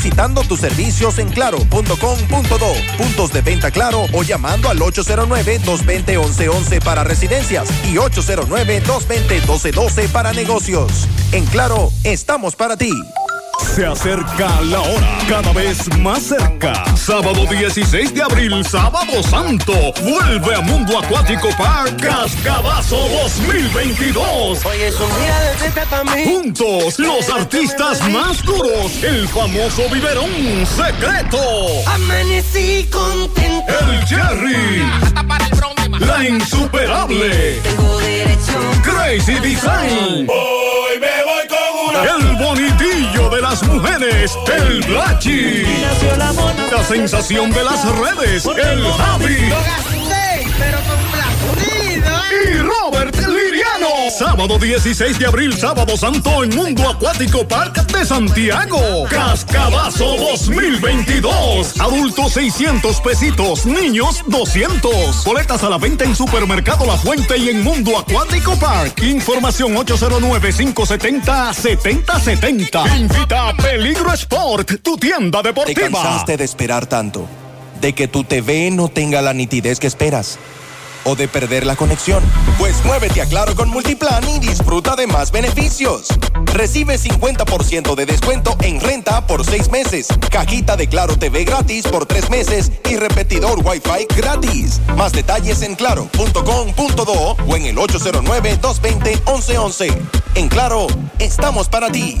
solicitando tus servicios en claro.com.do, puntos de venta claro o llamando al 809-220-1111 para residencias y 809-220-1212 para negocios. En Claro, estamos para ti. Se acerca la hora, cada vez más cerca. Sábado 16 de abril, Sábado Santo. Vuelve a Mundo Acuático Park Cascabazo 2022. Hoy es un día de fiesta para mí. Juntos, los artistas más duros. El famoso biberón secreto. Amanecí contento. El Jerry. La insuperable. Tengo derecho. Crazy Design. Hoy me voy con una. El bonitillo de las mujeres, el Blachi. La sensación de las redes, el Javi. pero con Y Robert. Sábado 16 de abril, sábado santo en Mundo Acuático Park de Santiago. Cascabazo 2022. Adultos 600 pesitos, niños 200. Boletas a la venta en Supermercado La Fuente y en Mundo Acuático Park. Información 809-570-7070. Invita a Peligro Sport, tu tienda ¿Te deportiva. cansaste de esperar tanto? ¿De que tu TV no tenga la nitidez que esperas? ¿O de perder la conexión? Pues muévete a Claro con Multiplan y disfruta de más beneficios. Recibe 50% de descuento en renta por seis meses, cajita de Claro TV gratis por tres meses y repetidor Wi-Fi gratis. Más detalles en claro.com.do o en el 809-220-1111. En Claro, estamos para ti.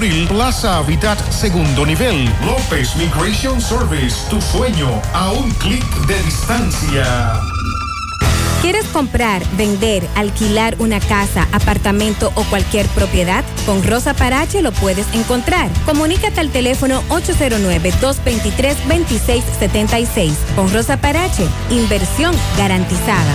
Tamboril, Plaza Habitat, segundo nivel. López Migration Service, tu sueño a un clic de distancia. ¿Quieres comprar, vender, alquilar una casa, apartamento o cualquier propiedad? Con Rosa Parache lo puedes encontrar. Comunícate al teléfono 809-223-2676. Con Rosa Parache, inversión garantizada.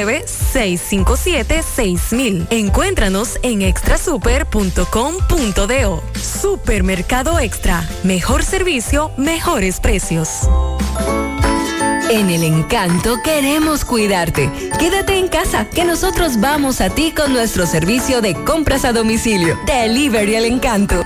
809-657-6000. Encuéntranos en extrasuper.com.do. Supermercado Extra. Mejor servicio, mejores precios. En el encanto queremos cuidarte. Quédate en casa, que nosotros vamos a ti con nuestro servicio de compras a domicilio. Delivery el encanto.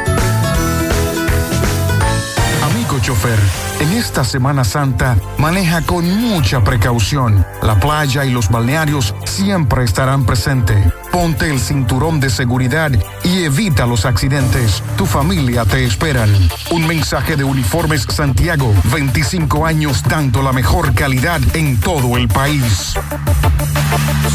Chofer, en esta Semana Santa maneja con mucha precaución. La playa y los balnearios siempre estarán presentes. Ponte el cinturón de seguridad y evita los accidentes. Tu familia te esperan. Un mensaje de Uniformes Santiago. 25 años dando la mejor calidad en todo el país.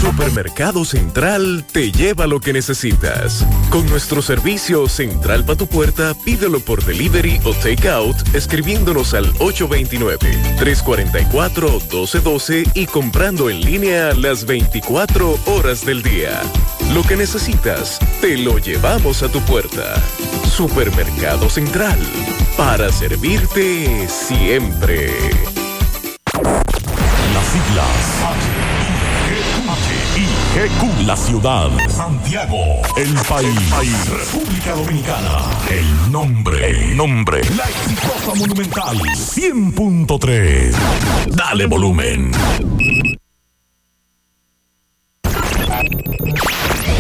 Supermercado Central te lleva lo que necesitas. Con nuestro servicio Central para tu puerta, pídelo por delivery o takeout escribiéndonos al 829-344-1212 y comprando en línea las 24 horas del día. Lo que necesitas, te lo llevamos a tu puerta. Supermercado Central, para servirte siempre. Las siglas GQ, la ciudad. Santiago, el país. República Dominicana. El nombre. El nombre. La exitosa monumental. 100.3. Dale volumen.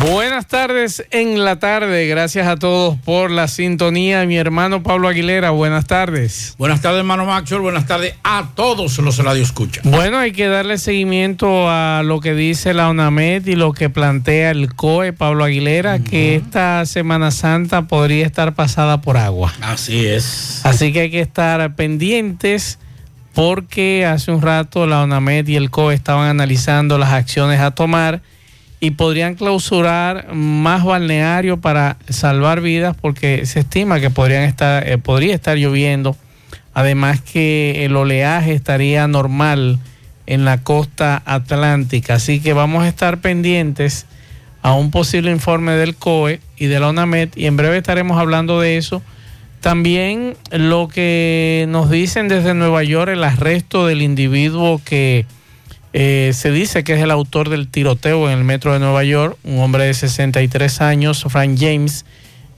Buenas tardes en la tarde. Gracias a todos por la sintonía. Mi hermano Pablo Aguilera, buenas tardes. Buenas tardes, hermano Maxwell. Buenas tardes a todos los radio escuchan. Bueno, hay que darle seguimiento a lo que dice la UNAMED y lo que plantea el COE, Pablo Aguilera, que esta Semana Santa podría estar pasada por agua. Así es. Así que hay que estar pendientes porque hace un rato la UNAMED y el COE estaban analizando las acciones a tomar y podrían clausurar más balnearios para salvar vidas porque se estima que podrían estar, eh, podría estar lloviendo. Además que el oleaje estaría normal en la costa atlántica. Así que vamos a estar pendientes a un posible informe del COE y de la ONAMED y en breve estaremos hablando de eso. También lo que nos dicen desde Nueva York, el arresto del individuo que eh, se dice que es el autor del tiroteo en el metro de Nueva York, un hombre de 63 años, Frank James.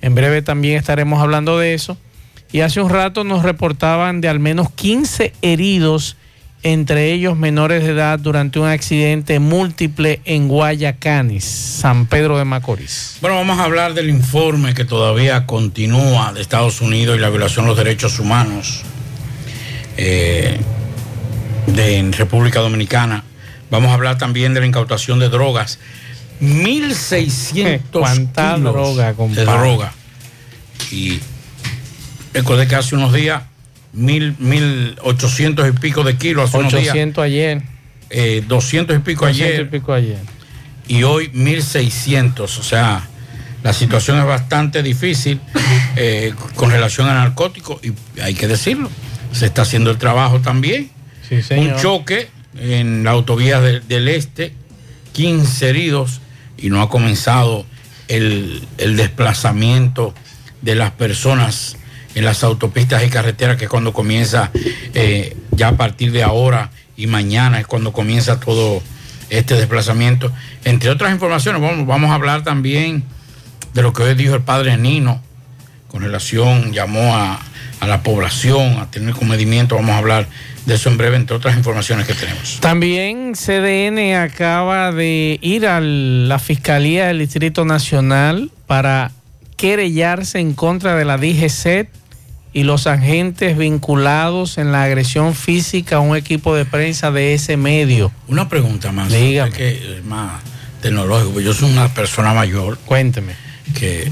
En breve también estaremos hablando de eso. Y hace un rato nos reportaban de al menos 15 heridos, entre ellos menores de edad, durante un accidente múltiple en Guayacanis, San Pedro de Macorís. Bueno, vamos a hablar del informe que todavía continúa de Estados Unidos y la violación de los derechos humanos. Eh, de República Dominicana. Vamos a hablar también de la incautación de drogas. 1.600 ¿Cuánta droga, de droga. Y recordé que hace unos días, 1.800 y pico de kilos. Hace 800 ayer. Eh, 200 y pico 200 ayer. y pico ayer. Y hoy 1.600. O sea, la situación es bastante difícil eh, con relación a narcóticos y hay que decirlo. Se está haciendo el trabajo también un choque en la autovía del este, 15 heridos y no ha comenzado el, desplazamiento de las personas en las autopistas y carreteras, que es cuando comienza eh, ya a partir de ahora y mañana es cuando comienza todo este desplazamiento. Entre otras informaciones, vamos, vamos a hablar también de lo que hoy dijo el padre Nino con relación, llamó a, a la población a tener comedimiento, vamos a hablar de eso en breve, entre otras informaciones que tenemos. También CDN acaba de ir a la Fiscalía del Distrito Nacional para querellarse en contra de la DGC y los agentes vinculados en la agresión física a un equipo de prensa de ese medio. Una pregunta más. Dígame. Que es más tecnológico. Yo soy una persona mayor. Cuénteme. Que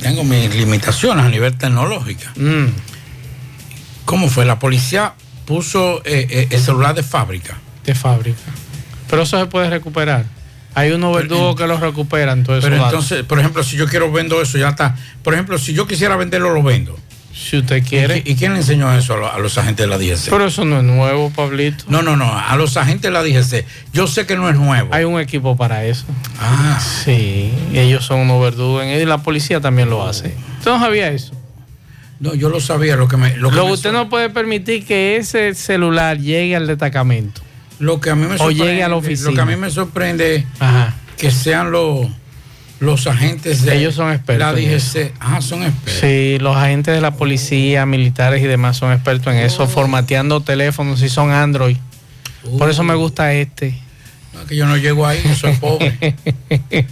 tengo mis limitaciones a nivel tecnológico. Mm. ¿Cómo fue? La policía puso eh, eh, el celular de fábrica. De fábrica. Pero eso se puede recuperar. Hay unos verdugos que lo recuperan. Todo eso Pero entonces, por ejemplo, si yo quiero vendo eso, ya está. Por ejemplo, si yo quisiera venderlo, lo vendo. Si usted quiere. ¿Y, y quién le enseñó eso a, lo- a los agentes de la DGC? Pero eso no es nuevo, Pablito. No, no, no. A los agentes de la DGC. Yo sé que no es nuevo. Hay un equipo para eso. Ah. Sí, ellos son unos verdugos y la policía también lo hace. ¿Usted no sabía eso? No, yo lo sabía. Lo que me. Lo que me usted no puede permitir que ese celular llegue al destacamento. Lo que a mí me O llegue a la oficina. Lo que a mí me sorprende es Ajá. que sean los, los agentes de Ellos son expertos la DGC. Ah, son expertos. Sí, los agentes de la policía, militares y demás son expertos en eso, formateando teléfonos si son Android. Por eso me gusta este. No, que yo no llego ahí, yo soy pobre.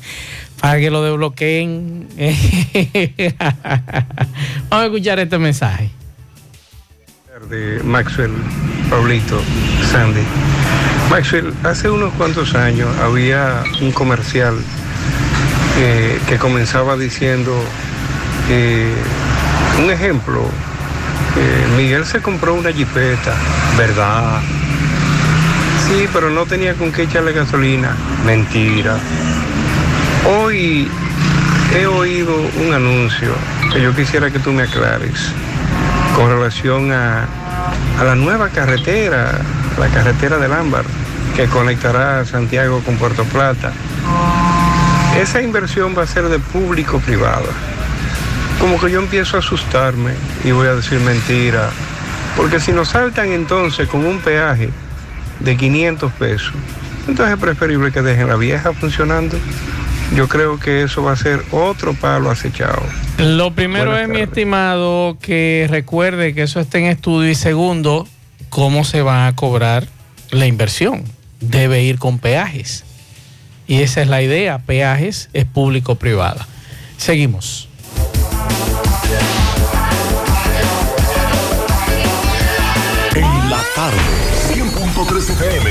Para que lo desbloqueen. Vamos a escuchar este mensaje. de Maxwell, Pablito, Sandy. Maxwell, hace unos cuantos años había un comercial eh, que comenzaba diciendo, eh, un ejemplo, eh, Miguel se compró una jipeta, ¿verdad? Sí, pero no tenía con qué echarle gasolina. Mentira. Hoy he oído un anuncio que yo quisiera que tú me aclares con relación a, a la nueva carretera, la carretera del Ámbar, que conectará Santiago con Puerto Plata. Esa inversión va a ser de público-privada. Como que yo empiezo a asustarme y voy a decir mentira, porque si nos saltan entonces con un peaje de 500 pesos, entonces es preferible que dejen la vieja funcionando. Yo creo que eso va a ser otro palo acechado. Lo primero Buenas es, mi estimado, que recuerde que eso está en estudio y segundo, cómo se va a cobrar la inversión. Debe ir con peajes. Y esa es la idea, peajes es público-privada. Seguimos. En la tarde, 100.3 FM.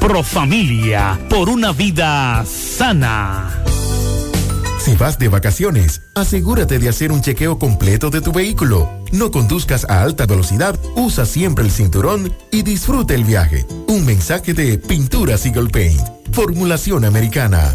Profamilia. Por una vida sana. Si vas de vacaciones, asegúrate de hacer un chequeo completo de tu vehículo. No conduzcas a alta velocidad, usa siempre el cinturón y disfruta el viaje. Un mensaje de Pintura Eagle Paint. Formulación americana.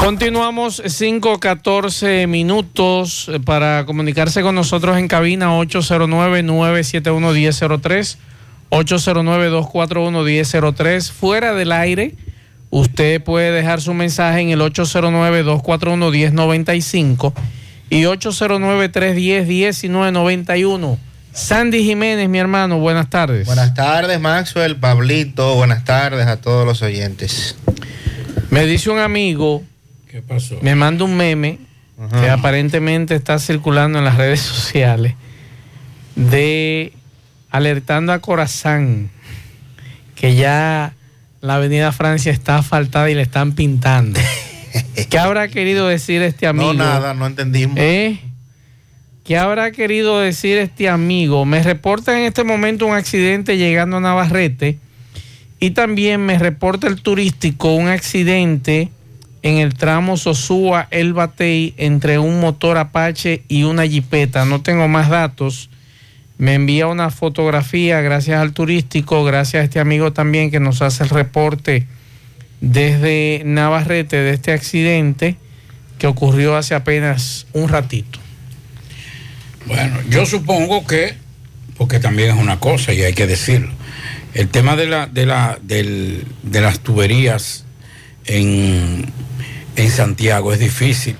Continuamos 5-14 minutos eh, para comunicarse con nosotros en cabina 809-971-1003, 809-241-1003. Fuera del aire, usted puede dejar su mensaje en el 809-241-1095 y 809-310-1991. Sandy Jiménez, mi hermano, buenas tardes. Buenas tardes, Maxwell, Pablito, buenas tardes a todos los oyentes. Me dice un amigo ¿Qué pasó? me manda un meme Ajá. que aparentemente está circulando en las redes sociales de alertando a Corazán que ya la avenida Francia está asfaltada y le están pintando. ¿Qué habrá querido decir este amigo? No, nada, no entendimos. ¿Eh? ¿Qué habrá querido decir este amigo? Me reporta en este momento un accidente llegando a Navarrete y también me reporta el turístico un accidente en el tramo Sosúa El Batey entre un motor Apache y una jipeta. No tengo más datos. Me envía una fotografía gracias al turístico, gracias a este amigo también que nos hace el reporte desde Navarrete de este accidente que ocurrió hace apenas un ratito. Bueno, yo supongo que, porque también es una cosa y hay que decirlo, el tema de, la, de, la, del- de las tuberías en, en Santiago es difícil.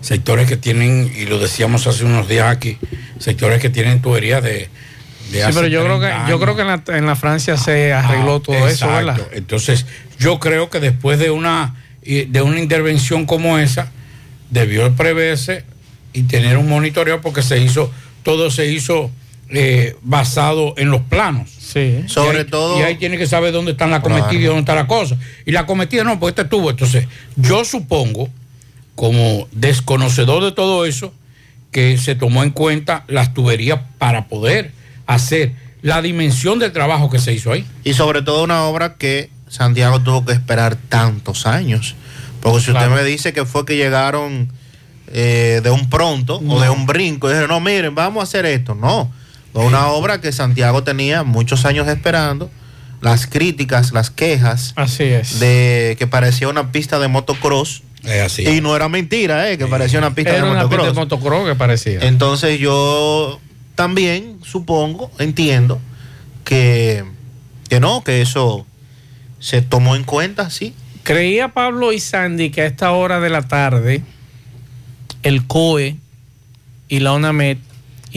Sectores que tienen, y lo decíamos hace unos días aquí, sectores que tienen tuberías de... de Sí, hace pero yo creo que 30 yo creo que en la, en la Francia se arregló Ah, todo eso, ¿verdad? Entonces, yo creo que después de una, de una intervención como esa, debió preverse y tener un monitoreo porque se hizo, todo se hizo eh, basado en los planos. Sí. Sobre y ahí, todo- Y ahí tiene que saber dónde están las Claro. cometidas y dónde está la cosa. Y la cometida no, pues este tuvo. Entonces, yo supongo, como desconocedor de todo eso, que se tomó en cuenta las tuberías para poder hacer la dimensión del trabajo que se hizo ahí. Y sobre todo una obra que Santiago tuvo que esperar tantos años. Porque si Claro. usted me dice que fue que llegaron eh, de un pronto o de un brinco y dijeron, no, miren, vamos a hacer esto. No, una obra que Santiago tenía muchos años esperando las críticas, las quejas. Así es. De que parecía una pista de motocross. así. Y no era mentira, eh, que parecía una pista Era de una pista motocross. de motocross que parecía. Entonces yo también supongo, entiendo, que, que no, que eso se tomó en cuenta, sí. Creía Pablo y Sandy que a esta hora de la tarde el COE y la ONAMED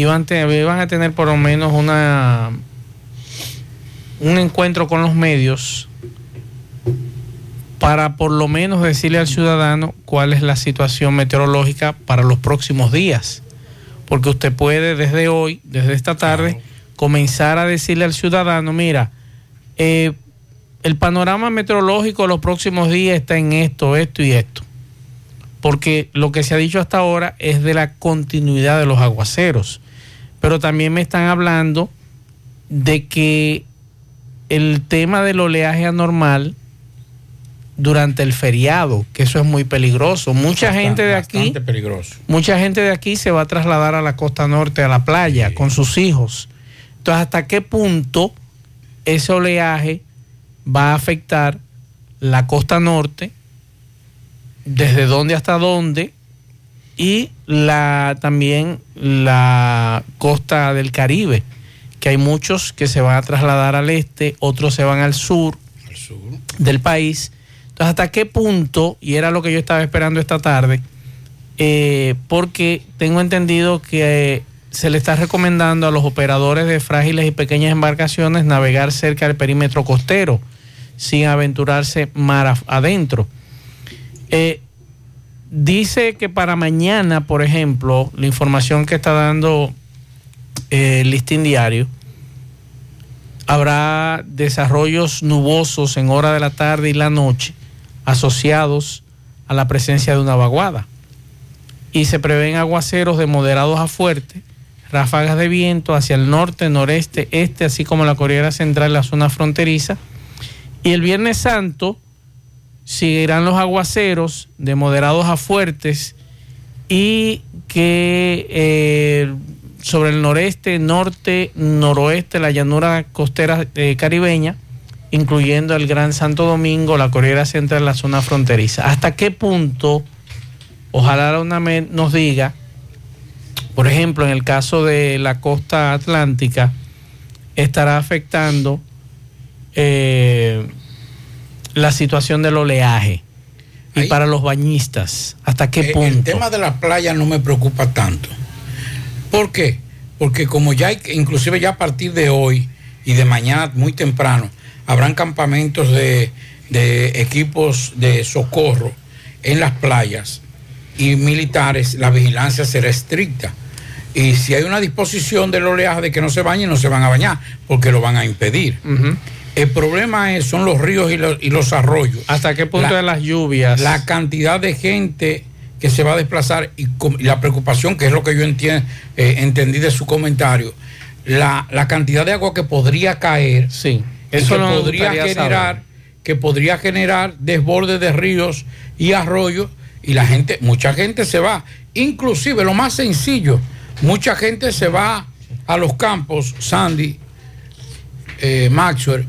iban, te- a tener por lo menos una un encuentro con los medios para por lo menos decirle al ciudadano cuál es la situación meteorológica para los próximos días. Porque usted puede desde hoy, desde esta tarde, comenzar a decirle al ciudadano, mira, eh, el panorama meteorológico de los próximos días está en esto, esto y esto. Porque lo que se ha dicho hasta ahora es de la continuidad de los aguaceros. Pero también me están hablando de que el tema del oleaje anormal durante el feriado, que eso es muy peligroso. Mucha gente de aquí, peligroso. mucha gente de aquí se va a trasladar a la costa norte, a la playa, con sus hijos. Entonces, ¿hasta qué punto ese oleaje va a afectar la costa norte? ¿Desde dónde hasta dónde? Y la, también la costa del Caribe, que hay muchos que se van a trasladar al este, otros se van al sur, del país. Entonces, ¿hasta qué punto? Y era lo que yo estaba esperando esta tarde, eh, porque tengo entendido que eh, se le está recomendando a los operadores de frágiles y pequeñas embarcaciones navegar cerca del perímetro costero, sin aventurarse mar adentro. Eh, dice que para mañana, por ejemplo, la información que está dando eh, el listín diario, habrá desarrollos nubosos en hora de la tarde y la noche asociados a la presencia de una vaguada. Y se prevén aguaceros de moderados a fuertes, ráfagas de viento hacia el norte, noreste, este, así como la Cordillera Central, la zona fronteriza. Y el Viernes Santo seguirán los aguaceros de moderados a fuertes y que eh, sobre el noreste, norte, noroeste, la llanura costera eh, caribeña, incluyendo el Gran Santo Domingo, la Cordillera Central, la zona fronteriza. ¿Hasta qué punto, ojalá la UNAMED nos diga, por ejemplo, en el caso de la costa atlántica, estará afectando eh, la situación del oleaje? Y para los bañistas, ¿hasta qué Eh, punto? El tema de las playas no me preocupa tanto. ¿Por qué? Porque como ya hay, inclusive ya a partir de hoy y de mañana muy temprano, habrán campamentos de, de equipos de socorro en las playas y militares, la vigilancia será estricta. Y si hay una disposición del oleaje de que no se bañen, no se van a bañar, porque lo van a impedir. El problema es, son los ríos y los, y los arroyos. ¿Hasta qué punto de las lluvias? La cantidad de gente que se va a desplazar y, la preocupación, que es lo que yo eh, entendí de su comentario, la, la cantidad de agua que podría caer, sí, eso que podría generar, saber. que podría generar desbordes de ríos y arroyos, y la gente, mucha gente se va, inclusive lo más sencillo, mucha gente se va a los campos, Sandy, eh, Maxwell,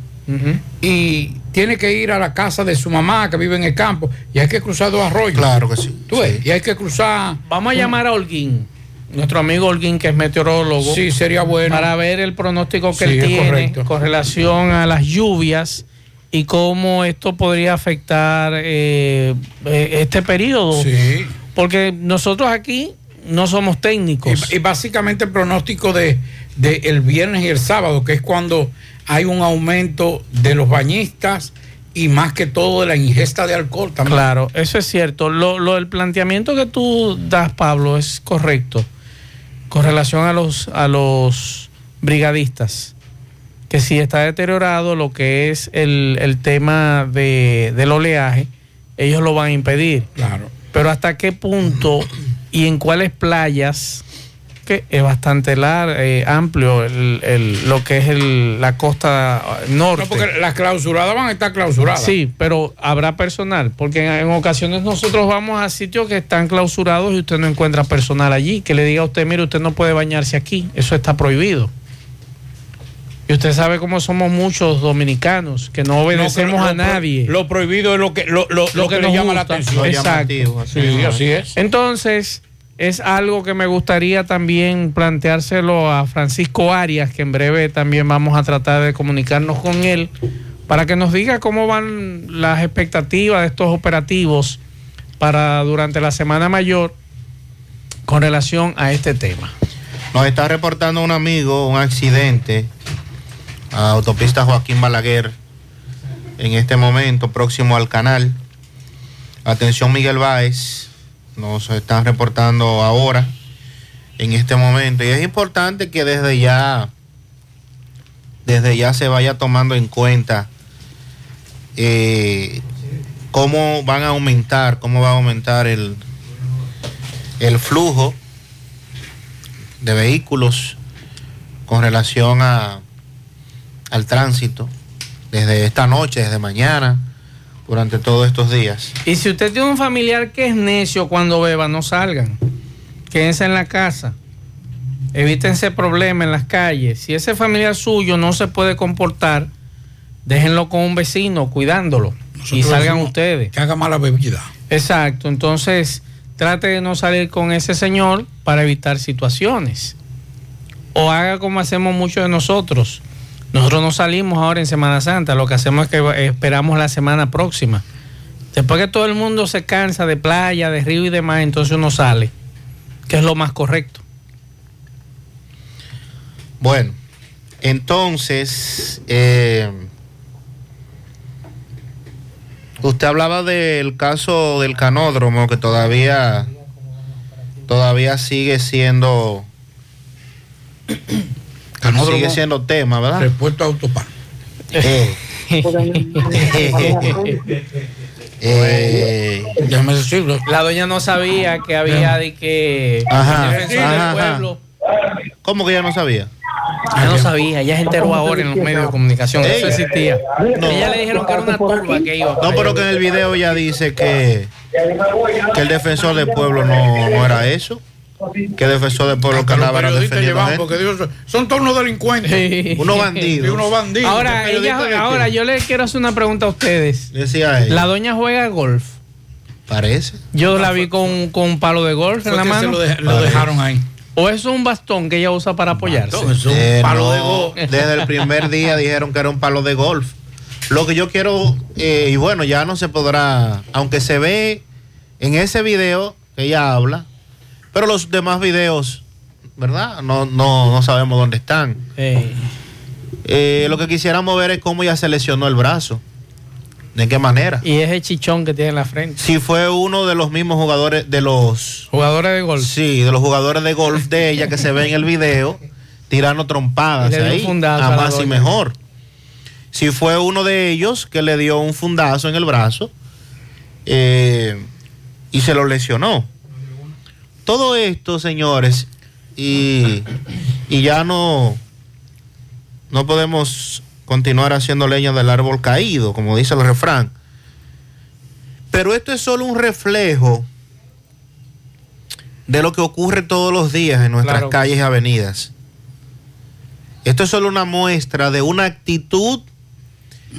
y tiene que ir a la casa de su mamá que vive en el campo y hay que cruzar dos arroyos. Claro que sí. Tú ves, y hay que cruzar. Vamos a llamar a Holguín, nuestro amigo Holguín, que es meteorólogo. Sí, sería bueno. Para ver el pronóstico que Sí, él tiene correcto. con relación a las lluvias y cómo esto podría afectar eh, eh, este periodo. Sí. Porque nosotros aquí no somos técnicos. Y, y básicamente el pronóstico de, de el viernes y el sábado, que es cuando hay un aumento de los bañistas y más que todo de la ingesta de alcohol también. Claro, eso es cierto. Lo, lo- el planteamiento que tú das, Pablo, es correcto con relación a los, a los brigadistas. Que si está deteriorado lo que es el, el tema de, del oleaje, ellos lo van a impedir. Claro. Pero hasta qué punto y en cuáles playas, que es bastante lar- eh, amplio el- el- lo que es el- la costa norte. No, porque las clausuradas van a estar clausuradas. Sí, pero habrá personal, porque en, en ocasiones nosotros vamos a sitios que están clausurados y usted no encuentra personal allí, que le diga a usted, mire, usted no puede bañarse aquí, eso está prohibido. Y usted sabe cómo somos muchos dominicanos, que no obedecemos No, que a nadie. Lo prohibido es lo que, lo, lo- lo que, le nos llama la atención. Exacto. Sí, así es. Entonces, es algo que me gustaría también planteárselo a Francisco Arias, que en breve también vamos a tratar de comunicarnos con él, para que nos diga cómo van las expectativas de estos operativos para durante la Semana Mayor con relación a este tema. Nos está reportando un amigo un accidente a autopista Joaquín Balaguer en este momento, próximo al canal. Atención Miguel Báez, nos están reportando ahora, en este momento. Y es importante que desde ya, desde ya se vaya tomando en cuenta eh, cómo van a aumentar, cómo va a aumentar el, el flujo de vehículos con relación a, al tránsito desde esta noche, desde mañana, durante todos estos días. Y si usted tiene un familiar que es necio cuando beba, no salgan. Quédense en la casa. Evítense problemas en las calles. Si ese familiar suyo no se puede comportar, déjenlo con un vecino cuidándolo. y salgan ustedes. Que haga mala bebida. Exacto. Entonces, trate de no salir con ese señor para evitar situaciones. O haga como hacemos muchos de nosotros. Nosotros no salimos ahora en Semana Santa, lo que hacemos es que esperamos la semana próxima. Después que todo el mundo se cansa de playa, de río y demás, entonces uno sale, que es lo más correcto. Bueno, entonces, eh, usted hablaba del caso del canódromo que todavía, todavía sigue siendo, Sigue siendo tema, ¿verdad? Repuesto a autopar. Eh, eh. La doña no sabía que había de que Ajá, defensor del ajá, ajá. pueblo. ¿Cómo que ya no sabía? Ella no sabía, ella se enteró ahora en los medios de comunicación. Eso existía. No. Ella le dijeron que era una turba que iba. No, pero que en el video ya dice que, que el defensor del pueblo no, no era eso. Que el defensor del pueblo periodistas defendiendo porque son todos unos delincuentes. Unos bandidos. Y unos bandidos. Ahora, ¿Pero ella, qué? ahora yo le quiero hacer una pregunta a ustedes. Decía ella. La doña juega golf. Parece. Yo la vi con, con un palo de golf en la mano. lo, de- lo dejaron ahí. ¿O es un bastón que ella usa para apoyarse? Es un Eh, palo no, de go. Desde el primer día dijeron que era un palo de golf. Lo que yo quiero, eh, y bueno, ya no se podrá, aunque se ve en ese video que ella habla, pero los demás videos, ¿verdad? No, no, no sabemos dónde están. Eh, lo que quisiéramos ver es cómo ella se lesionó el brazo. ¿De qué manera? Y ese chichón que tiene en la frente. Si fue uno de los mismos jugadores, de los... Jugadores de golf. Sí, de los jugadores de golf de ella que se ve en el video, tirando trompadas ahí, a más y mejor. Si fue uno de ellos que le dio un fundazo en el brazo eh, y se lo lesionó. Todo esto, señores, y, y ya no, no podemos continuar haciendo leña del árbol caído, como dice el refrán. Pero esto es solo un reflejo de lo que ocurre todos los días en nuestras Claro. calles y avenidas. Esto es solo una muestra de una actitud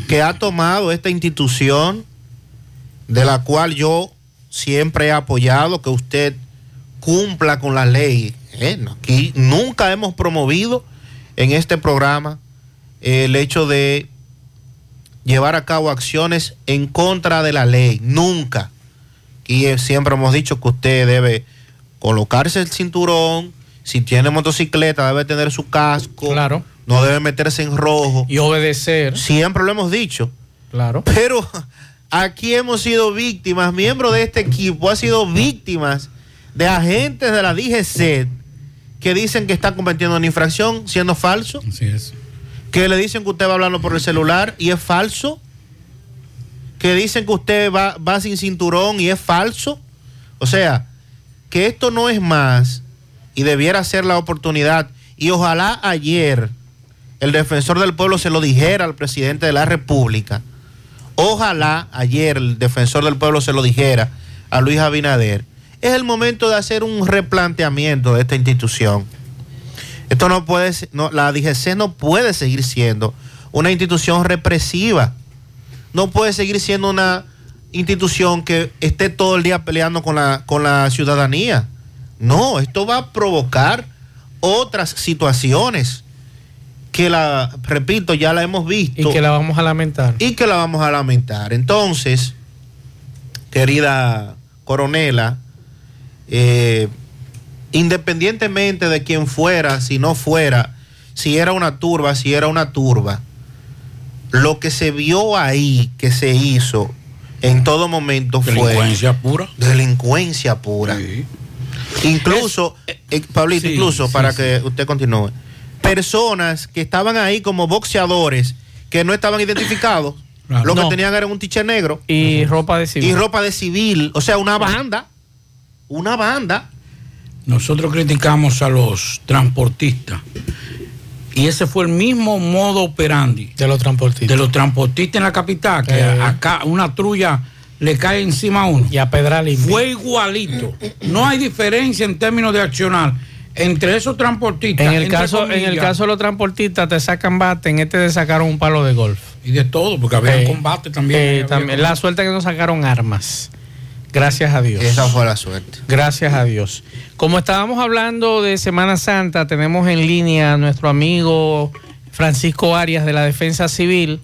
que ha tomado esta institución, de la cual yo siempre he apoyado que usted cumpla con la ley. ¿eh? Aquí nunca hemos promovido en este programa el hecho de llevar a cabo acciones en contra de la ley. Nunca. Aquí eh, siempre hemos dicho que usted debe colocarse el cinturón. Si tiene motocicleta, debe tener su casco. Claro. No debe meterse en rojo. Y obedecer. Siempre lo hemos dicho. Claro. Pero aquí hemos sido víctimas, miembros de este equipo, ha sido víctimas de agentes de la DGC que dicen que están cometiendo una infracción siendo falso. Así es. Que le dicen que usted va hablando por el celular y es falso. Que dicen que usted va, va sin cinturón y es falso. O sea, que esto no es más y debiera ser la oportunidad. Y ojalá ayer el defensor del pueblo se lo dijera al presidente de la República. Ojalá ayer el defensor del pueblo se lo dijera a Luis Abinader. Es el momento de hacer un replanteamiento de esta institución. Esto no puede, no, la DGC no puede seguir siendo una institución represiva. No puede seguir siendo una institución que esté todo el día peleando con la, con la ciudadanía. No, esto va a provocar otras situaciones que la, repito, ya la hemos visto. Y que la vamos a lamentar. Y que la vamos a lamentar. Entonces, querida coronela, eh, independientemente de quién fuera, si no fuera, si era una turba, si era una turba, lo que se vio ahí, que se hizo en todo momento fue Delincuencia pura. delincuencia pura. Incluso, eh, Pablito, sí, incluso sí, para sí. que usted continúe, personas que estaban ahí como boxeadores que no estaban identificados, Claro. lo que No. tenían era un tiche negro Y ropa de civil. y ropa de civil, o sea, una banda, una banda. Nosotros criticamos a los transportistas. Y ese fue el mismo modo operandi. De los transportistas. De los transportistas en la capital, que Eh. acá una trulla le cae encima a uno. Y a pedral Fue igualito. No hay diferencia en términos de accionar entre esos transportistas. En el, caso, en el caso de los transportistas te sacan bate, en este te sacaron un palo de golf. Y de todo, porque había Eh, combate también. eh, había también. combate. La suerte que no sacaron armas. Gracias a Dios. Esa fue la suerte. Gracias a Dios. Como estábamos hablando de Semana Santa, tenemos en línea a nuestro amigo Francisco Arias de la Defensa Civil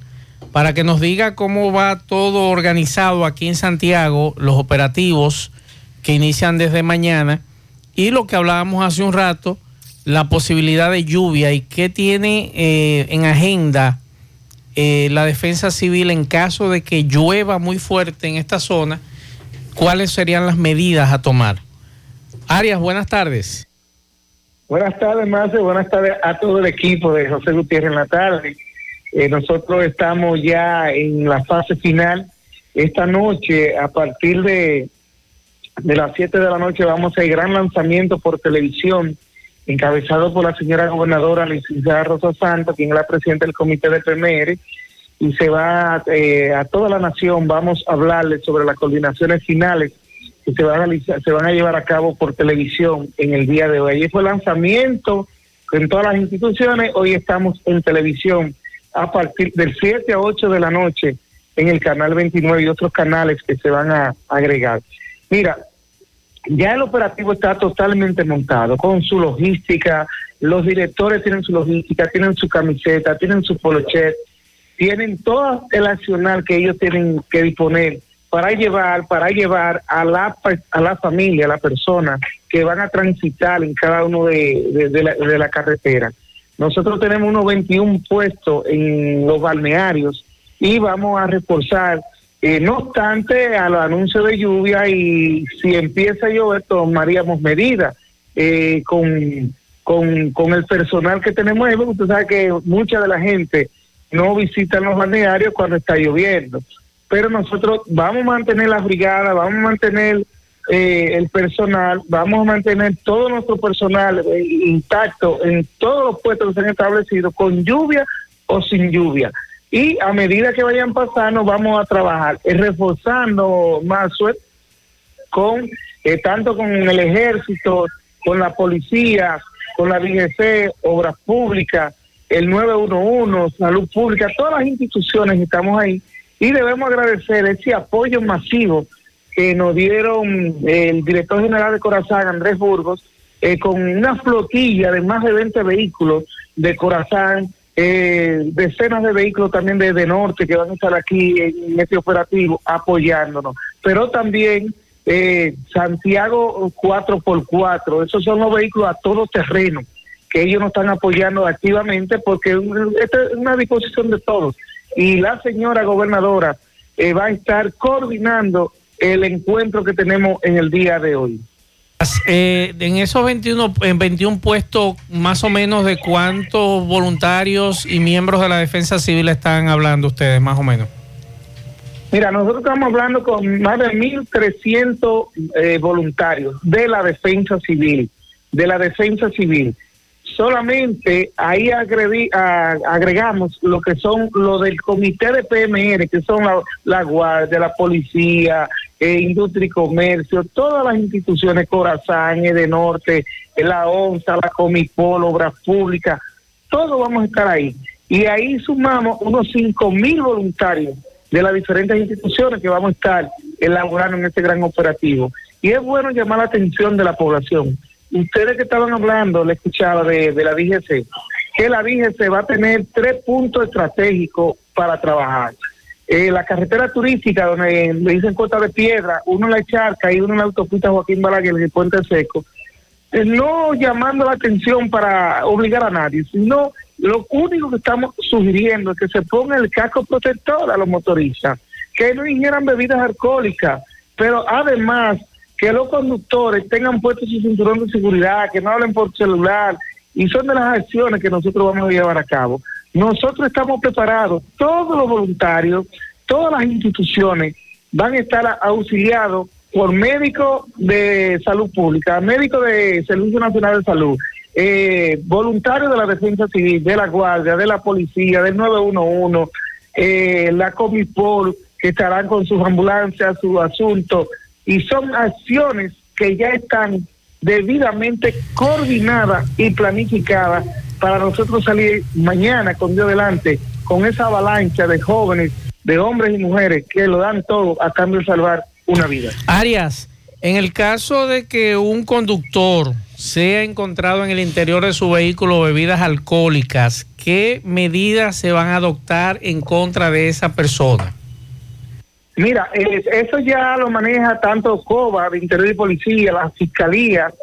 para que nos diga cómo va todo organizado aquí en Santiago, los operativos que inician desde mañana y lo que hablábamos hace un rato, la posibilidad de lluvia y qué tiene eh, en agenda eh, la defensa civil en caso de que llueva muy fuerte en esta zona, cuáles serían las medidas a tomar. Arias, buenas tardes. Buenas tardes, Marce. Buenas tardes a todo el equipo de José Gutiérrez en la tarde. Eh, nosotros estamos ya en la fase final. Esta noche, a partir de, de las 7 de la noche, vamos a ir gran lanzamiento por televisión, encabezado por la señora gobernadora, licenciada Rosa Santos, quien es la presidenta del comité de PMR, y se va eh, a toda la nación, vamos a hablarles sobre las coordinaciones finales que se van, a realizar- se van a llevar a cabo por televisión en el día de hoy. Ayer fue lanzamiento en todas las instituciones, hoy estamos en televisión a partir del 7 a 8 de la noche en el canal 29 y otros canales que se van a agregar. Mira, ya el operativo está totalmente montado con su logística, los directores tienen su logística, tienen su camiseta, tienen su polochet, tienen todo el accional que ellos tienen que disponer para llevar, para llevar a la, a la familia, a la persona que van a transitar en cada uno de, de- la, de la carretera. Nosotros tenemos unos 21 puestos en los balnearios y vamos a reforzar, eh, no obstante, a los anuncios de lluvia y si empieza a llover tomaríamos medidas eh, con, con, con el personal que tenemos usted sabe que mucha de la gente no visita los balnearios cuando está lloviendo. Pero nosotros vamos a mantener la brigada, vamos a mantener eh, el personal, vamos a mantener todo nuestro personal eh, intacto en todos los puestos que se han establecido, con lluvia o sin lluvia. Y a medida que vayan pasando, vamos a trabajar eh, reforzando más con eh, tanto con el ejército, con la policía, con la DGC, obras públicas, el 911, salud pública, todas las instituciones estamos ahí. Y debemos agradecer ese apoyo masivo que nos dieron eh, el director general de Corazán, Andrés Burgos, eh, con una flotilla de más de 20 vehículos de Corazán, eh, decenas de vehículos también de, de Norte que van a estar aquí en este operativo apoyándonos, pero también eh, Santiago 4x4, esos son los vehículos a todo terreno que ellos nos están apoyando activamente porque esta es una disposición de todos y la señora gobernadora eh, va a estar coordinando el encuentro que tenemos en el día de hoy. Eh, en esos 21, en 21 puestos, más o menos de cuántos voluntarios y miembros de la defensa civil están hablando ustedes, más o menos. Mira, nosotros estamos hablando con más de 1.300 eh, voluntarios de la defensa civil, de la defensa civil. Solamente ahí agregamos lo que son lo del comité de PMR, que son la, la guardia, la policía, eh, industria y comercio, todas las instituciones, Corazán, de Norte, la ONSA, la Comipol, Obras Públicas, todos vamos a estar ahí. Y ahí sumamos unos 5 mil voluntarios de las diferentes instituciones que vamos a estar elaborando en este gran operativo. Y es bueno llamar la atención de la población. Ustedes que estaban hablando, le escuchaba de, la DGC, que la DGC va a tener tres puntos estratégicos para trabajar. Eh, la carretera turística, donde le dicen Costa de Piedra, uno en la Charca y uno en la autopista Joaquín Balaguer, en el Puente Seco, eh, no llamando la atención para obligar a nadie, sino lo único que estamos sugiriendo es que se ponga el casco protector a los motoristas, que no ingieran bebidas alcohólicas, pero además que los conductores tengan puesto su cinturón de seguridad, que no hablen por celular, y son de las acciones que nosotros vamos a llevar a cabo. Nosotros estamos preparados, todos los voluntarios, todas las instituciones van a estar auxiliados por médicos de salud pública, médicos de Servicio Nacional de Salud, eh, voluntarios de la Defensa Civil, de la Guardia, de la Policía, del 911, eh, la Comipol, que estarán con sus ambulancias, sus asuntos, y son acciones que ya están debidamente coordinadas y planificadas para nosotros salir mañana con Dios delante, con esa avalancha de jóvenes, de hombres y mujeres que lo dan todo a cambio de salvar una vida. Arias, en el caso de que un conductor sea encontrado en el interior de su vehículo bebidas alcohólicas, ¿qué medidas se van a adoptar en contra de esa persona? Mira, eso ya lo maneja tanto COBA, de Interior y Policía, la Fiscalía,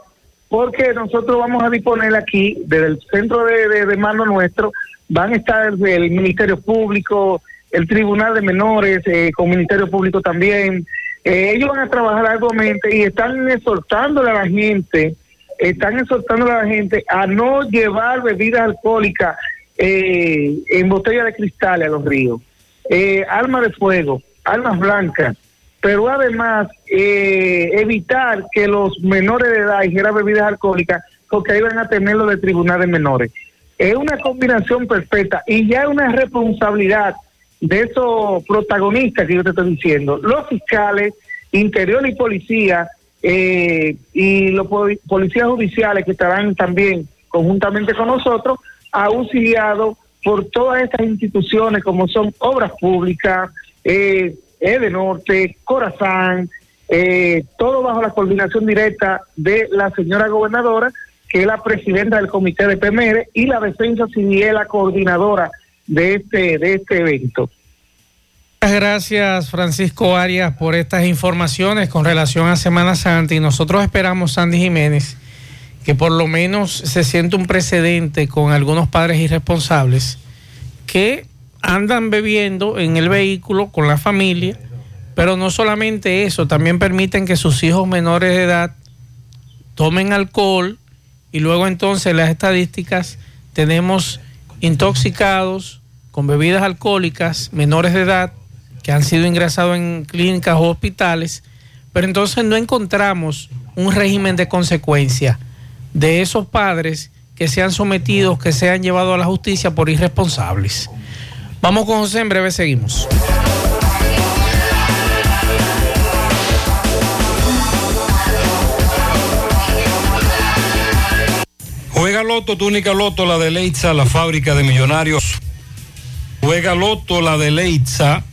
porque nosotros vamos a disponer aquí, desde el centro de, de, mando nuestro, van a estar el, Ministerio Público, el Tribunal de Menores, eh, con Ministerio Público también. Eh, ellos van a trabajar arduamente y están exhortándole a la gente, están exhortándole a la gente a no llevar bebidas alcohólicas eh, en botella de cristal a los ríos. Eh, armas de fuego, armas blancas, pero además eh, evitar que los menores de edad hicieran bebidas alcohólicas, porque ahí van a tenerlo de tribunales menores. Es una combinación perfecta y ya es una responsabilidad de esos protagonistas que yo te estoy diciendo, los fiscales, interior y policía, eh, y los policías judiciales que estarán también conjuntamente con nosotros, auxiliados por todas estas instituciones como son obras públicas, eh, de Norte, Corazán, eh, todo bajo la coordinación directa de la señora gobernadora, que es la presidenta del comité de PMR, y la defensa civil la coordinadora de este, de este evento. Muchas gracias Francisco Arias por estas informaciones con relación a Semana Santa y nosotros esperamos, Sandy Jiménez, que por lo menos se siente un precedente con algunos padres irresponsables que andan bebiendo en el vehículo con la familia, pero no solamente eso, también permiten que sus hijos menores de edad tomen alcohol y luego entonces las estadísticas tenemos intoxicados con bebidas alcohólicas, menores de edad, que han sido ingresados en clínicas o hospitales, pero entonces no encontramos un régimen de consecuencia de esos padres que sean sometidos, que sean llevados a la justicia por irresponsables. Vamos con José, en breve seguimos. Juega Loto, túnica Loto, la de Leitza, la fábrica de millonarios. Juega Loto, la de Leitza,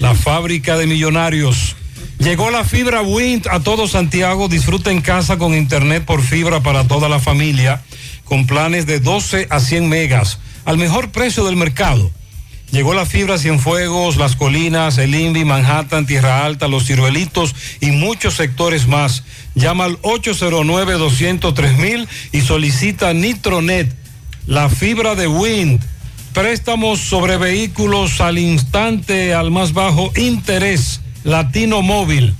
la fábrica de millonarios. Llegó la fibra Wind a todo Santiago. Disfruta en casa con internet por fibra para toda la familia, con planes de 12 a 100 megas, al mejor precio del mercado. Llegó la fibra Cienfuegos, Las Colinas, El Invi, Manhattan, Tierra Alta, Los Ciruelitos y muchos sectores más. Llama al 809-203 y solicita Nitronet, la fibra de Wind. Préstamos sobre vehículos al instante, al más bajo interés. Latino Móvil.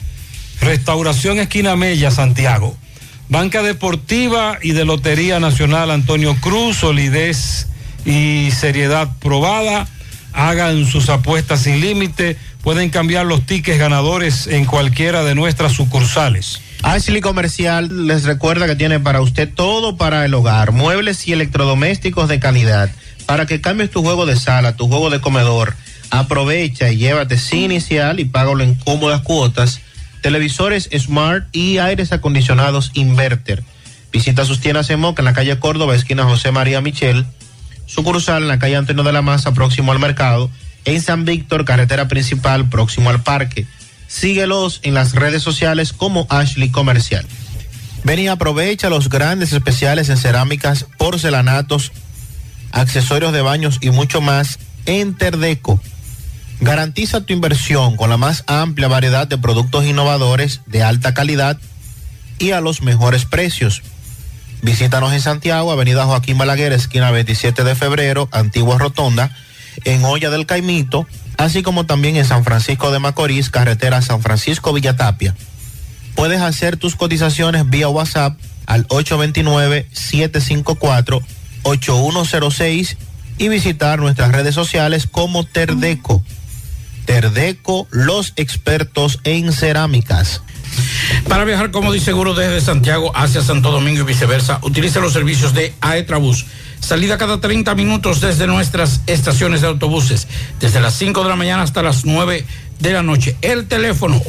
Restauración Esquina Mella, Santiago. Banca Deportiva y de Lotería Nacional Antonio Cruz, solidez y seriedad probada hagan sus apuestas sin límite, pueden cambiar los tickets ganadores en cualquiera de nuestras sucursales. Ashley Comercial les recuerda que tiene para usted todo para el hogar, muebles y electrodomésticos de calidad, para que cambies tu juego de sala, tu juego de comedor Aprovecha y llévate sin inicial y págalo en cómodas cuotas. Televisores Smart y aires acondicionados Inverter. Visita sus tiendas en Moca en la calle Córdoba, esquina José María Michel. Sucursal en la calle Antonio de la Maza, próximo al mercado. En San Víctor, carretera principal, próximo al parque. Síguelos en las redes sociales como Ashley Comercial. Ven y aprovecha los grandes especiales en cerámicas, porcelanatos, accesorios de baños y mucho más en Terdeco. Garantiza tu inversión con la más amplia variedad de productos innovadores de alta calidad y a los mejores precios. Visítanos en Santiago, Avenida Joaquín Balaguer, esquina 27 de febrero, Antigua Rotonda, en Olla del Caimito, así como también en San Francisco de Macorís, carretera San Francisco Villatapia. Puedes hacer tus cotizaciones vía WhatsApp al 829-754-8106 y visitar nuestras redes sociales como Terdeco. Terdeco, los expertos en cerámicas. Para viajar cómodo y seguro desde Santiago hacia Santo Domingo y viceversa, utiliza los servicios de Aetrabús. Salida cada 30 minutos desde nuestras estaciones de autobuses, desde las 5 de la mañana hasta las 9 de la noche. El teléfono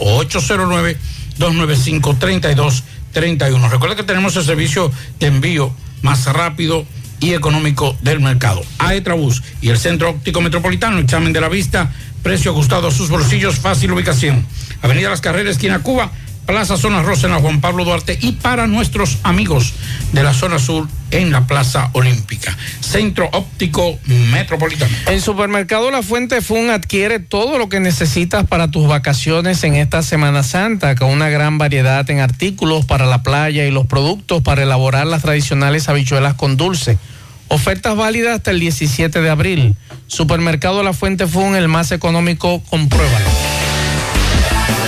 809-295-3231. Recuerda que tenemos el servicio de envío más rápido y económico del mercado. Aetrabús y el Centro Óptico Metropolitano, examen de la vista, precio ajustado a sus bolsillos, fácil ubicación. Avenida Las Carreras, esquina Cuba, Plaza Zona Rosa en Juan Pablo Duarte y para nuestros amigos de la zona sur en la Plaza Olímpica. Centro Óptico Metropolitano. En Supermercado La Fuente Fun adquiere todo lo que necesitas para tus vacaciones en esta Semana Santa, con una gran variedad en artículos para la playa y los productos para elaborar las tradicionales habichuelas con dulce. Ofertas válidas hasta el 17 de abril. Supermercado La Fuente Fun, el más económico, compruébalo.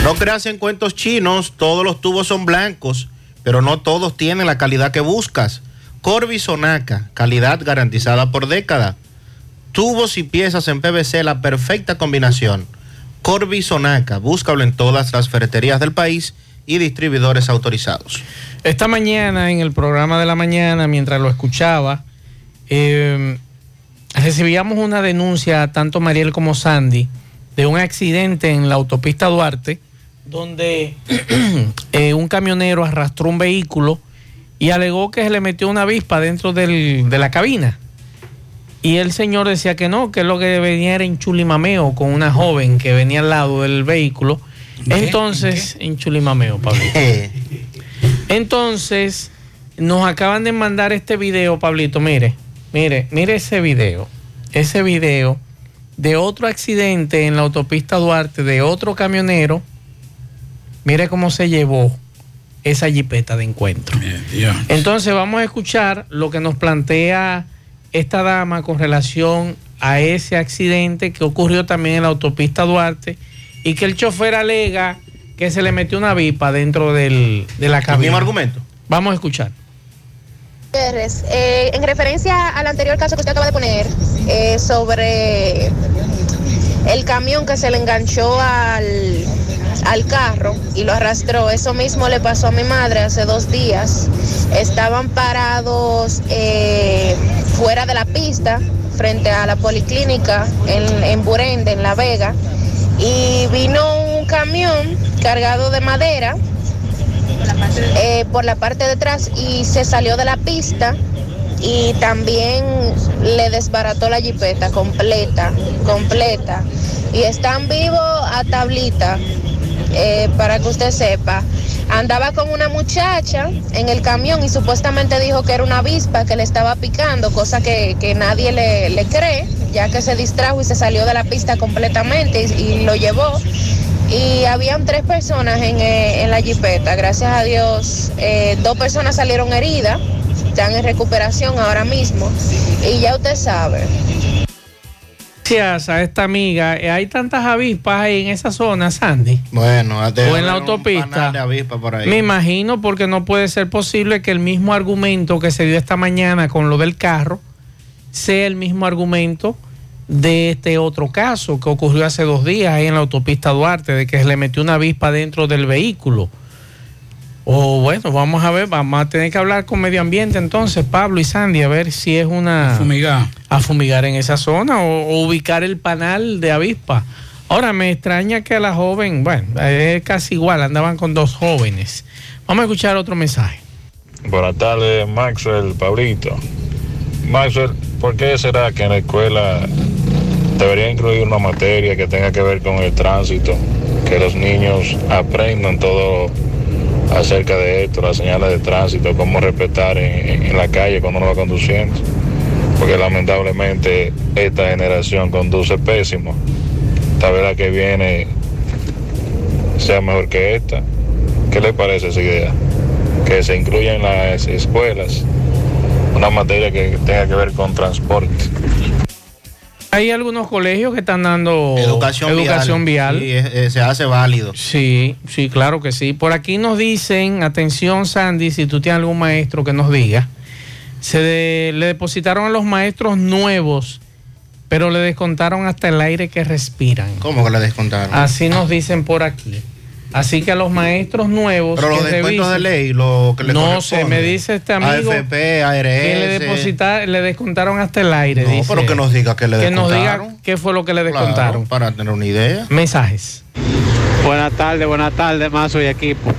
No creas en cuentos chinos, todos los tubos son blancos, pero no todos tienen la calidad que buscas. Corby Sonaca, calidad garantizada por década. Tubos y piezas en PVC, la perfecta combinación. Corby Sonaca, búscalo en todas las ferreterías del país y distribuidores autorizados. Esta mañana, en el programa de la mañana, mientras lo escuchaba, eh, recibíamos una denuncia, tanto Mariel como Sandy, de un accidente en la autopista Duarte, donde eh, un camionero arrastró un vehículo y alegó que se le metió una avispa dentro del- de la cabina. Y el señor decía que no, que lo que venía era en chulimameo con una joven que venía al lado del vehículo. Entonces, en chulimameo, Pablo. Entonces, nos acaban de mandar este video, Pablito. Mire, mire, mire ese video. Ese video de otro accidente en la autopista Duarte de otro camionero. Mire cómo se llevó esa jipeta de encuentro. Entonces vamos a escuchar lo que nos plantea esta dama con relación a ese accidente que ocurrió también en la autopista Duarte y que el chofer alega que se le metió una vipa dentro del, de la cabina. mismo argumento? Vamos a escuchar. Gutiérrez, eh, en referencia al anterior caso que usted acaba de poner eh, sobre el camión que se le enganchó al, al carro y lo arrastró, eso mismo le pasó a mi madre hace dos días. Estaban parados eh, fuera de la pista, frente a la policlínica en, en Burende, en La Vega, y vino un camión cargado de madera eh, por la parte de atrás y se salió de la pista y también le desbarató la jipeta completa, completa. Y están vivos a tablita, eh, para que usted sepa. Andaba con una muchacha en el camión y supuestamente dijo que era una avispa que le estaba picando, cosa que, que nadie le, le cree, ya que se distrajo y se salió de la pista completamente y, lo llevó y habían tres personas en, eh, en la jipeta. Gracias a Dios, eh, dos personas salieron heridas, están en recuperación ahora mismo y ya usted sabe. Gracias a esta amiga. Eh, Hay tantas avispas ahí en esa zona, Sandy. Bueno, o en la autopista. por ahí. Me imagino porque no puede ser posible que el mismo argumento que se dio esta mañana con lo del carro sea el mismo argumento de este otro caso que ocurrió hace dos días ahí en la autopista Duarte, de que se le metió una avispa dentro del vehículo. O bueno, vamos a ver, vamos a tener que hablar con medio ambiente entonces, Pablo y Sandy, a ver si es una... Fumigar. A fumigar en esa zona o, o ubicar el panal de avispa. Ahora, me extraña que a la joven, bueno, es casi igual, andaban con dos jóvenes. Vamos a escuchar otro mensaje. Buenas tardes, Maxwell, Pablito. Maxwell, ¿por qué será que en la escuela debería incluir una materia que tenga que ver con el tránsito? Que los niños aprendan todo acerca de esto, las señales de tránsito, cómo respetar en, la calle cuando uno va conduciendo. Porque lamentablemente esta generación conduce pésimo. Esta vez la que viene sea mejor que esta. ¿Qué le parece esa idea? Que se incluya en las escuelas una materia que tenga que ver con transporte. Hay algunos colegios que están dando Educación, educación vial. Sí, es- es- se hace válido. Sí, sí, claro que sí. Por aquí nos dicen, atención Sandy, si tú tienes algún maestro que nos diga, se de- le depositaron a los maestros nuevos, pero le descontaron hasta el aire que respiran. ¿Cómo que le descontaron? Así nos dicen por aquí. Así que a los maestros nuevos. Pero los que descuentos de ley, lo que le No sé, corresponde. me dice este amigo AFP, ARS. que le, deposita- le descontaron hasta el aire. No, dice. pero que nos diga que le Que nos diga descontaron. qué fue lo que le Claro, descontaron. para tener una idea. Mensajes. Buenas tardes, buenas tardes, Mazo y equipo.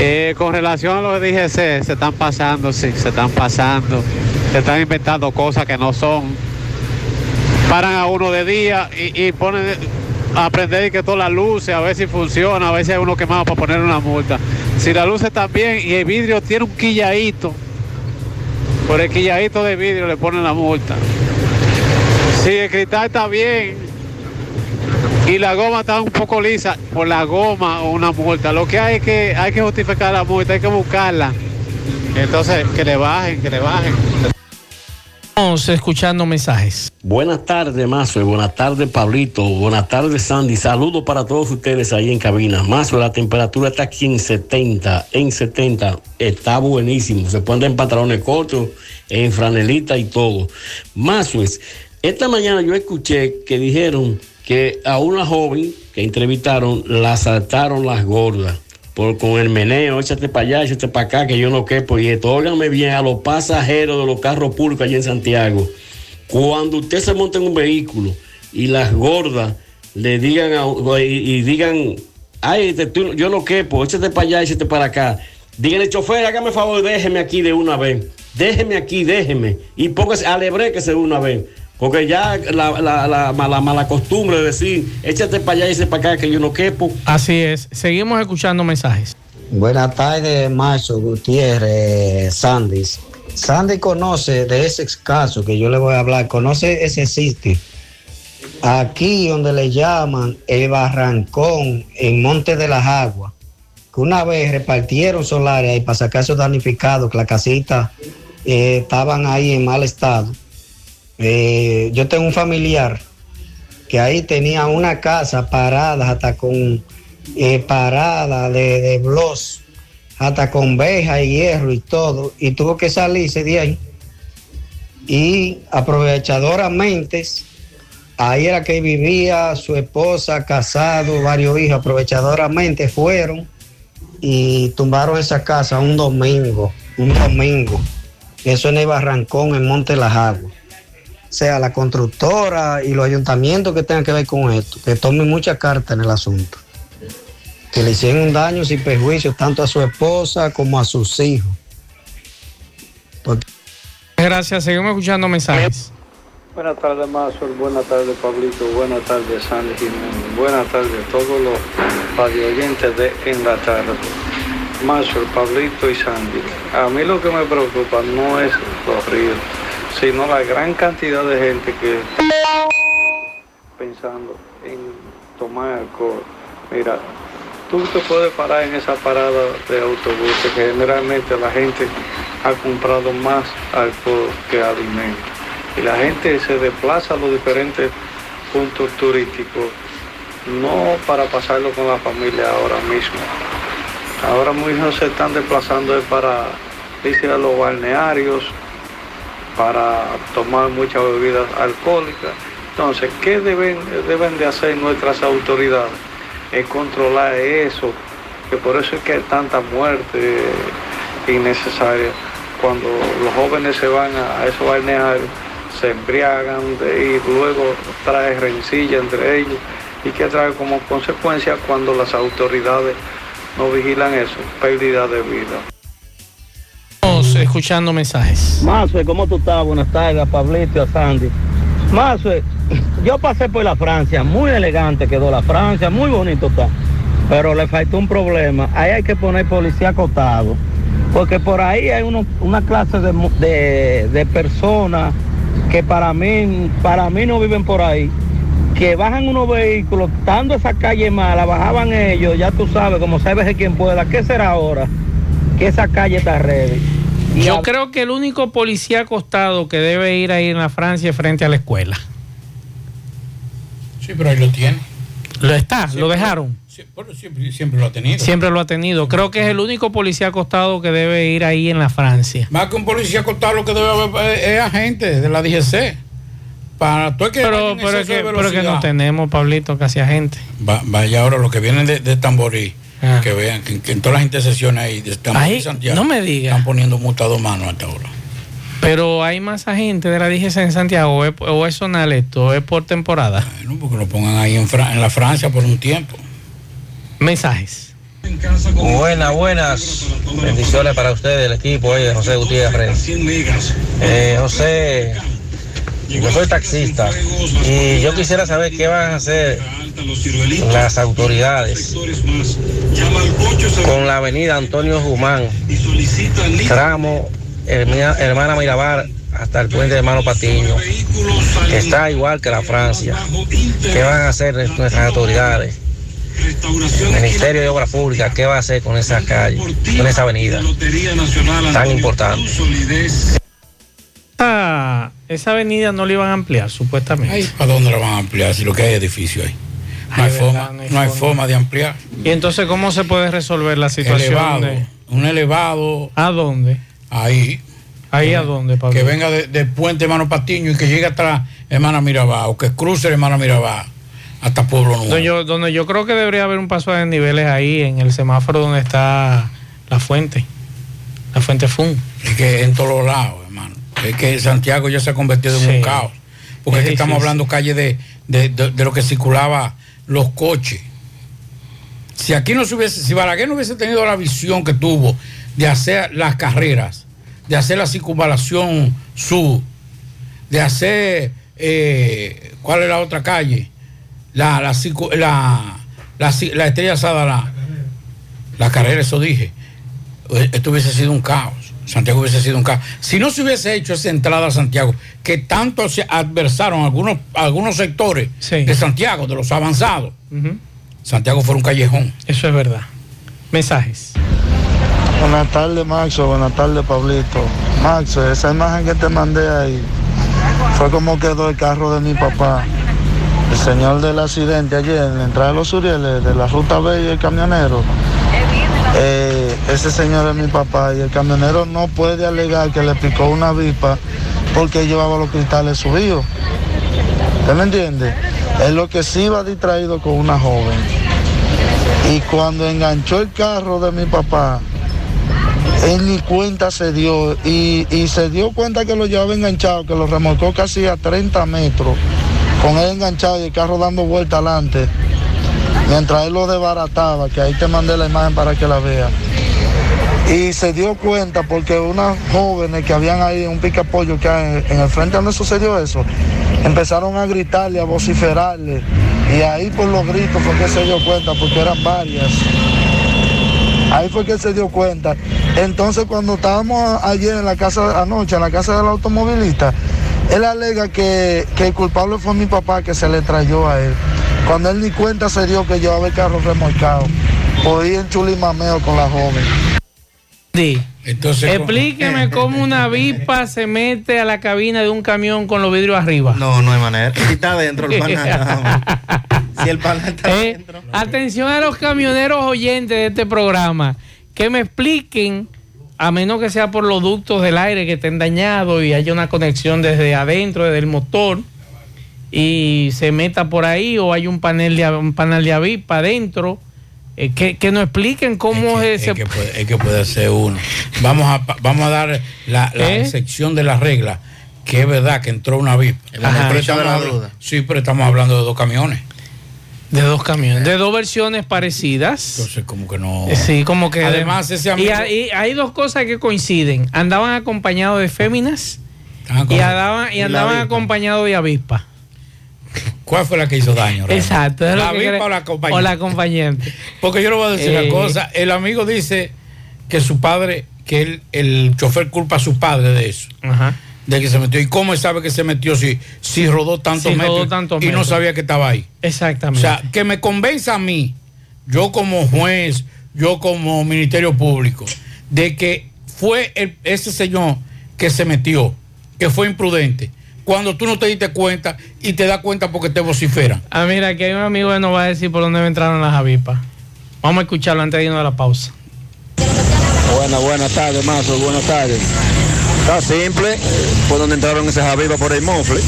Eh, con relación a lo que dije, se, se están pasando, sí, se están pasando. Se están inventando cosas que no son. Paran a uno de día y, y ponen aprender que todas las luces, a ver si funciona, a ver si hay uno quemado para poner una multa. Si las luces están bien y el vidrio tiene un quilladito, por el quilladito de vidrio le ponen la multa. Si el cristal está bien, y la goma está un poco lisa, por la goma o una multa. Lo que hay que hay que justificar la multa, hay que buscarla. Entonces, que le bajen, que le bajen. Escuchando mensajes. Buenas tardes, Mazo. Buenas tardes, Pablito. Buenas tardes, Sandy. Saludos para todos ustedes ahí en cabina. Mazo, la temperatura está aquí en 70. En 70. Está buenísimo. Se pueden en pantalones cortos, en franelita y todo. Mazo, esta mañana yo escuché que dijeron que a una joven que entrevistaron la saltaron las gordas. Por, con el meneo, échate para allá, échate para acá, que yo no quepo. Y esto, bien a los pasajeros de los carros públicos allá en Santiago. Cuando usted se monta en un vehículo y las gordas le digan a- y, digan, ay, te- tú- yo no quepo, échate para allá, échate para acá. Díganle, chofer, hágame favor, déjeme aquí de una vez. Déjeme aquí, déjeme. Y póngase, alebréquese de una vez. Porque ya la, la, la, la mala costumbre de decir, échate para allá y échate para acá, que yo no quepo. Así es. Seguimos escuchando mensajes. Buenas tardes, Macho Gutiérrez, Sandy. Sandy conoce de ese caso que yo le voy a hablar, conoce ese sitio. Aquí donde le llaman el Barrancón, en Monte de las Aguas, que una vez repartieron solares ahí para sacar esos damnificados, que la casita eh, estaban ahí en mal estado. Eh, yo tengo un familiar que ahí tenía una casa parada hasta con eh, parada de, de blos, hasta con veja y hierro y todo, y tuvo que salirse de ahí. Y aprovechadoramente, ahí era que vivía su esposa, casado, varios hijos, aprovechadoramente fueron y tumbaron esa casa un domingo, un domingo. Eso en el Barrancón, en Monte Las Aguas. O sea, la constructora y los ayuntamientos que tengan que ver con esto, que tomen mucha carta en el asunto. Que le hicieron daños y perjuicios tanto a su esposa como a sus hijos. Gracias. Seguimos escuchando mensajes. Buenas tardes, Mazur. Buenas tardes, Pablito. Buenas tardes, Sandy Jiménez. Buenas tardes a todos los radioyentes de En la Tarde. Mazur, Pablito y Sandy. A mí lo que me preocupa no es los ríos, sino la gran cantidad de gente que pensando en tomar alcohol. Mira, tú te puedes parar en esa parada de autobuses que generalmente la gente ha comprado más alcohol que alimento. Y la gente se desplaza a los diferentes puntos turísticos, no para pasarlo con la familia ahora mismo. Ahora mismo se están desplazando es para irse a los balnearios, para tomar muchas bebidas alcohólicas. Entonces, ¿qué deben, deben de hacer nuestras autoridades? Es controlar eso que por eso es que hay tanta muerte innecesaria. Cuando los jóvenes se van a, esos balnearios, se embriagan de ir, luego trae rencilla entre ellos y que trae como consecuencia cuando las autoridades no vigilan eso, pérdida de vida. Escuchando mensajes. Mazue, ¿cómo tú estás? Buenas tardes, a Pablito a Sandy. Mazue, yo pasé por la Francia, muy elegante quedó la Francia, muy bonito está. Pero le faltó un problema. Ahí hay que poner policía acotado. Porque por ahí hay uno- una clase de, de- personas que para mí, para mí no viven por ahí. Que bajan unos vehículos, estando esa calle mala, bajaban ellos, ya tú sabes, como sabes de quien pueda. ¿Qué será ahora? Que esa calle está ready. Y Yo a- creo que el único policía acostado que debe ir ahí en la Francia es frente a la escuela. Sí, pero ahí lo tiene. Lo está, lo dejaron. Bueno, siempre, siempre lo ha tenido. Siempre lo ha tenido. Creo que es el único policía acostado que debe ir ahí en la Francia. Más que un policía cortado lo que debe haber es, es agente de la DGC. Para todo el que Pero, pero, que, pero que no tenemos, Pablito, casi agente. Va- vaya ahora los que vienen de, de Tamborí, Ah. que vean que, que en todas las intersecciones ahí de Ahí, y Santiago no me diga. están poniendo multa dos manos hasta ahora. Pero hay más agentes de la DGC en Santiago, o es, o es zonal esto, o es por temporada. Bueno, porque lo pongan ahí en, Fra- en la Francia por un tiempo. Mensajes. Buenas, buenas. Bendiciones para ustedes, el equipo, oye, José Gutiérrez. Eh, José, yo soy taxista y yo quisiera saber qué van a hacer las autoridades con la avenida Antonio Guzmán, tramo Hermana Mirabal hasta el puente de Hermano Patiño, que está igual que la Francia. ¿Qué van a hacer nuestras autoridades? Ministerio de Obras Públicas, ¿qué va a hacer con esa calle, con esa avenida tan importante? Esa, esa avenida no la iban a ampliar, supuestamente. Ay, ¿Para dónde la van a ampliar si lo que hay es edificio ahí? No hay, Ay, forma, verdad, no hay no hay forma. forma de ampliar. Y entonces, ¿cómo se puede resolver la situación? Elevado, de- un elevado. ¿A dónde? Ahí. ¿Ahí a dónde, Pablo? Que venga de- del puente Hermano Patiño y que llegue hasta la Hermana Mirabal, o que cruce la Hermana Mirabal hasta Pueblo Nuevo. Donde yo, donde yo creo que debería haber un paso de niveles ahí en el semáforo donde está la fuente, la fuente FUN. Es que en todos los lados. Es que Santiago ya se ha convertido en un caos. Porque Es que estamos hablando calle de, de, de- de lo que circulaba los coches. Si aquí no se hubiese, si Balaguer no hubiese tenido la visión que tuvo de hacer las carreras, de hacer la circunvalación sur, de hacer, eh, ¿cuál es la otra calle? La, la, la, la, estrella Sadalá. La carrera, eso dije. Esto hubiese sido un caos. Santiago hubiese sido un caos. Si no se hubiese hecho esa entrada a Santiago, que tanto se adversaron algunos, algunos sectores de Santiago, de los avanzados, Santiago fue un callejón. Eso es verdad. Mensajes. Buenas tardes, Maxo. Buenas tardes, Pablito. Maxo, esa imagen que te mandé ahí fue como quedó el carro de mi papá. El señor del accidente ayer en la entrada de los Urieles, de la ruta B y el camionero. Eh, ese señor es mi papá y el camionero no puede alegar que le picó una avispa porque llevaba los cristales subidos. ¿Usted me entiende? Es lo que sí iba distraído con una joven. Y cuando enganchó el carro de mi papá, él ni cuenta se dio y, y se dio cuenta que lo llevaba enganchado, que lo remolcó casi a 30 metros, con él enganchado y el carro dando vuelta adelante, mientras él lo desbarataba, que ahí te mandé la imagen para que la vea. Y se dio cuenta porque unas jóvenes que habían ahí, un picapollo que en el frente donde sucedió eso, empezaron a gritarle, a vociferarle. Y ahí por los gritos fue que se dio cuenta, porque eran varias. Ahí fue que se dio cuenta. Entonces cuando estábamos ayer en la casa, anoche, en la casa del automovilista, él alega que, que el culpable fue mi papá que se le trayó a él. Cuando él ni cuenta se dio que llevaba el carro remolcado. Por ir en chulimameo con la joven. Sí. Entonces, Explíqueme cómo una avispa se mete a la cabina de un camión con los vidrios arriba. No, no hay manera. Si está adentro el panal. si el panal está Eh, adentro. Atención a los camioneros oyentes de este programa, que me expliquen, a menos que sea por los ductos del aire que estén dañados y haya una conexión desde adentro, desde el motor, y se meta por ahí, o hay un panel de, un panel de avispa adentro, eh, que, que nos expliquen cómo es, ese... Es que puede, es que puede ser uno. Vamos a, vamos a dar la, la ¿Eh? excepción de la regla, que es verdad que entró una. Ajá. Pero estamos hablando- Sí, pero estamos hablando de dos camiones. De dos camiones, de dos versiones parecidas. Entonces, como que no. Sí, como que. Además, ese amigo. Y, hay- hay dos cosas que coinciden. Andaban acompañados de féminas Ah, y andaban, y andaban acompañados de avispas. ¿Cuál fue la que hizo daño? realmente? Exacto. es lo ¿La quere- o la acompañante? O la acompañante. Porque yo le voy a decir Eh. una cosa. El amigo dice que su padre, que él- el chofer culpa a su padre de eso. Ajá. De que se metió. ¿Y cómo sabe que se metió si, si rodó tantos Si metros rodó y no sabía que estaba ahí? O Exactamente. sea, que me convenza a mí, yo como juez, yo como Ministerio Público, de que fue el- ese señor que se metió, que fue imprudente, cuando tú no te diste cuenta y te das cuenta porque te vociferan. Ah, mira, aquí hay un amigo que nos va a decir por dónde me entraron las avispas. Vamos a escucharlo antes de irnos a la pausa. Buenas, buenas tardes, Mazo, buenas tardes. Está simple, por donde entraron esas avivas por el mofle.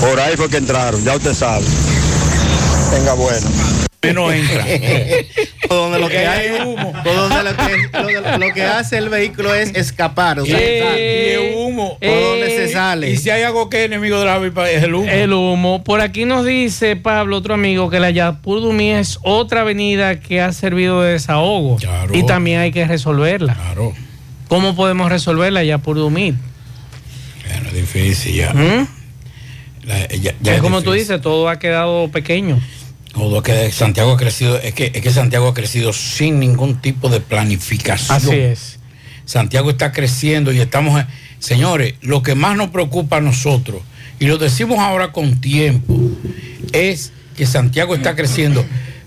Por ahí fue que entraron, ya usted sabe. Venga, bueno. No entra. Por donde lo que hay humo. Por donde lo que, lo, lo que hace el vehículo es escapar. O sea, y el humo. ¿Por dónde se sale? Y si hay algo que es enemigo de la avispa, es el humo. El humo. Por aquí nos dice Pablo, otro amigo, que la Yapur Dumí es otra avenida que ha servido de desahogo. Y también hay que resolverla. Claro. ¿Cómo podemos resolverla Yapur Dumí? Bueno, es difícil ya. ¿Mm? La- ya- ya es es como tú difícil. dices, todo ha quedado pequeño. Que Santiago ha crecido, es que, es que Santiago ha crecido sin ningún tipo de planificación. Así es. Santiago está creciendo y estamos, señores, lo que más nos preocupa a nosotros, y lo decimos ahora con tiempo, es que Santiago está creciendo.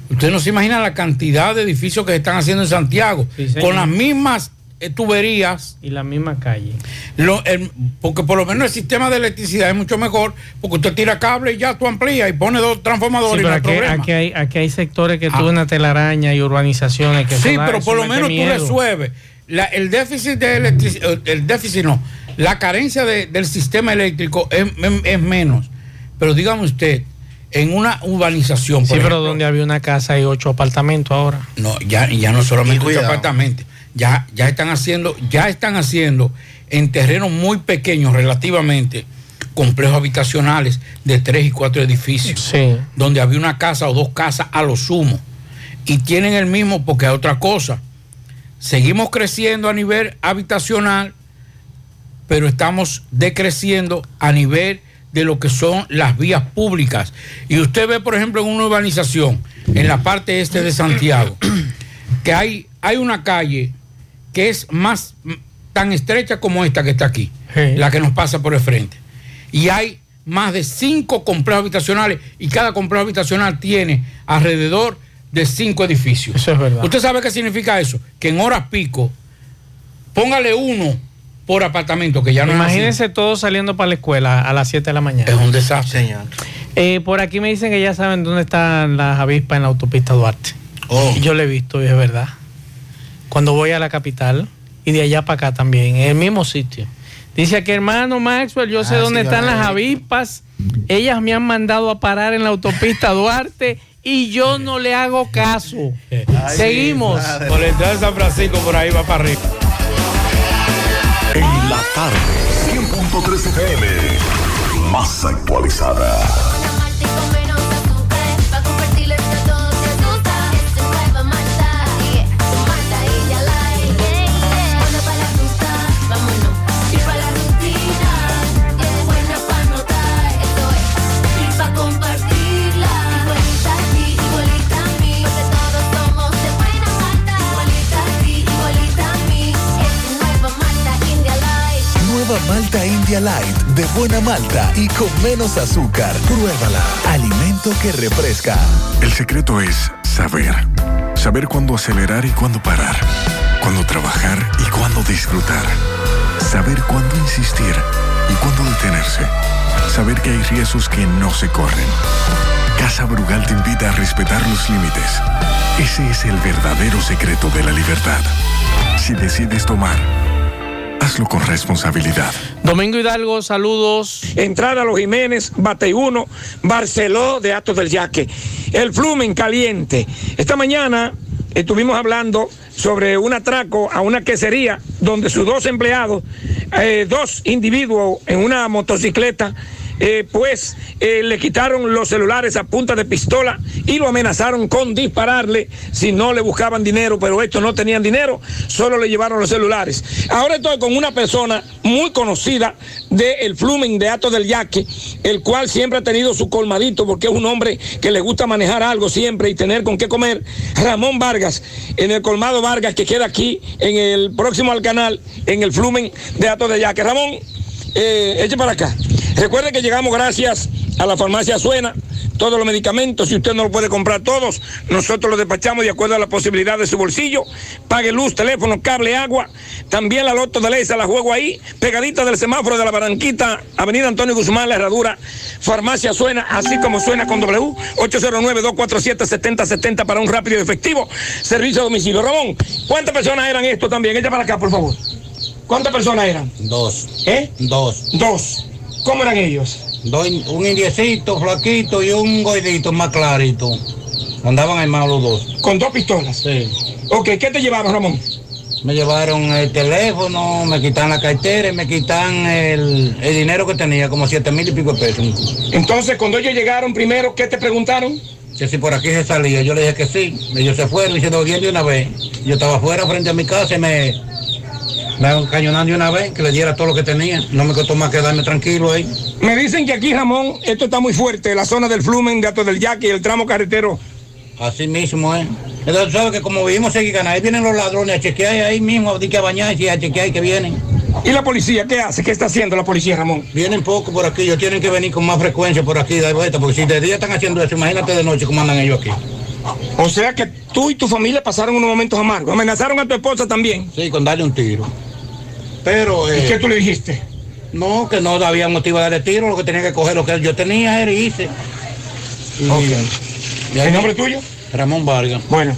Usted no se imagina la cantidad de edificios que se están haciendo en Santiago, con las mismas tuberías. Y la misma calle. Lo- el- porque por lo menos el sistema de electricidad es mucho mejor, porque usted tira cable y ya tú amplías y pone dos Sí, transformadores y pero no hay aquí, problema. aquí hay, aquí hay sectores que tuvo una telaraña y urbanizaciones que Sí, pero por lo menos tú resuelves. La- el déficit de electricidad, el déficit no, la carencia de- del sistema eléctrico es, es- es menos. Pero dígame usted, en una urbanización, por Sí, pero ejemplo, donde había una casa hay ocho apartamentos ahora. no, ya, ya no solamente ocho apartamentos, ya, ya están haciendo, ya están haciendo en terrenos muy pequeños relativamente complejos habitacionales de tres y cuatro edificios, donde había una casa o dos casas a lo sumo, y tienen el mismo porque hay otra cosa. Seguimos creciendo a nivel habitacional, pero estamos decreciendo a nivel de lo que son las vías públicas. Y usted ve, por ejemplo, en una urbanización, en la parte este de Santiago, que hay, hay una calle que es más tan estrecha como esta que está aquí, la que nos pasa por el frente. Y hay más de cinco complejos habitacionales y cada complejo habitacional tiene alrededor de cinco edificios. Eso es verdad. ¿Usted sabe qué significa eso? Que en horas pico, póngale uno por apartamento, que ya no es así. Imagínense todos saliendo para la escuela a las 7 de la mañana. Es un desastre. Señor. Eh, por aquí me dicen que ya saben dónde están las avispas en la autopista Duarte. Oh. Yo lo he visto y es verdad. Cuando voy a la capital y de allá para acá también, en el mismo sitio. Dice aquí, hermano Maxwell, yo sé Ah, dónde sí, están las avispas. Ellas me han mandado a parar en la autopista Duarte y yo no le hago caso. Seguimos. Por la entrada de San Francisco, por ahí va para arriba. En la tarde, 100.3 FM, más actualizada. Malta India Light de buena malta y con menos azúcar. Pruébala. Alimento que refresca. El secreto es saber. Saber cuándo acelerar y cuándo parar. Cuándo trabajar y cuándo disfrutar. Saber cuándo insistir y cuándo detenerse. Saber que hay riesgos que no se corren. Casa Brugal te invita a respetar los límites. Ese es el verdadero secreto de la libertad. Si decides tomar, hazlo con responsabilidad. Domingo Hidalgo, saludos. Entrada a los Jiménez, bate uno, Barceló de Atos del Yaque. El Flumen caliente. Esta mañana estuvimos hablando sobre un atraco a una quesería donde sus dos empleados, eh, dos individuos en una motocicleta, eh, pues eh, le quitaron los celulares a punta de pistola y lo amenazaron con dispararle si no le buscaban dinero, pero estos no tenían dinero, solo le llevaron los celulares. Ahora estoy con una persona muy conocida del Flumen de Ato del Yaque, el cual siempre ha tenido su colmadito porque es un hombre que le gusta manejar algo siempre y tener con qué comer. Ramón Vargas, en el colmado Vargas que queda aquí en el próximo al canal, en el Flumen de Ato del Yaque. Ramón, eh, eche para acá. Recuerde que llegamos gracias a la farmacia Suena. Todos los medicamentos, si usted no lo puede comprar todos, nosotros los despachamos de acuerdo a la posibilidad de su bolsillo. Pague luz, teléfono, cable, agua. También la Loto de Leisa la juego ahí, pegadita del semáforo de la Barranquita, Avenida Antonio Guzmán, La Herradura. Farmacia Suena, así como suena con W, 809-247-7070 para un rápido y efectivo servicio a domicilio. Ramón, ¿cuántas personas eran esto también? Echa para acá, por favor. ¿Cuántas personas eran? Dos. ¿Eh? Dos. Dos. ¿Cómo eran ellos? Dos, un indiecito, flaquito y un goidito más clarito. Andaban armados los dos. ¿Con dos pistolas? Sí. Ok, ¿qué te llevaron, Ramón? Me llevaron el teléfono, me quitan la cartera y me quitan el, el dinero que tenía, como siete mil y pico de pesos. Entonces, cuando ellos llegaron primero, ¿qué te preguntaron? Que si por aquí se salía, yo le dije que sí. Ellos se fueron y se dolían de una vez. Yo estaba afuera frente a mi casa y me, me cañonaron de una vez, que le diera todo lo que tenía. No me costó más quedarme tranquilo ahí. Me dicen que aquí, Ramón, esto está muy fuerte, la zona del Flumen, de Ato del Yaque y el tramo carretero. Así mismo, ¿eh? Entonces, sabes que como vivimos en ahí vienen los ladrones a chequear ahí mismo, a que a bañarse y a chequear que vienen. ¿Y la policía qué hace? ¿Qué está haciendo la policía, Ramón? Vienen poco por aquí, ellos tienen que venir con más frecuencia por aquí, de vuelta, porque si de día están haciendo eso, imagínate de noche cómo andan ellos aquí. O sea que tú y tu familia pasaron unos momentos amargos. ¿Amenazaron a tu esposa también? Sí, con darle un tiro. Pero... ¿Y eh, qué tú le dijiste? No, que no había motivo de darle tiro, lo que tenía que coger, lo que yo tenía era hice. Y- y ¿El nombre tuyo? Ramón Vargas. Bueno,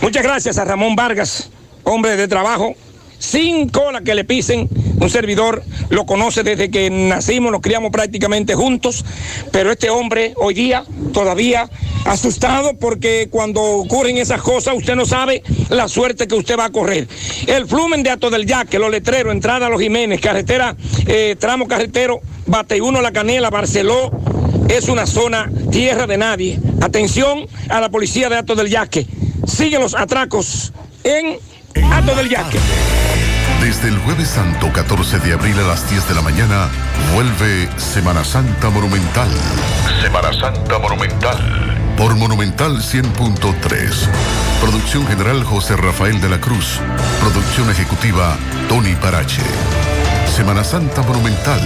muchas gracias a Ramón Vargas, hombre de trabajo, sin cola que le pisen. Un servidor lo conoce desde que nacimos, nos criamos prácticamente juntos, pero este hombre hoy día todavía asustado porque cuando ocurren esas cosas usted no sabe la suerte que usted va a correr. El flumen de Ato del Yaque, los letreros, entrada a los Jiménez, carretera, eh, tramo carretero, Bate 1 La Canela, Barceló, es una zona tierra de nadie. Atención a la policía de Ato del Yaque. Sigue los atracos en Ato del Yaque. Desde el jueves santo 14 de abril a las 10 de la mañana, vuelve Semana Santa Monumental. Semana Santa Monumental. Por Monumental 100.3. Producción general José Rafael de la Cruz. Producción ejecutiva Tony Parache. Semana Santa Monumental.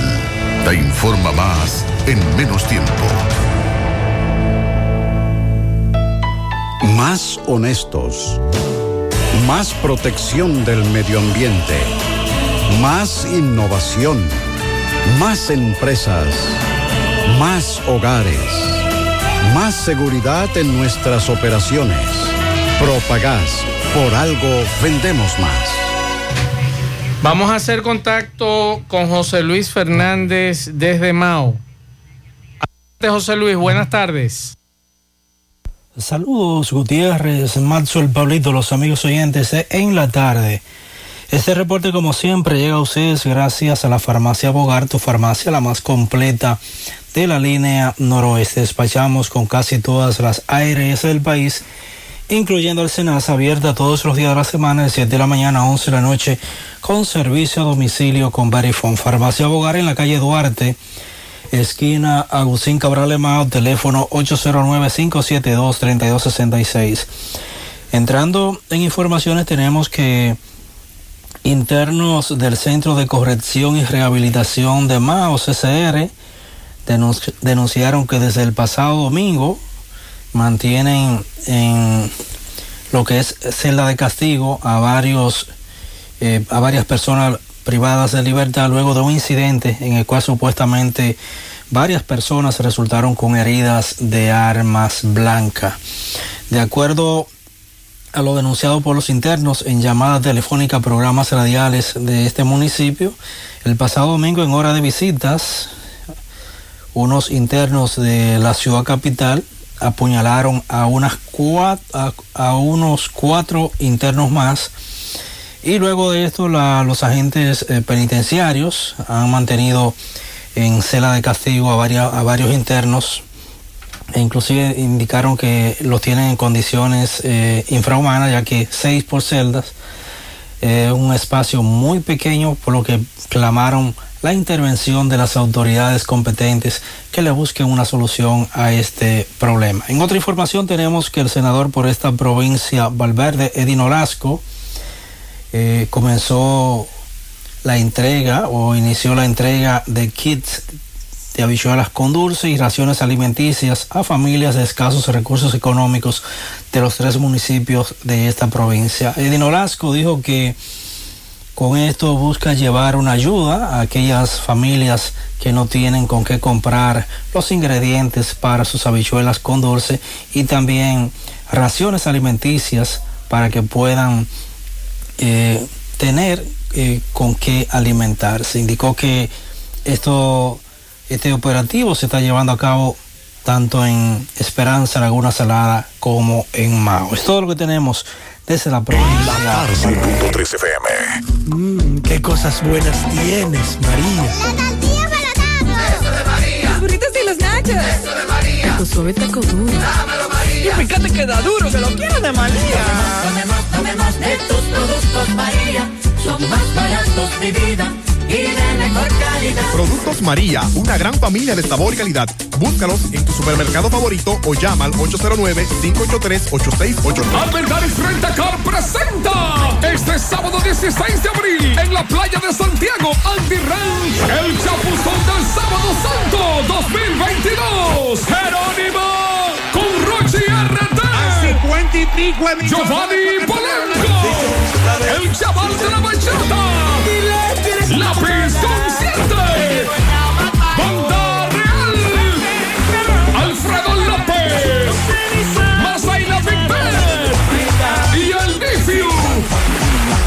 Te informa más en menos tiempo. Más honestos. Más protección del medio ambiente. Más innovación. Más empresas. Más hogares. Más seguridad en nuestras operaciones. Propagás. Por algo vendemos más. Vamos a hacer contacto con José Luis Fernández desde Mao. José Luis, buenas tardes. Saludos Gutiérrez, Maxwell, Pablito, los amigos oyentes en la tarde. Este reporte como siempre llega a ustedes gracias a la farmacia Bogar, tu farmacia la más completa de la línea noroeste. Despachamos con casi todas las ARS del país, incluyendo el Senasa abierta todos los días de la semana, de 7 de la mañana a 11 de la noche, con servicio a domicilio con Verifone. Farmacia Bogar en la calle Duarte, esquina Agustín Cabral Emao, teléfono 809-572-3266. Entrando en informaciones tenemos que internos del Centro de Corrección y Rehabilitación de Mao, CCR, denunci- denunciaron que desde el pasado domingo mantienen en lo que es celda de castigo a varios eh, a varias personas privadas de libertad luego de un incidente en el cual supuestamente varias personas resultaron con heridas de armas blancas. De acuerdo a lo denunciado por los internos en llamadas telefónicas programas radiales de este municipio. El pasado domingo en hora de visitas, unos internos de la ciudad capital apuñalaron a, unas cua- a, a unos cuatro internos más y luego de esto los agentes eh, penitenciarios han mantenido en cela de castigo a, varios internos e inclusive indicaron que los tienen en condiciones eh, infrahumanas ya que seis por celdas eh, un espacio muy pequeño por lo que clamaron la intervención de las autoridades competentes que le busquen una solución a este problema. En otra información tenemos que el senador por esta provincia Valverde, Edin Olasco, eh, comenzó la entrega o inició la entrega de kits de habichuelas con dulce y raciones alimenticias a familias de escasos recursos económicos de los tres municipios de esta provincia. Edin Olasco dijo que con esto busca llevar una ayuda a aquellas familias que no tienen con qué comprar los ingredientes para sus habichuelas con dulce y también raciones alimenticias para que puedan eh, tener eh, con qué alimentarse. Indicó que esto, este operativo se está llevando a cabo tanto en Esperanza, Laguna Salada como en Mao. Es todo lo que tenemos desde la provincia. Punto 3 FM. Mmm, qué cosas buenas tienes, María. Eso de María. Los burritos y los nachos. Eso de María. Tu suave taco duro. Dámelo, María. Y fíjate que da duro, que lo quiero de María. Tomemos, tomemos de tus productos, María. Son más baratos de vida y de mejor calidad. Productos María, una gran familia de sabor y calidad. Búscalos en tu supermercado favorito o llama al 809-583-8689. Albergaris Rentacar presenta este sábado 16 de abril en la playa de Santiago, Andy Ranch, el chapuzón del sábado santo 2022. Jerónimo Giovanni Polanco, el chaval de la bachata. Lápiz Consciente. Banda Real. Alfredo López. Masai la Big Y el Difiu.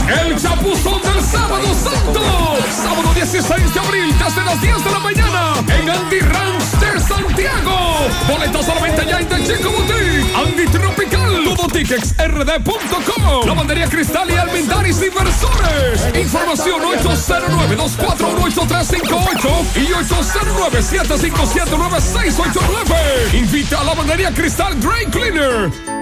El chapuzón del sábado santo. Sábado 16 de abril, desde las 10 de la mañana. En Andy Ranch de Santiago. Boletas a la venta ya en The Chico Boutique. Andy Tropical. Todoticketsrd.com. Lavandería Cristal y Almendaris Inversores. Información 809-241-8358 y 809-757-9689. Invita a Lavandería Cristal Dry Cleaner.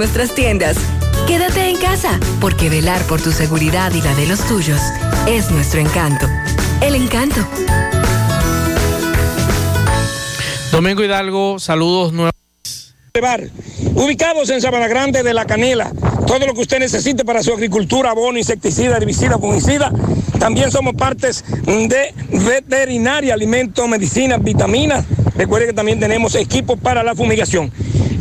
nuestras tiendas. Quédate en casa, porque velar por tu seguridad y la de los tuyos es nuestro encanto. El encanto. Domingo Hidalgo, saludos nuevos. Bar, ubicados en Sabana Grande de la Canela. Todo lo que usted necesite para su agricultura, abono, insecticida, herbicida, fungicida. También somos partes de veterinaria, alimentos, medicinas, vitaminas. Recuerde que también tenemos equipos para la fumigación.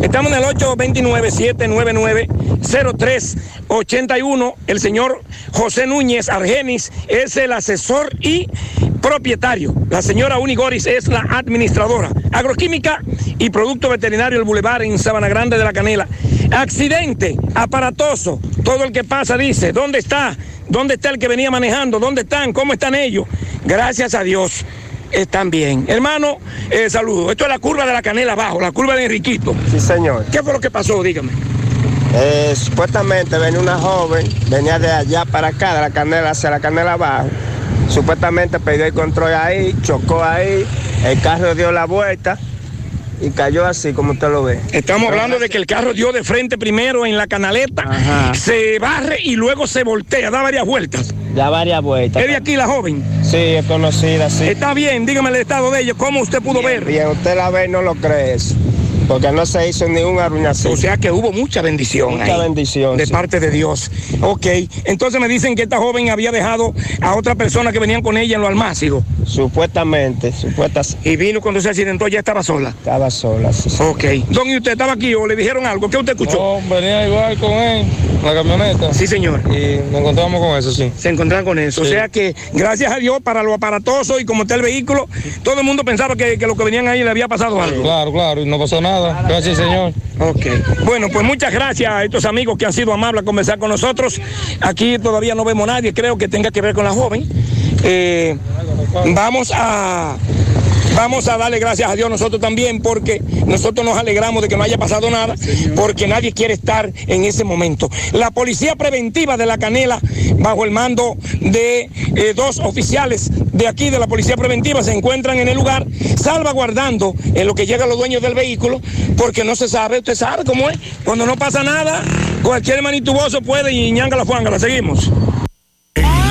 Estamos en el 829-799-0381. El señor José Núñez Argenis es el asesor y propietario. La señora Unigoris es la administradora. Agroquímica y producto veterinario El Boulevard en Sabana Grande de la Canela. Accidente aparatoso. Todo el que pasa dice, ¿dónde está? ¿Dónde está el que venía manejando? ¿Dónde están? ¿Cómo están ellos? Gracias a Dios. Están bien. Hermano, eh, saludo. Esto es la curva de la canela abajo, la curva de Enriquito. Sí, señor. ¿Qué fue lo que pasó? Dígame. Eh, supuestamente venía una joven, venía de allá para acá, de la canela hacia la canela abajo. Supuestamente perdió el control ahí, chocó ahí, el carro dio la vuelta y cayó así como usted lo ve. Estamos hablando de que el carro dio de frente primero en la canaleta, se barre y luego se voltea, da varias vueltas. Ya varias vueltas. ¿Es de aquí la joven? Sí, es conocida, sí. Está bien, dígame el estado de ellos, ¿cómo usted pudo ver? Bien, usted la ve y no lo cree eso. Porque no se hizo ninguna arruinación. O sea que hubo mucha bendición. Mucha ahí, bendición, De sí. parte de Dios. Ok. Entonces me dicen que esta joven había dejado a otra persona que venían con ella en lo almácigo. Supuestamente, supuestas. Y vino cuando se accidentó, ya estaba sola. Estaba sola, sí. Ok. Don, ¿y usted estaba aquí o le dijeron algo? ¿Qué usted escuchó? No, venía igual con él, la camioneta. Sí, señor. Y nos encontramos con eso, sí. Se encontraron con eso. O sea que, gracias a Dios, para lo aparatoso y como está el vehículo, todo el mundo pensaba que, que lo que venían ahí le había pasado algo. Claro, claro, y no pasó nada. Gracias, Señor. Ok. Bueno, pues muchas gracias a estos amigos que han sido amables a conversar con nosotros. Aquí todavía no vemos nadie, creo que tenga que ver con la joven. Eh, vamos a. Vamos a darle gracias a Dios nosotros también porque nosotros nos alegramos de que no haya pasado nada porque nadie quiere estar en ese momento. La policía preventiva de la Canela, bajo el mando de eh, dos oficiales de aquí de la policía preventiva, se encuentran en el lugar salvaguardando en lo que llegan los dueños del vehículo porque no se sabe, usted sabe cómo es. Cuando no pasa nada, cualquier manituboso puede y ñanga la fuanga. La seguimos.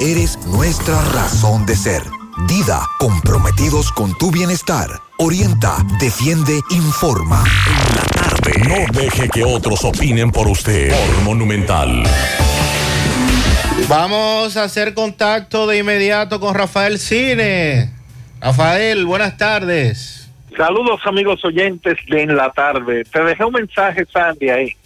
eres nuestra razón de ser. Dida, comprometidos con tu bienestar. Orienta, defiende, informa. No deje que otros opinen por usted. Por Monumental. Vamos a hacer contacto de inmediato con Rafael Cine. Rafael, buenas tardes. Saludos amigos oyentes de En la Tarde. Te dejé un mensaje, Sandy, ahí.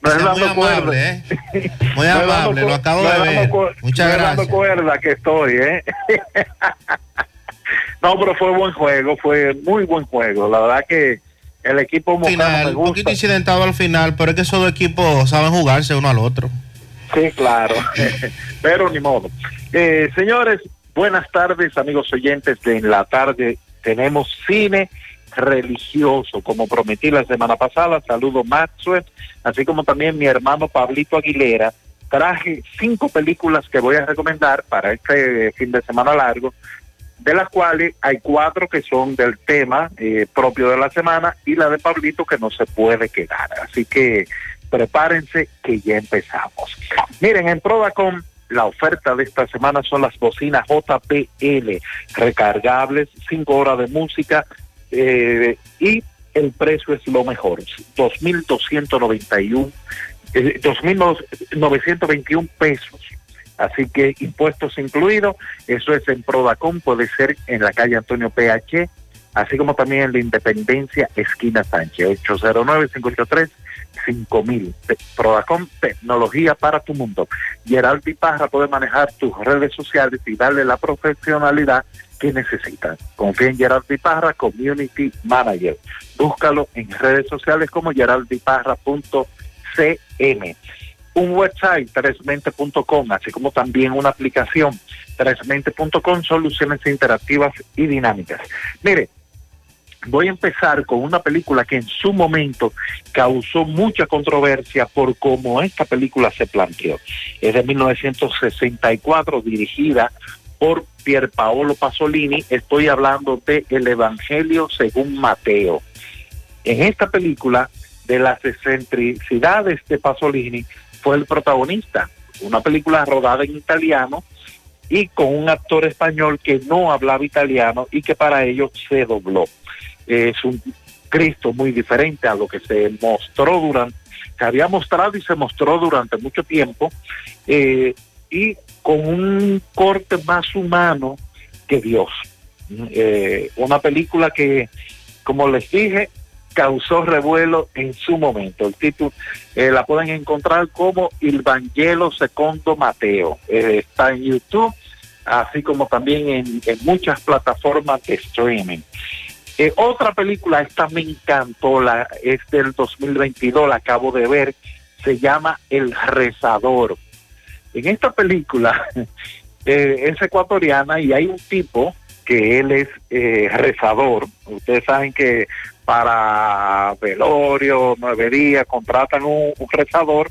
No es Muy dando cuerda. amable, ¿eh? Muy amable, lo acabo de ver. Muchas gracias. dando cuerda que estoy, ¿eh? no, pero fue buen juego, fue muy buen juego. La verdad que el equipo Final, me un poquito incidentado al final, pero es que esos dos equipos saben jugarse uno al otro. Sí, claro. Pero ni modo. Eh, señores, buenas tardes, amigos oyentes de En la Tarde. Tenemos cine religioso, como prometí la semana pasada. Saludo Maxwell, así como también mi hermano Pablito Aguilera. Traje cinco películas que voy a recomendar para este fin de semana largo, de las cuales hay cuatro que son del tema eh, propio de la semana y la de Pablito que no se puede quedar. Así que prepárense que ya empezamos. Miren, en Prodacom la oferta de esta semana son las bocinas JPL recargables, 5 horas de música eh, y el precio es lo mejor, 2.291, eh, 2.921 pesos. Así que impuestos incluidos, eso es en Prodacom, puede ser en la calle Antonio PH, así como también en la Independencia, esquina Sánchez, 809-583-5000. Te- Prodacom, tecnología para tu mundo. Gerald Parra puede manejar tus redes sociales y darle la profesionalidad que necesitas. Confía en Gerald Parra, Community Manager. Búscalo en redes sociales como geraldiparra.cm un website 3mente.com, así como también una aplicación 3mente.com, soluciones interactivas y dinámicas. Mire, voy a empezar con una película que en su momento causó mucha controversia por cómo esta película se planteó. Es de 1964, dirigida por Pierpaolo Pasolini. Estoy hablando de El Evangelio según Mateo. En esta película, de las excentricidades de Pasolini, fue el protagonista. Una película rodada en italiano y con un actor español que no hablaba italiano y que para ello se dobló. Es un Cristo muy diferente a lo que se mostró durante se había mostrado y se mostró durante mucho tiempo eh, y con un corte más humano que Dios. Eh, una película que, como les dije, causó revuelo en su momento. El título eh, la pueden encontrar como Il Vangelo Secondo Mateo. Eh, está en YouTube, así como también en, muchas plataformas de streaming. Otra película, esta me encantó, la, es del 2022, la acabo de ver, se llama El Rezador. En esta película eh, es ecuatoriana y hay un tipo que él es eh, rezador. Ustedes saben que para velorio, nuevería, contratan un, un rezador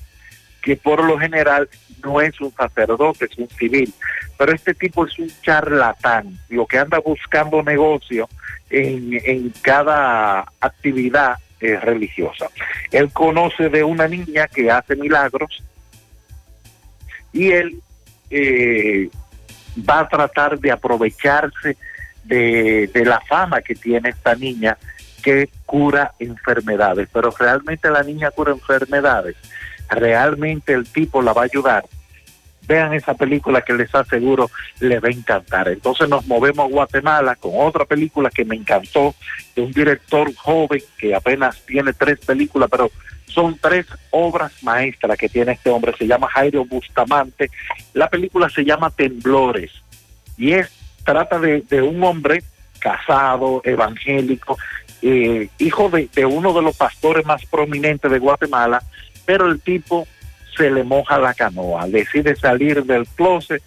que por lo general no es un sacerdote, es un civil. Pero este tipo es un charlatán, lo que anda buscando negocio en, en cada actividad eh, religiosa. Él conoce de una niña que hace milagros y él eh, va a tratar de aprovecharse de, la fama que tiene esta niña que cura enfermedades, pero realmente la niña cura enfermedades, realmente el tipo la va a ayudar. Vean esa película que les aseguro les va a encantar. Entonces nos movemos a Guatemala con otra película que me encantó, de un director joven que apenas tiene tres películas, pero son tres obras maestras que tiene este hombre. Se llama Jairo Bustamante. La película se llama Temblores y es trata de, un hombre casado, evangélico, eh, hijo de, uno de los pastores más prominentes de Guatemala, pero el tipo se le moja la canoa, decide salir del closet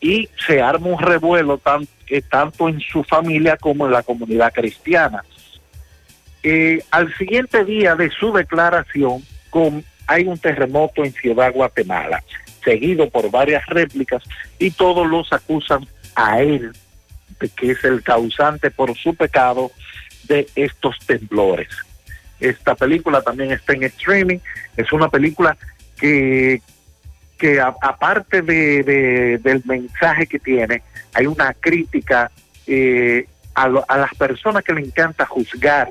y se arma un revuelo eh, tanto en su familia como en la comunidad cristiana. Eh, al siguiente día de su declaración, con, hay un terremoto en Ciudad Guatemala, seguido por varias réplicas, y todos los acusan a él, de que es el causante por su pecado de estos temblores. Esta película también está en streaming, es una película que, que aparte de, de- del mensaje que tiene, hay una crítica eh, a las personas que le encanta juzgar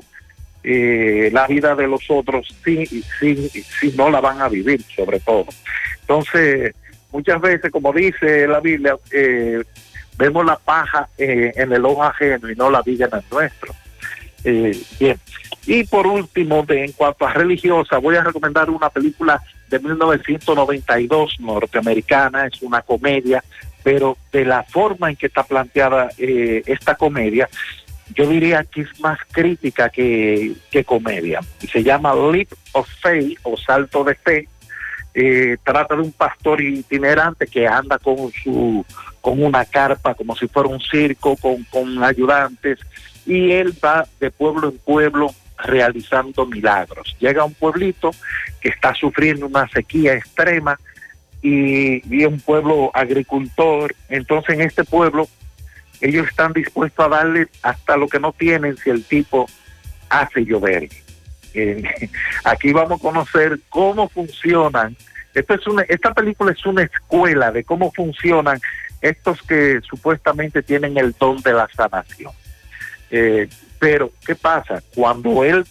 eh, la vida de los otros si, si, si no la van a vivir, sobre todo. Entonces, muchas veces, como dice la Biblia, eh, vemos la paja eh, en el ojo ajeno y no la viga en el nuestro. Bien. Y por último, en cuanto a religiosa, voy a recomendar una película de 1992 norteamericana, es una comedia, pero de la forma en que está planteada esta comedia, yo diría que es más crítica que, que comedia. Se llama Leap of Faith o Salto de Fe. Eh, trata de un pastor itinerante que anda con su con una carpa como si fuera un circo con, con ayudantes y él va de pueblo en pueblo realizando milagros. Llega a un pueblito que está sufriendo una sequía extrema y, y un pueblo agricultor. Entonces en este pueblo ellos están dispuestos a darle hasta lo que no tienen si el tipo hace llover. Eh, aquí vamos a conocer cómo funcionan. Esta película es una escuela de cómo funcionan estos que supuestamente tienen el don de la sanación. Eh, pero, ¿qué pasa? Cuando él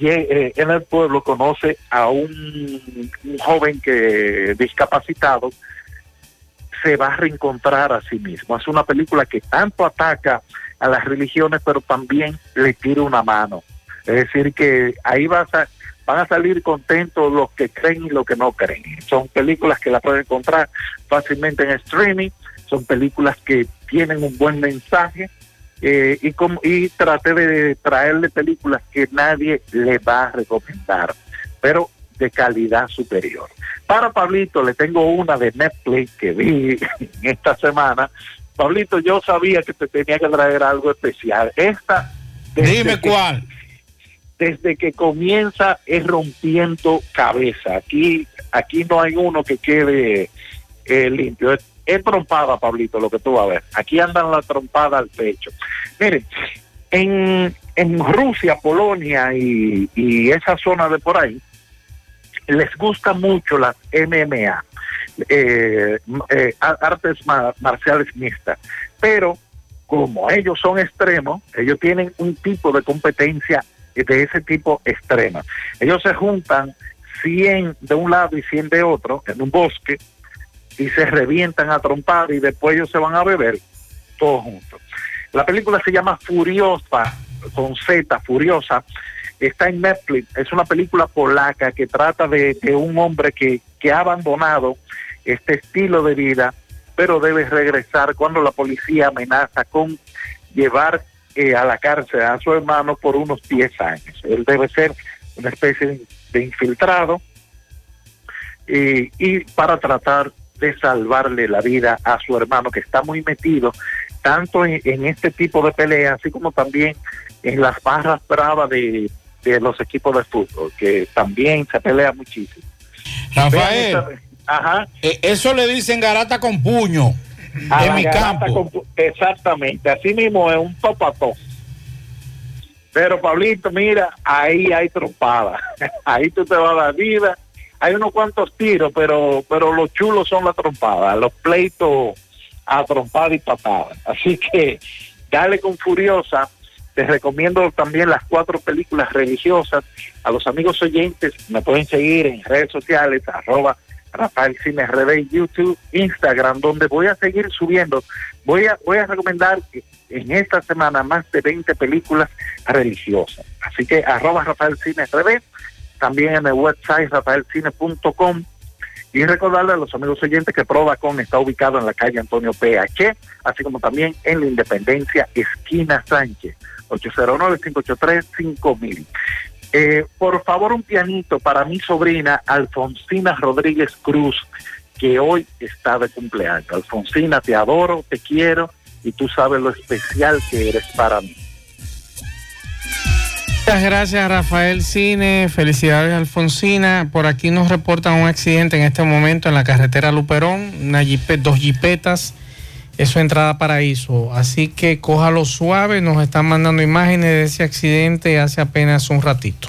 eh, en el pueblo conoce a un, un joven que discapacitado, se va a reencontrar a sí mismo. Es una película que tanto ataca a las religiones, pero también le tira una mano. Es decir, que ahí vas a, van a salir contentos los que creen y los que no creen. Son películas que la pueden encontrar fácilmente en streaming, son películas que tienen un buen mensaje eh, y, como, y traté de traerle películas que nadie le va a recomendar, pero de calidad superior. Para Pablito le tengo una de Netflix que vi esta semana. Pablito, yo sabía que te tenía que traer algo especial. Esta... Dime cuál. Desde que comienza es rompiendo cabeza. Aquí, aquí no hay uno que quede eh, limpio. Es, es trompada, Pablito, lo que tú vas a ver. Aquí andan la trompada al pecho. Miren, en, en Rusia, Polonia y, y esa zona de por ahí, les gusta mucho las MMA, eh, eh, artes ma- marciales mixtas, pero como ellos son extremos, ellos tienen un tipo de competencia de ese tipo extrema. Ellos se juntan 100 de un lado y 100 de otro, en un bosque, y se revientan a trompar y después ellos se van a beber todos juntos. La película se llama Furiosa, con Z, Furiosa, está en Netflix, es una película polaca que trata de, un hombre que, que ha abandonado este estilo de vida, pero debe regresar cuando la policía amenaza con llevar eh, a la cárcel a su hermano por unos 10 años. Él debe ser una especie de, de infiltrado eh, y para tratar de salvarle la vida a su hermano que está muy metido tanto en, en este tipo de peleas, así como también en las barras bravas de, de los equipos de fútbol, que también se pelea muchísimo. Rafael, esta- Ajá. eh, eso le dicen garata con puño A en la mi campo. con- exactamente, así mismo es un topató. Pero Pablito, mira, ahí hay trompada. ahí tú te vas a dar vida. Hay unos cuantos tiros, pero pero los chulos son la trompada, los pleitos a trompada y patada. Así que dale con Furiosa. Te recomiendo también las cuatro películas religiosas. A los amigos oyentes me pueden seguir en redes sociales, arroba Rafael Cine YouTube, Instagram, donde voy a seguir subiendo. Voy a, voy a recomendar en esta semana más de 20 películas religiosas. Así que arroba Rafael Cine también en el website rafaelcine.com y recordarle a los amigos oyentes que Prodacon está ubicado en la calle Antonio PH, así como también en la Independencia, esquina Sánchez, 809-583-5000. Eh, por favor, un pianito para mi sobrina Alfonsina Rodríguez Cruz, que hoy está de cumpleaños. Alfonsina, te adoro, te quiero y tú sabes lo especial que eres para mí. Muchas gracias Rafael Cine, felicidades Alfonsina. Por aquí nos reportan un accidente en este momento en la carretera Luperón, dos jipetas, eso entrada paraíso. Así que cójalo suave, nos están mandando imágenes de ese accidente hace apenas un ratito.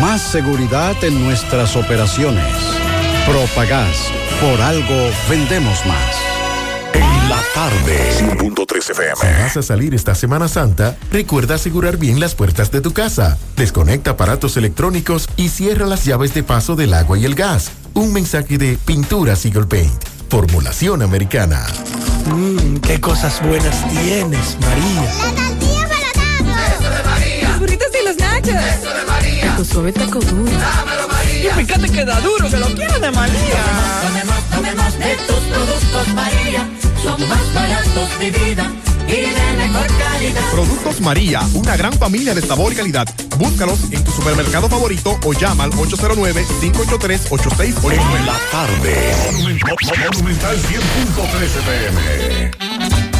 Más seguridad en nuestras operaciones. Propagás. Por algo vendemos más. En la tarde, 100.3 FM. Si vas a salir esta Semana Santa, recuerda asegurar bien las puertas de tu casa. Desconecta aparatos electrónicos y cierra las llaves de paso del agua y el gas. Un mensaje de Pinturas Eagle Paint. Formulación americana. Mmm, qué cosas buenas tienes, María. Eso de María. Los burritos y los nachos. Eso de María. Tu suave taco duro. Dámelo, María. Y fíjate que da duro, que lo quiero de María. Tomemos, tomemos de tus productos, María. Son más baratos de vida y de mejor calidad. Productos María, una gran familia de sabor y calidad. Búscalos en tu supermercado favorito o llama al 809-583-8689. En la tarde, Monumental 100.3 FM.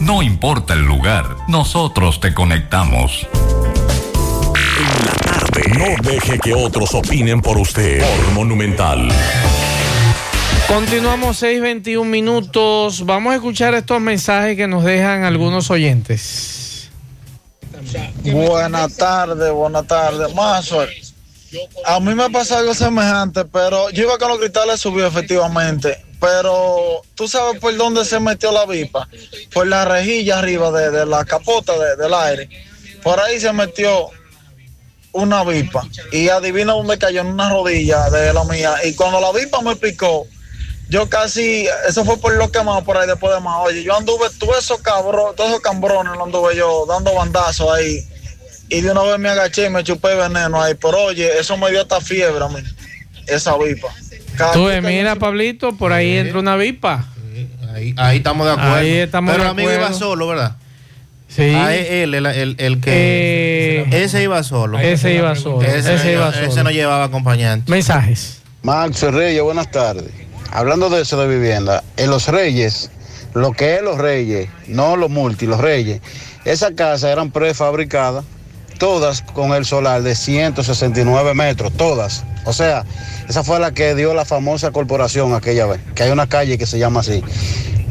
no importa el lugar, nosotros te conectamos. En la tarde. No deje que otros opinen por usted. Por Monumental. Continuamos 6:21 minutos. Vamos a escuchar estos mensajes que nos dejan algunos oyentes. Buenas tardes, buenas tardes. Mazo, a mí me pasa algo semejante, pero yo iba con los cristales subió efectivamente pero tú sabes por dónde se metió la vipa, por la rejilla arriba de, la capota del aire. Por ahí se metió una vipa y adivina dónde cayó en una rodilla de la mía. Y cuando la vipa me picó, yo casi, eso fue por lo quemado por ahí después de más. Oye, yo anduve, todos esos cabros, todos esos cambrones, lo anduve yo dando bandazos ahí. Y de una vez me agaché y me chupé veneno ahí. Pero oye, eso me dio hasta fiebre a mí, esa vipa. Tú, mira, Pablito, por ahí entra una vipa. Ahí, estamos de acuerdo. Ahí estamos Pero de el amigo acuerdo. iba solo, ¿verdad? Sí. Ah, él, el, el- el que. Eh, ese iba solo. ese iba solo, Ese, ese iba ese solo. no llevaba acompañante. Mensajes. Max Reyes, buenas tardes. Hablando de eso de vivienda, en los Reyes, lo que es los Reyes, no los multi, los Reyes, esas casas eran prefabricadas, todas con el solar de 169 metros, todas. O sea, esa fue la que dio la famosa corporación aquella vez, que hay una calle que se llama así.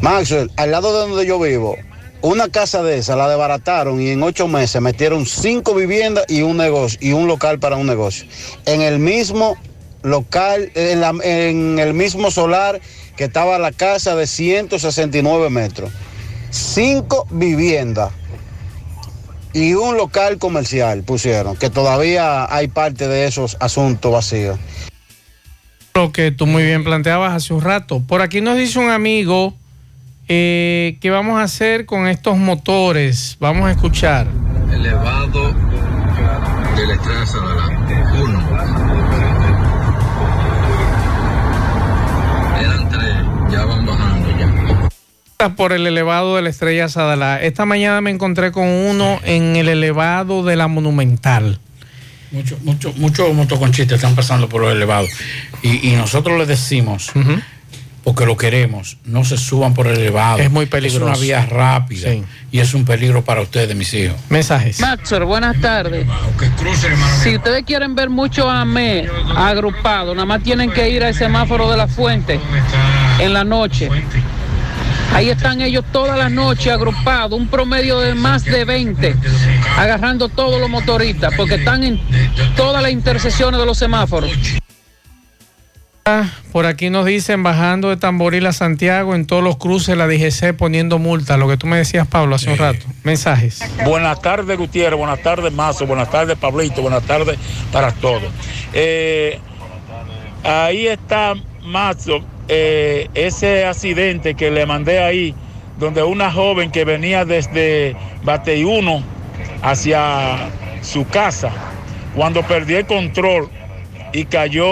Maxwell, al lado de donde yo vivo, una casa de esa la desbarataron y en ocho meses metieron cinco viviendas y un negocio y un local para un negocio. En el mismo local, en, la- en el mismo solar que estaba la casa de 169 metros. Cinco viviendas y un local comercial pusieron, que todavía hay parte de esos asuntos vacíos. Lo que tú muy bien planteabas hace un rato. Por aquí nos dice un amigo eh, qué vamos a hacer con estos motores. Vamos a escuchar. elevado de la Por el elevado de la estrella Sadalá. Esta mañana me encontré con uno en el elevado de la Monumental. Muchos mucho, mucho motoconchistas están pasando por los elevados. Y, y nosotros les decimos, porque lo queremos, no se suban por el elevado. Es muy peligroso. Es una vía rápida. Y es un peligro para ustedes, mis hijos. Mensajes. Maxwell, buenas tardes. Si ustedes quieren ver mucho AME agrupado, nada más tienen que ir al semáforo de la fuente en la noche. Ahí están ellos todas las noches agrupados, un promedio de más de 20, agarrando todos los motoristas, porque están en todas las intersecciones de los semáforos. Ah, Por aquí nos dicen bajando de Tamboril a Santiago en todos los cruces la DGC poniendo multa, lo que tú me decías Pablo hace un rato. Mensajes. Buenas tardes, Gutiérrez. Buenas tardes, Mazo. Buenas tardes, Pablito. Buenas tardes para todos. Eh, ahí está, Mazo, eh, ese accidente que le mandé ahí, donde una joven que venía desde Bateyuno hacia su casa, cuando perdió el control y cayó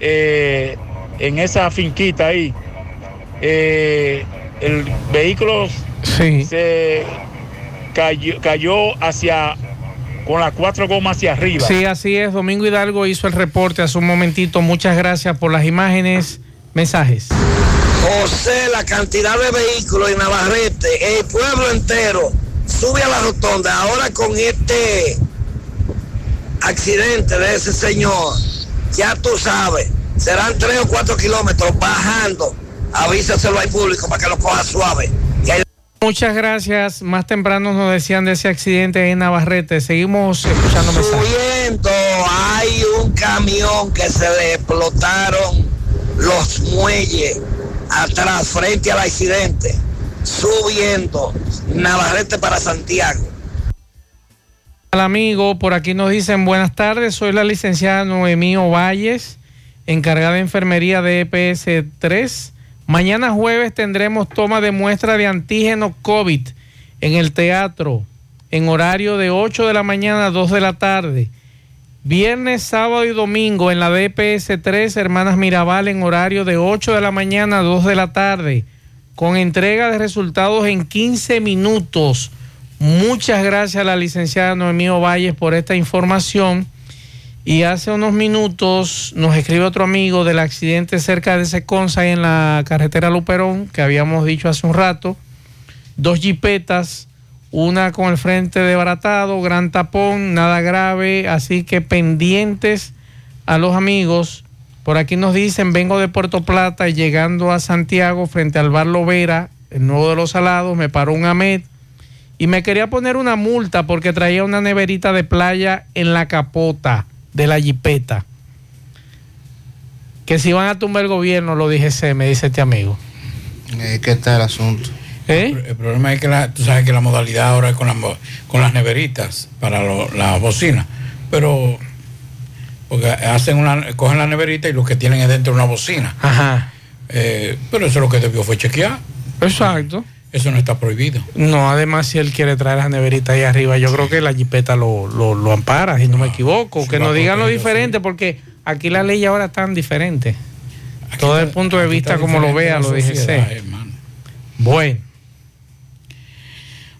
eh, en esa finquita ahí, eh, el vehículo se cayó, cayó hacia con las cuatro gomas hacia arriba. Sí, así es. Domingo Hidalgo hizo el reporte hace un momentito. Muchas gracias por las imágenes. Mensajes. José, la cantidad de vehículos en Navarrete, el pueblo entero sube a la rotonda. Ahora con este accidente de ese señor, ya tú sabes, serán tres o cuatro kilómetros bajando. Avísaselo al público para que lo coja suave. Muchas gracias. Más temprano nos decían de ese accidente en Navarrete. Seguimos escuchando mensajes. Subiendo, hay un camión que se le explotaron los muelles atrás frente al accidente. Subiendo, Navarrete para Santiago. Al amigo, por aquí nos dicen buenas tardes, soy la licenciada Noemí Valles, encargada de enfermería de EPS 3. Mañana jueves tendremos toma de muestra de antígeno COVID en el teatro, en horario de 8 de la mañana a 2 de la tarde. Viernes, sábado y domingo en la DPS 3, Hermanas Mirabal, en horario de 8 de la mañana a 2 de la tarde, con entrega de resultados en 15 minutos. Muchas gracias a la licenciada Noemí Valles por esta información. Y hace unos minutos nos escribe otro amigo del accidente cerca de Seconza en la carretera Luperón, que habíamos dicho hace un rato. Dos jipetas una con el frente desbaratado, gran tapón, nada grave, así que pendientes a los amigos. Por aquí nos dicen, vengo de Puerto Plata y llegando a Santiago frente al bar Lovera, el nuevo de los salados, me paró un AMED y me quería poner una multa porque traía una neverita de playa en la capota de la jipeta. Que si van a tumbar el gobierno, lo dije, se me dice este amigo. Eh, ¿Qué está el asunto? ¿Eh? El problema es que la, tú sabes que la modalidad ahora es con, las con las neveritas para lo- la bocina, pero porque hacen una, cogen la neverita y lo que tienen es dentro una bocina. Ajá. Eh, pero eso lo que debió fue chequear. Exacto. Eso no está prohibido. No, además si él quiere traer las neveritas ahí arriba, yo creo que la jipeta lo, lo, lo ampara, si no me equivoco. que nos digan lo diferente, porque aquí la ley ahora tan diferente. Todo el punto de vista como lo vea, lo dije. Bueno.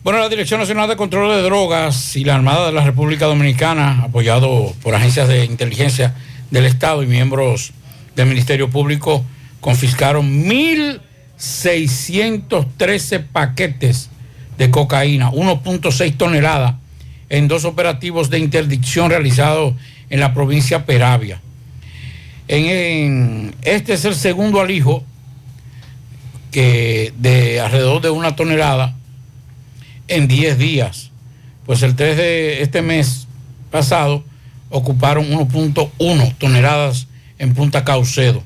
Bueno, la Dirección Nacional de Control de Drogas y la Armada de la República Dominicana, apoyado por agencias de inteligencia del Estado y miembros del Ministerio Público, confiscaron 1.613 paquetes de cocaína, 1.6 toneladas, en dos operativos de interdicción realizados en la provincia Peravia. En, este es el segundo alijo que de alrededor de una tonelada en 10 días. Pues el 3 de este mes pasado ocuparon 1.1 toneladas en Punta Caucedo.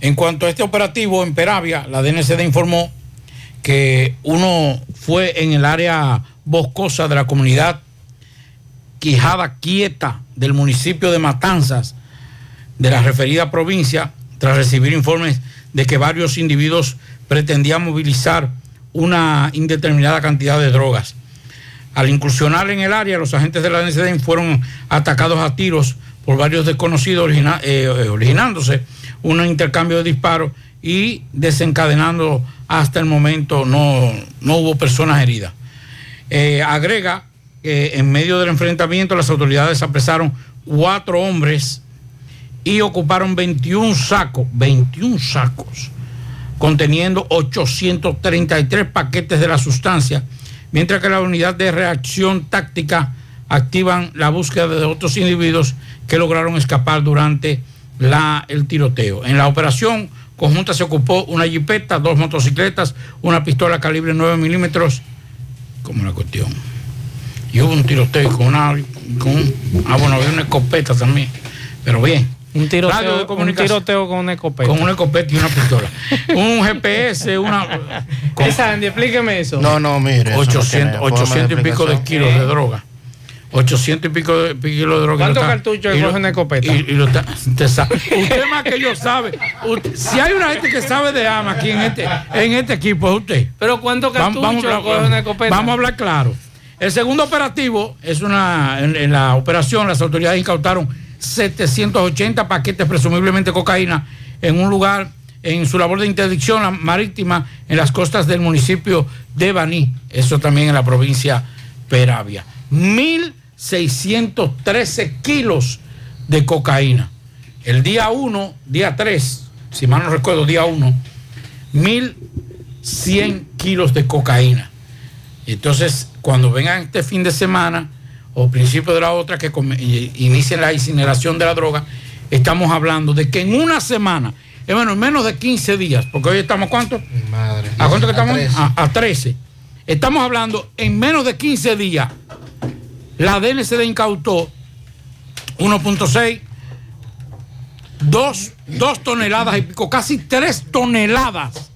En cuanto a este operativo en Peravia, la DNCD informó que uno fue en el área boscosa de la comunidad Quijada Quieta del municipio de Matanzas de la referida provincia tras recibir informes de que varios individuos pretendían movilizar una indeterminada cantidad de drogas. Al incursionar en el área, los agentes de la DNCD fueron atacados a tiros por varios desconocidos, eh, originándose un intercambio de disparos y desencadenando hasta el momento no, no hubo personas heridas. Eh, agrega que en medio del enfrentamiento las autoridades apresaron cuatro hombres y ocuparon 21 sacos, 21 sacos, conteniendo 833 paquetes de la sustancia, mientras que la unidad de reacción táctica activan la búsqueda de otros individuos que lograron escapar durante la, el tiroteo. En la operación conjunta se ocupó una jipeta, dos motocicletas, una pistola calibre 9 milímetros, como la cuestión. Y hubo un tiroteo con una... Ah, bueno, había una escopeta también, pero bien. Un Radio tiroteo, de un tiroteo con una escopeta. Con una escopeta y una pistola. un GPS, una. Esa, Andy, explíqueme eso. No, no, mire. eso no 800, tiene forma 800 y pico de kilos de droga. 800 y pico de, kilos de droga. ¿Cuántos cartuchos coge una escopeta? Y, y lo está- usted, sabe. Usted más que yo sabe. Usted- si hay una gente que sabe de armas aquí en este, en este equipo, es usted. Pero ¿cuántos Vamos- cartuchos vamos, coge una escopeta? Vamos a hablar claro. El segundo operativo es una. En, en la operación, las autoridades incautaron 780 paquetes, presumiblemente cocaína, en un lugar en su labor de interdicción marítima en las costas del municipio de Baní. Eso también en la provincia Peravia. 1.613 kilos de cocaína. El día 1, día 3, si mal no recuerdo, día 1, 1.100 kilos de cocaína. Entonces, cuando vengan este fin de semana o principio de la otra que inicien la incineración de la droga, estamos hablando de que en una semana, eh, bueno, en menos de 15 días, porque hoy estamos a cuánto? Madre. ¿A cuánto que estamos? 13. A, a 13. Estamos hablando en menos de 15 días, la DNCD incautó 1.6, 2, toneladas y pico, casi 3 toneladas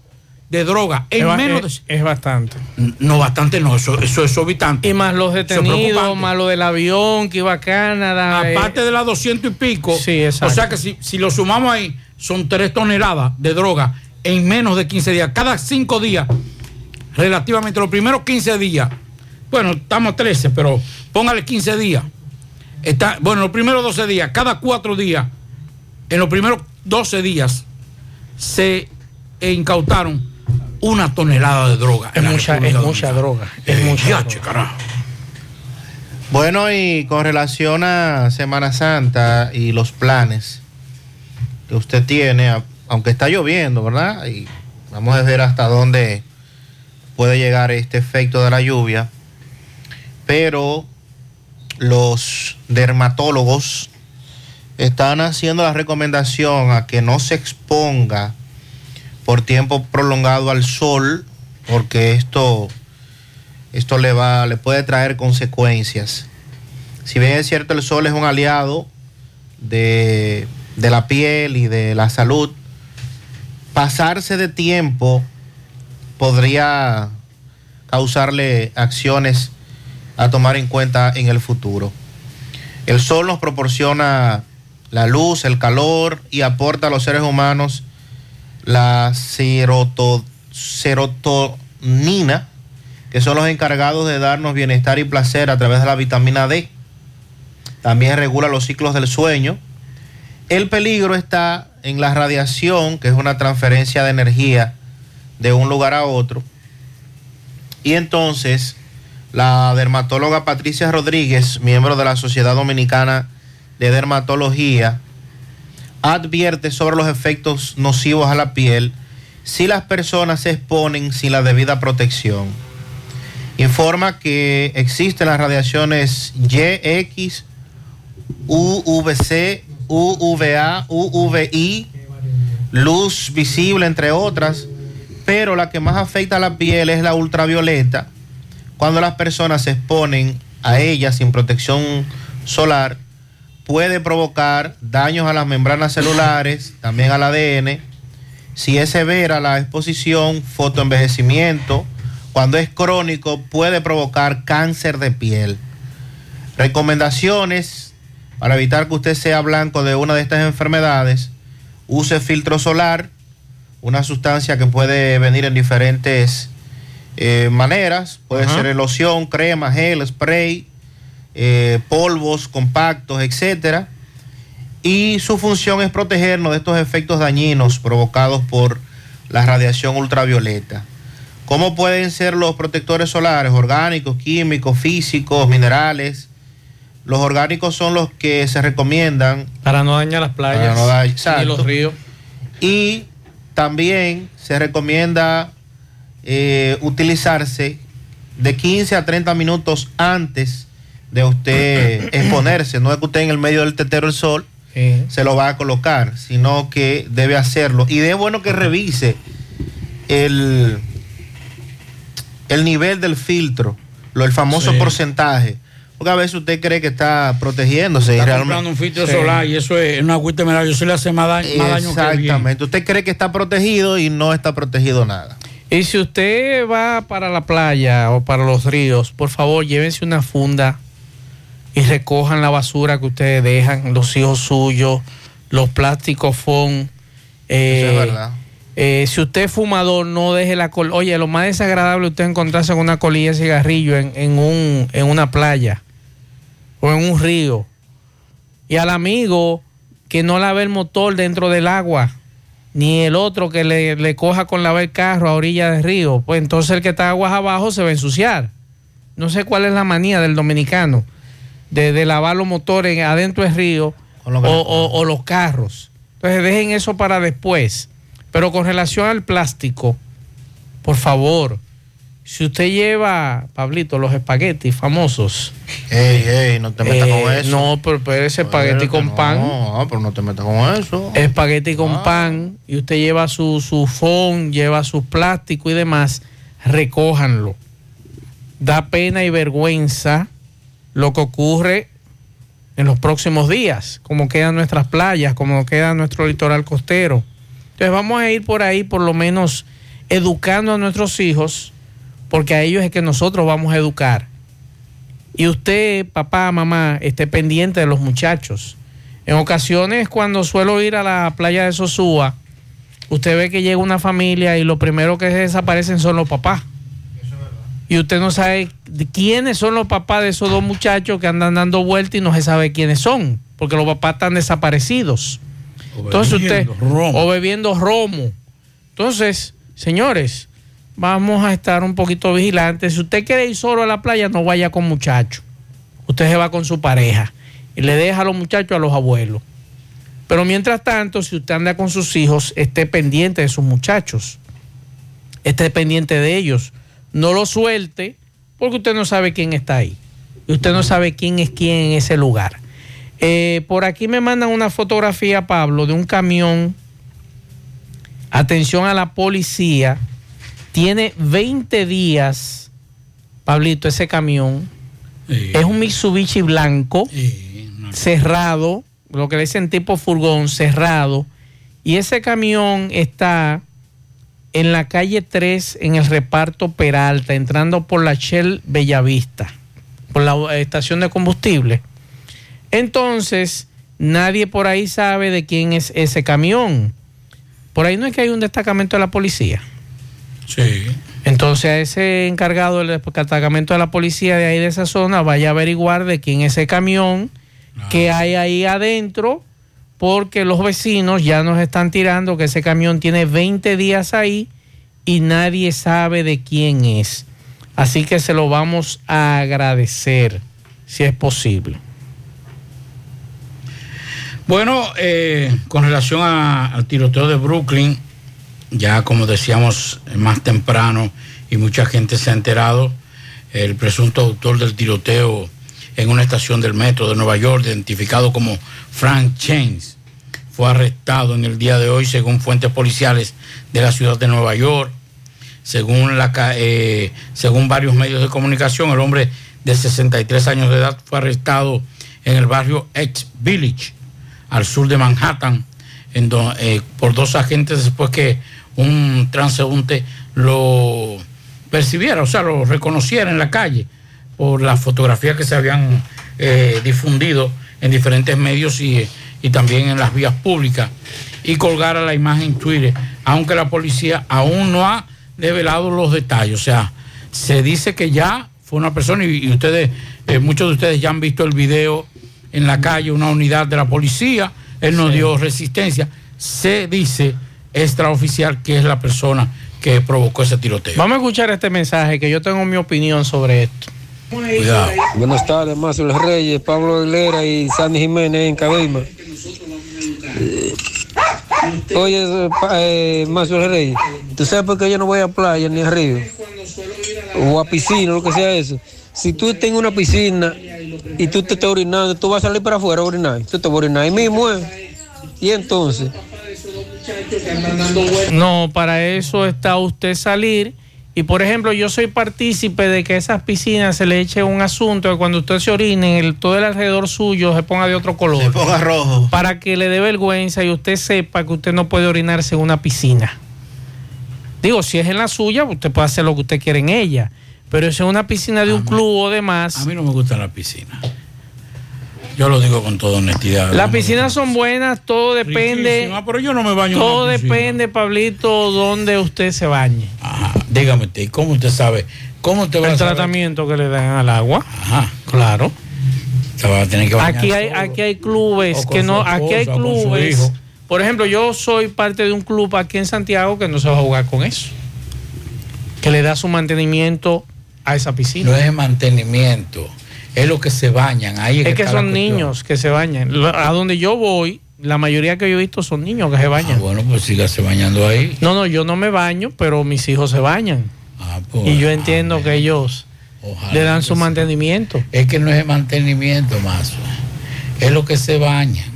de droga en Es menos de... es, bastante. No, bastante no, eso, eso es exorbitante. Y más los es detenidos, más lo del avión que iba a Canadá. eh, Aparte de las 200 y pico, Sí, exacto. o sea que si, si lo sumamos ahí, son 3 toneladas de droga en menos de 15 días. Cada 5 días, relativamente, los primeros 15 días, bueno, estamos 13, pero póngale 15 días. Está, bueno, los primeros 12 días, cada 4 días, en los primeros 12 días, se incautaron una tonelada de droga. Es mucha, es mucha droga. Es Eh, mucha droga. carajo. Bueno, y con relación a Semana Santa y los planes que usted tiene, aunque está lloviendo, ¿verdad? Y vamos a ver hasta dónde puede llegar este efecto de la lluvia. Pero los dermatólogos están haciendo la recomendación a que no se exponga por tiempo prolongado al sol, porque esto esto le va, le puede traer consecuencias. Si bien es cierto el sol es un aliado de, de la piel y de la salud, pasarse de tiempo podría causarle acciones a tomar en cuenta en el futuro. El sol nos proporciona la luz, el calor y aporta a los seres humanos la seroto- serotonina, que son los encargados de darnos bienestar y placer a través de la vitamina D. También regula los ciclos del sueño. El peligro está en la radiación, que es una transferencia de energía de un lugar a otro. Y entonces, la dermatóloga Patricia Rodríguez, miembro de la Sociedad Dominicana de Dermatología, advierte sobre los efectos nocivos a la piel si las personas se exponen sin la debida protección. Informa que existen las radiaciones YX, UVC, UVA, UVI, luz visible, entre otras, pero la que más afecta a la piel es la ultravioleta. Cuando las personas se exponen a ella sin protección solar, puede provocar daños a las membranas celulares, también al ADN. Si es severa la exposición, fotoenvejecimiento, cuando es crónico puede provocar cáncer de piel. Recomendaciones para evitar que usted sea blanco de una de estas enfermedades. Use filtro solar, una sustancia que puede venir en diferentes eh, maneras. Puede ser loción, crema, gel, spray, eh, polvos compactos, etcétera. Y su función es protegernos de estos efectos dañinos provocados por la radiación ultravioleta. ¿Cómo pueden ser los protectores solares? Orgánicos, químicos, físicos, minerales. Los orgánicos son los que se recomiendan Para no dañar las playas Para no dañar- y los ríos. y también se recomienda eh, utilizarse de 15 a 30 minutos antes de usted exponerse. No es que usted en el medio del tetero del sol se lo va a colocar, sino que debe hacerlo. Y de bueno que revise el, el nivel del filtro, lo, el famoso Sí. porcentaje. Porque a veces usted cree que está protegiéndose. y Está realmente- comprando un filtro Sí. solar y eso es una agüita mineral. Eso le hace más daño, más daño que. Exactamente. Usted cree que está protegido y no está protegido nada. Y si usted va para la playa o para los ríos, por favor llévense una funda y recojan la basura que ustedes dejan, los hijos suyos, los plásticos fon. eh, Eso es verdad. eh, si usted es fumador, no deje la col. Oye, lo más desagradable es usted encontrarse con una colilla de cigarrillo en, en un, en una playa o en un río. Y al amigo que no lave el motor dentro del agua, ni el otro que le, le coja con lavar el carro a orilla del río, pues entonces el que está aguas abajo se va a ensuciar. No sé cuál es la manía del dominicano de, de lavar los motores adentro del río o, lo que- o- o los carros. Entonces dejen eso para después. Pero con relación al plástico, por favor, si usted lleva, Pablito, los espaguetis famosos. Ey, ey, no te metas eh, con eso. No, pero, pero ese espagueti con no, pan. No, pero no te metas con eso. Espagueti con Ah. pan y usted lleva su, su fond, lleva su plástico y demás, recójanlo. Da pena y vergüenza lo que ocurre en los próximos días, como quedan nuestras playas, como queda nuestro litoral costero. Entonces vamos a ir por ahí por lo menos educando a nuestros hijos, porque a ellos es que nosotros vamos a educar. Y usted, papá, mamá, esté pendiente de los muchachos. En ocasiones, cuando suelo ir a la playa de Sosúa, usted ve que llega una familia y lo primero que desaparecen son los papás. Y usted no sabe quiénes son los papás de esos dos muchachos que andan dando vueltas y no se sabe quiénes son, porque los papás están desaparecidos. Entonces usted, romo. o bebiendo romo. Entonces, señores, vamos a estar un poquito vigilantes. Si usted quiere ir solo a la playa, no vaya con muchachos. Usted se va con su pareja y le deja a los muchachos a los abuelos. Pero mientras tanto, si usted anda con sus hijos, esté pendiente de sus muchachos. Esté pendiente de ellos. No lo suelte porque usted no sabe quién está ahí. Y usted no sabe quién es quién en ese lugar. Eh, por aquí me mandan una fotografía, Pablo, de un camión. Atención a la policía. Tiene 20 días, Pablito, ese camión. Es un Mitsubishi blanco, cerrado, lo que le dicen tipo furgón, cerrado. Y ese camión está en la calle 3, en el reparto Peralta, entrando por la Shell Bellavista, por la estación de combustible. Entonces, nadie por ahí sabe de quién es ese camión. Por ahí no es que hay un destacamento de la policía. Sí. Entonces a ese encargado del destacamento de la policía de ahí de esa zona vaya a averiguar de quién es ese camión que hay ahí adentro, porque los vecinos ya nos están tirando que ese camión tiene 20 días ahí y nadie sabe de quién es. Así que se lo vamos a agradecer, si es posible. Bueno, eh, con relación al tiroteo de Brooklyn, ya como decíamos más temprano y mucha gente se ha enterado, el presunto autor del tiroteo en una estación del metro de Nueva York, identificado como Frank Chains, fue arrestado en el día de hoy según fuentes policiales de la ciudad de Nueva York. Según, eh, varios medios de comunicación, el hombre de 63 años de edad fue arrestado en el barrio Ex Village, al sur de Manhattan, eh, por dos agentes después que un transeúnte lo percibiera, o sea, lo reconociera en la calle por las fotografías que se habían eh, difundido en diferentes medios y, y también en las vías públicas y colgara la imagen en Twitter, aunque la policía aún no ha develado los detalles. O sea, se dice que ya fue una persona y, y ustedes, eh, muchos de ustedes ya han visto el video en la calle, una unidad de la policía, él no dio resistencia. Se dice extraoficial que es la persona que provocó ese tiroteo. Vamos a escuchar este mensaje que yo tengo mi opinión sobre esto. Cuidado. Buenas tardes, Mazo Los Reyes, Pablo Aguilera y Sandy Jiménez en Cabima. Eh, Oye, eh, pa- eh, Mazo Los Reyes, ¿tú sabes por qué yo no voy a playa ni a río? O a piscina, lo que sea eso. Si tú estás en una piscina y tú te estás orinando, tú vas a salir para afuera a orinar. Tú te vas a orinar ahí mismo, ¿eh? Y entonces, No, para eso está usted salir. Y por ejemplo, yo soy partícipe de que a esas piscinas se le eche un asunto que cuando usted se orine, el, todo el alrededor suyo se ponga de otro color. Se ponga rojo. Para que le dé vergüenza y usted sepa que usted no puede orinarse en una piscina. Digo, si es en la suya, usted puede hacer lo que usted quiere en ella. Pero si es una piscina de un club o demás. A mí no me gusta la piscina. Yo lo digo con toda honestidad. Las piscinas son buenas, todo depende. Pero yo no me baño Todo depende, Pablito, donde usted se bañe. Dígame usted, ¿y ¿cómo usted sabe? ¿Cómo usted va El a saber? tratamiento que le dan al agua. Ajá. Claro. Se va a tener que bañar Aquí hay, solo. aquí hay clubes que no, aquí hay clubes. Por ejemplo, yo soy parte de un club aquí en Santiago que no se va a jugar con eso. Que le da su mantenimiento a esa piscina. No es mantenimiento, es lo que se bañan. Ahí es, Es que son cuestión. niños que se bañan. A donde yo voy, la mayoría que yo he visto son niños que se bañan. Ah, bueno, pues sígase bañando ahí. No, no, yo no me baño, pero mis hijos se bañan. pues, y yo entiendo que ellos le dan su mantenimiento. Es que no es mantenimiento más, es lo que se bañan.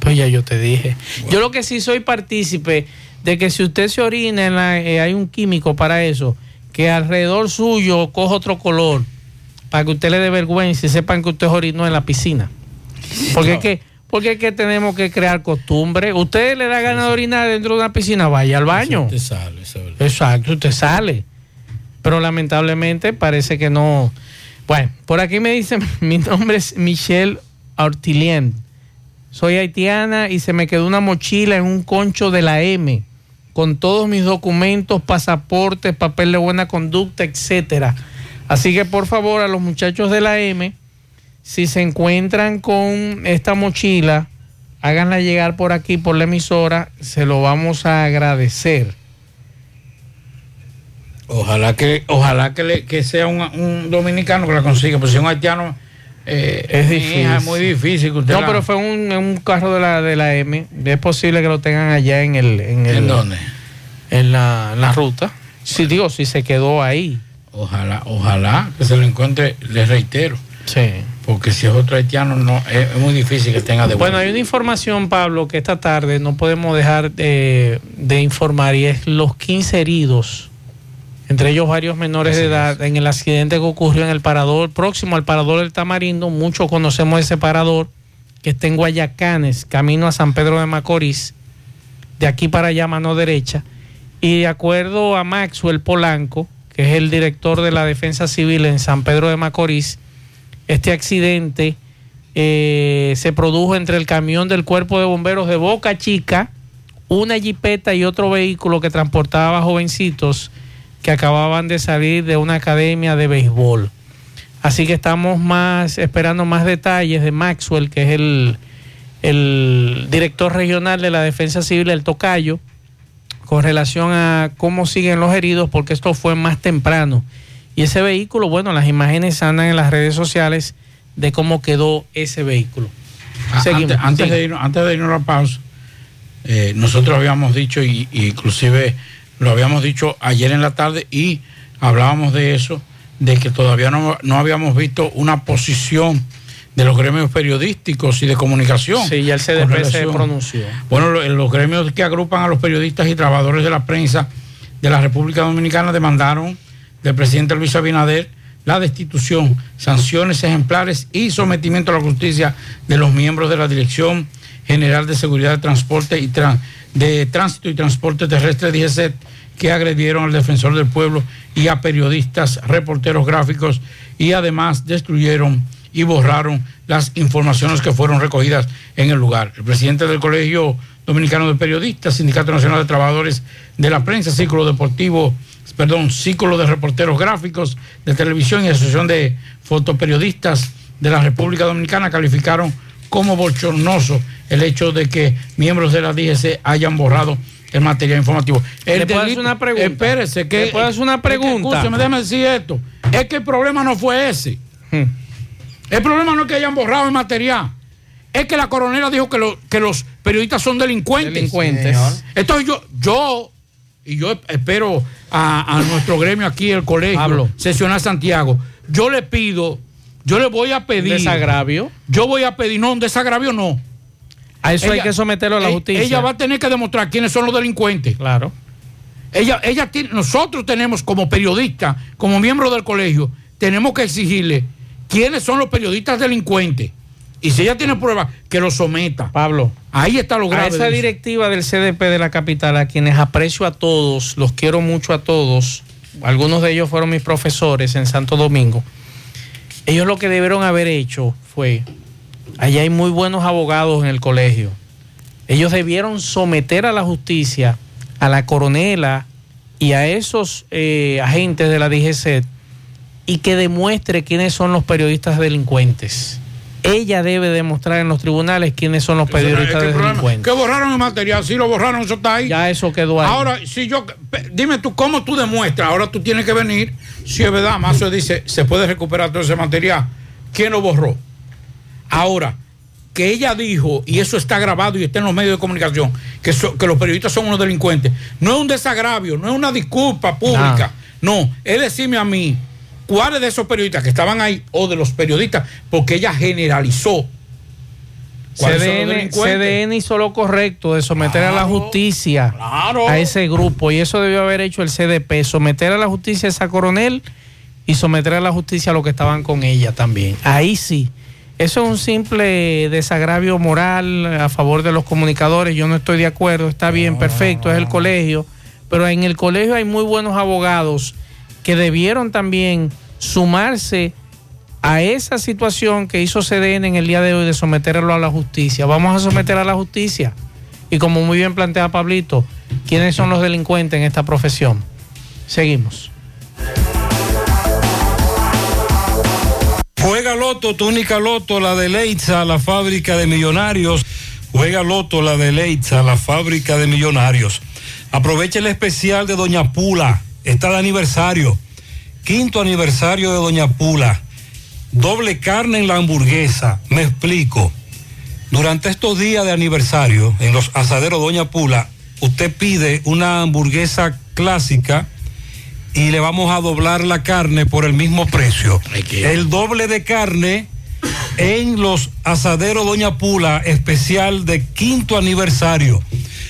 Pues ya yo te dije. Yo lo que sí soy partícipe de que si usted se orina, en la- eh, hay un químico para eso, que alrededor suyo coja otro color, para que usted le dé vergüenza y sepan que usted orinó en la piscina. Porque es que Porque es que tenemos que crear costumbre. Usted le da ganas de orinar dentro de una piscina, vaya al baño. Te sale. Exacto, usted sale. Pero lamentablemente parece que no. Bueno, por aquí me dicen, mi nombre es Michelle Ortilien. Soy haitiana y se me quedó una mochila en un concho de la M con todos mis documentos, pasaportes, papel de buena conducta, etcétera. Así que por favor a los muchachos de la M, si se encuentran con esta mochila, háganla llegar por aquí, por la emisora, se lo vamos a agradecer. Ojalá que, ojalá que, le- que sea un, un dominicano que la consiga, porque si un haitiano eh, Es difícil. es muy difícil que usted No, la- pero fue un, carro de la, de la M. Es posible que lo tengan allá en el. ¿En, el- ¿En dónde? En la, en la ruta. Sí, digo, si se quedó ahí. Ojalá, ojalá que se lo encuentre, les reitero. Sí. Porque si es otro haitiano, no, es, muy difícil que tenga de Bueno, hay una información, Pablo, que esta tarde no podemos dejar de, de informar y es los 15 heridos, entre ellos varios menores de edad, en el accidente que ocurrió en el parador, próximo al parador del Tamarindo. Muchos conocemos ese parador que está en Guayacanes, camino a San Pedro de Macorís, de aquí para allá, mano derecha. Y de acuerdo a Maxwell Polanco, que es el director de la Defensa Civil en San Pedro de Macorís, este accidente eh, se produjo entre el camión del Cuerpo de Bomberos de Boca Chica, una jipeta y otro vehículo que transportaba jovencitos que acababan de salir de una academia de béisbol. Así que estamos más esperando más detalles de Maxwell, que es el, director regional de la Defensa Civil, el Tocayo, con relación a cómo siguen los heridos, porque esto fue más temprano. Y ese vehículo, bueno, las imágenes andan en las redes sociales de cómo quedó ese vehículo. Ah, Seguimos. Antes, antes de irnos, antes de irnos a la pausa, eh, nosotros habíamos dicho, y, y inclusive lo habíamos dicho ayer en la tarde, y hablábamos de eso, de que todavía no, no habíamos visto una posición de los gremios periodísticos y de comunicación. Sí, ya el CDP se pronunció. Bueno, lo- los gremios que agrupan a los periodistas y trabajadores de la prensa de la República Dominicana demandaron del presidente Luis Abinader la destitución, sanciones ejemplares y sometimiento a la justicia de los miembros de la Dirección General de Seguridad de Transporte y de Tránsito y Transporte Terrestre DGCET que agredieron al defensor del pueblo y a periodistas, reporteros gráficos y además destruyeron y borraron las informaciones que fueron recogidas en el lugar. El presidente del Colegio Dominicano de Periodistas, Sindicato Nacional de Trabajadores de la Prensa, Círculo Deportivo, perdón, Círculo de Reporteros Gráficos de Televisión y Asociación de Fotoperiodistas de la República Dominicana calificaron como bochornoso el hecho de que miembros de la DGC hayan borrado el material informativo. El ¿Le puedo hacer una pregunta? Espérese, que. ¿Le puedo hacer una es que, pregunta? escúcheme, déjeme decir esto. Es que el problema no fue ese. Hmm. El problema no es que hayan borrado el material. Es que la coronela dijo que, lo- que los periodistas son delincuentes. Delincuentes. Entonces yo, yo, y yo espero a, a nuestro gremio aquí, el colegio, Pablo. Sesional Santiago, yo le pido, yo le voy a pedir. desagravio? Yo voy a pedir, no, un desagravio no. A eso hay que someterlo a la e- justicia. Ella va a tener que demostrar quiénes son los delincuentes. Claro. Ella, ella tiene, nosotros tenemos como periodistas, como miembros del colegio, tenemos que exigirle quiénes son los periodistas delincuentes. Y si ella tiene pruebas, que lo someta. Pablo. Ahí está lo A grave. esa de eso. directiva del CDP de la capital, a quienes aprecio a todos, los quiero mucho a todos, algunos de ellos fueron mis profesores en Santo Domingo, ellos lo que debieron haber hecho fue, allá hay muy buenos abogados en el colegio, ellos debieron someter a la justicia, a la coronela y a esos eh, agentes de la DGC y que demuestre quiénes son los periodistas delincuentes. Ella debe demostrar en los tribunales quiénes son los Eso no- es periodistas problema- delincuentes. Que borraron el material, sí lo borraron, eso está ahí. Ya eso quedó ahí. Ahora, si yo, dime tú, ¿cómo tú demuestras? Ahora tú tienes que venir, si es verdad, Mazo dice, se puede recuperar todo ese material. ¿Quién lo borró? Ahora, que ella dijo, y eso está grabado y está en los medios de comunicación, que, so- que los periodistas son unos delincuentes, no es un desagravio, no es una disculpa pública, no, es decirme a mí, ¿cuáles de esos periodistas que estaban ahí, o de los periodistas, porque ella generalizó? ¿Cuáles son los CDN? CDN hizo lo correcto de someter a la justicia claro. a ese grupo y eso debió haber hecho el CDP, someter a la justicia a esa coronel y someter a la justicia a los que estaban con ella también. Ahí sí. Eso es un simple desagravio moral a favor de los comunicadores. Yo no estoy de acuerdo. Está bien, perfecto, es el colegio. Pero en el colegio hay muy buenos abogados que debieron también sumarse a esa situación que hizo CDN en el día de hoy de someterlo a la justicia. Vamos a someter a la justicia. Y como muy bien plantea Pablito, ¿quiénes son los delincuentes en esta profesión? Seguimos. Juega Loto, túnica Loto, la de Leitza, la fábrica de millonarios. Juega Loto, la de Leitza, la fábrica de millonarios. Aprovecha el especial de Doña Pula. Está de aniversario. Quinto aniversario de Doña Pula. Doble carne en la hamburguesa. Me explico. Durante estos días de aniversario, en los asaderos Doña Pula, usted pide una hamburguesa clásica y le vamos a doblar la carne por el mismo precio. El doble de carne en los asaderos Doña Pula, especial de quinto aniversario.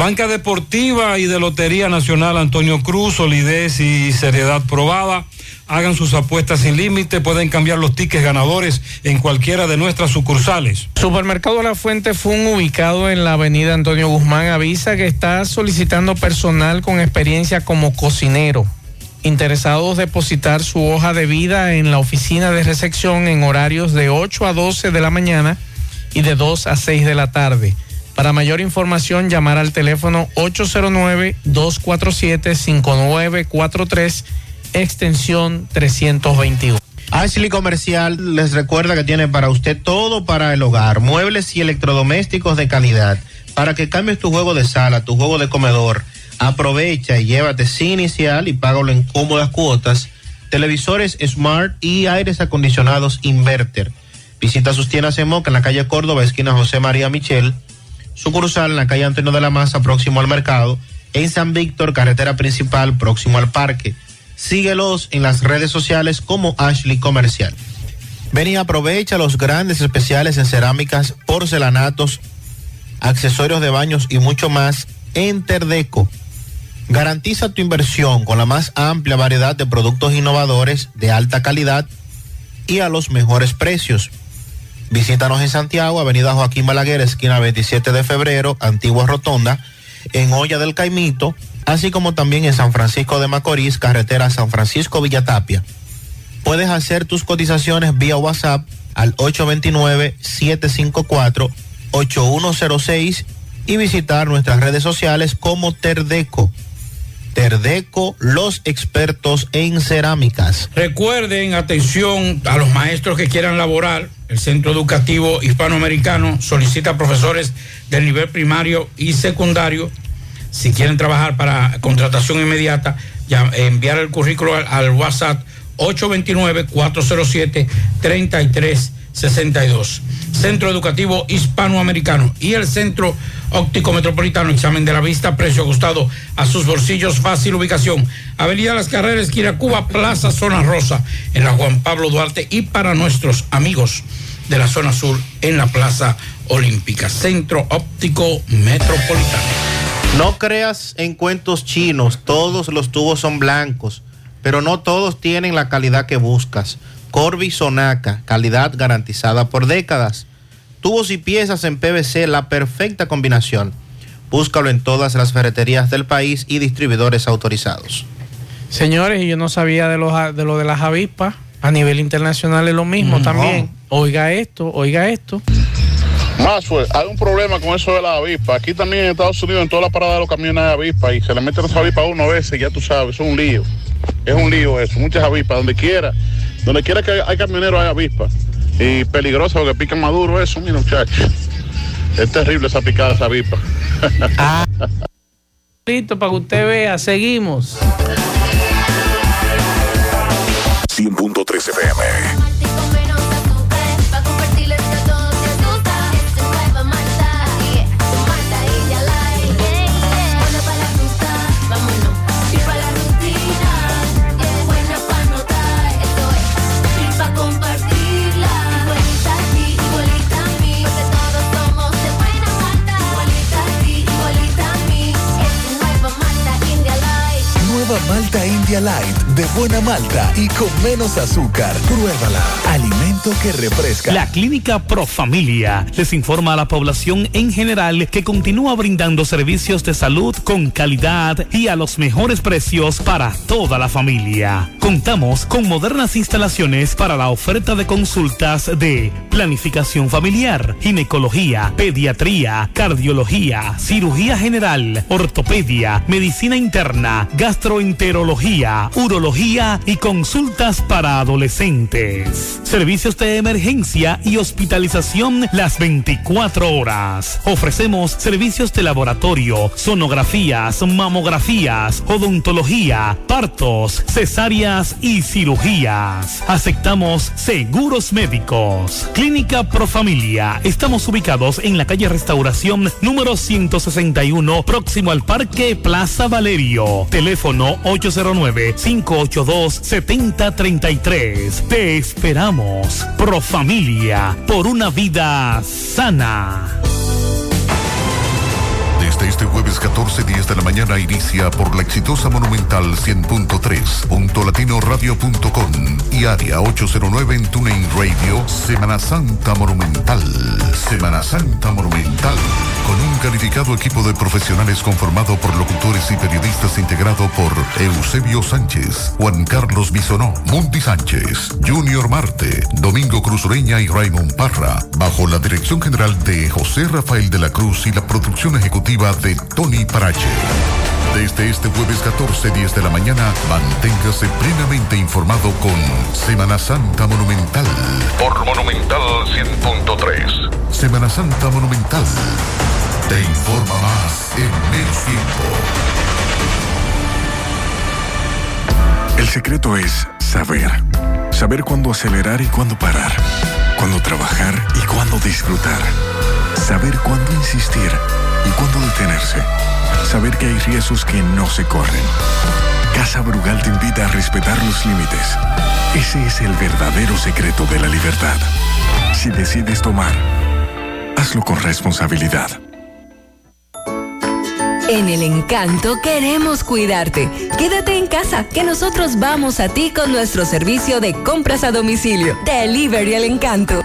Banca Deportiva y de Lotería Nacional Antonio Cruz, solidez y seriedad probada. Hagan sus apuestas sin límite, pueden cambiar los tickets ganadores en cualquiera de nuestras sucursales. Supermercado La Fuente Fun, ubicado en la avenida Antonio Guzmán, avisa que está solicitando personal con experiencia como cocinero. Interesados depositar su hoja de vida en la oficina de recepción en horarios de 8 a 12 de la mañana y de 2 a 6 de la tarde. Para mayor información, llamar al teléfono 809-247-5943, extensión 321. Ashley Comercial les recuerda que tiene para usted todo para el hogar, muebles y electrodomésticos de calidad, para que cambies tu juego de sala, tu juego de comedor. Aprovecha y llévate sin inicial y págalo en cómodas cuotas. Televisores Smart y aires acondicionados Inverter. Visita sus tiendas en Moca en la calle Córdoba, esquina José María Michel. Sucursal en la calle Antonio de la Maza, próximo al mercado. En San Víctor, carretera principal, próximo al parque. Síguelos en las redes sociales como Ashley Comercial. Ven y aprovecha los grandes especiales en cerámicas, porcelanatos, accesorios de baños y mucho más en Terdeco. Garantiza tu inversión con la más amplia variedad de productos innovadores de alta calidad y a los mejores precios. Visítanos en Santiago, Avenida Joaquín Balaguer, esquina 27 de febrero, Antigua Rotonda, en Olla del Caimito, así como también en San Francisco de Macorís, carretera San Francisco Villatapia. Puedes hacer tus cotizaciones vía WhatsApp al 829-754-8106 y visitar nuestras redes sociales como Terdeco. Terdeco, los expertos en cerámicas. Recuerden, atención a los maestros que quieran laborar. El Centro Educativo Hispanoamericano solicita profesores del nivel primario y secundario. Si quieren trabajar para contratación inmediata, ya, enviar el currículo al, WhatsApp 829-407-3362. Centro Educativo Hispanoamericano y el Centro Óptico Metropolitano, examen de la vista, precio ajustado a sus bolsillos, fácil ubicación. Avenida Las Carreras, esquina Cuba, Plaza Zona Rosa, en la Juan Pablo Duarte y para nuestros amigos de la zona sur en la Plaza Olímpica, Centro Óptico Metropolitano. No creas en cuentos chinos, todos los tubos son blancos, pero no todos tienen la calidad que buscas. Corby Sonaca, calidad garantizada por décadas. Tubos y piezas en PVC, la perfecta combinación. Búscalo en todas las ferreterías del país y distribuidores autorizados. Señores, y yo no sabía de, los, de lo de las avispas. A nivel internacional es lo mismo Mm, también. Oiga esto, oiga esto. Más pues, hay un problema con eso de la avispa. Aquí también en Estados Unidos, en toda la parada de los camiones hay avispa y se le meten esa avispa uno a veces, ya tú sabes, es un lío. Es un lío eso, muchas avispas, donde quiera. Donde quiera que hay, camioneros hay avispas. Y peligroso porque pican maduro eso, mira muchachos. Es terrible esa picada, esa avispa. Listo, para que usted vea, seguimos. 100.3 FM. Malta India Light de buena malta y con menos azúcar. Pruébala. Alimento que refresca. La Clínica Profamilia les informa a la población en general que continúa brindando servicios de salud con calidad y a los mejores precios para toda la familia. Contamos con modernas instalaciones para la oferta de consultas de planificación familiar, ginecología, pediatría, cardiología, cirugía general, ortopedia, medicina interna, gastroenterología, urología y consultas para adolescentes. Servicios de emergencia y hospitalización las 24 horas. Ofrecemos servicios de laboratorio, sonografías, mamografías, odontología, partos, cesáreas y cirugías. Aceptamos seguros médicos. Clínica Profamilia. Estamos ubicados en la calle Restauración número 161, próximo al Parque Plaza Valerio. Teléfono 809-582-7033. Te esperamos. Profamilia. Por una vida sana. Desde este jueves 14, 10 de la mañana inicia por la exitosa Monumental 100.3, punto latinoradio.com y área 809 en TuneIn Radio, Semana Santa Monumental. Semana Santa Monumental. Con un calificado equipo de profesionales conformado por locutores y periodistas integrado por Eusebio Sánchez, Juan Carlos Bisonó, Mundi Sánchez, Junior Marte, Domingo Cruz Ureña y Raymond Parra, bajo la dirección general de José Rafael de la Cruz y la producción ejecutiva de Tony Parache. Desde este jueves 14, 10 de la mañana, manténgase plenamente informado con Semana Santa Monumental. Por Monumental 100.3. Semana Santa Monumental. Te informa más en menos tiempo. El secreto es saber. Saber cuándo acelerar y cuándo parar. Cuándo trabajar y cuándo disfrutar. Saber cuándo insistir y cuándo detenerse. Saber que hay riesgos que no se corren. Casa Brugal te invita a respetar los límites. Ese es el verdadero secreto de la libertad. Si decides tomar, hazlo con responsabilidad. En el encanto queremos cuidarte. Quédate en casa, que nosotros vamos a ti con nuestro servicio de compras a domicilio. Delivery el encanto.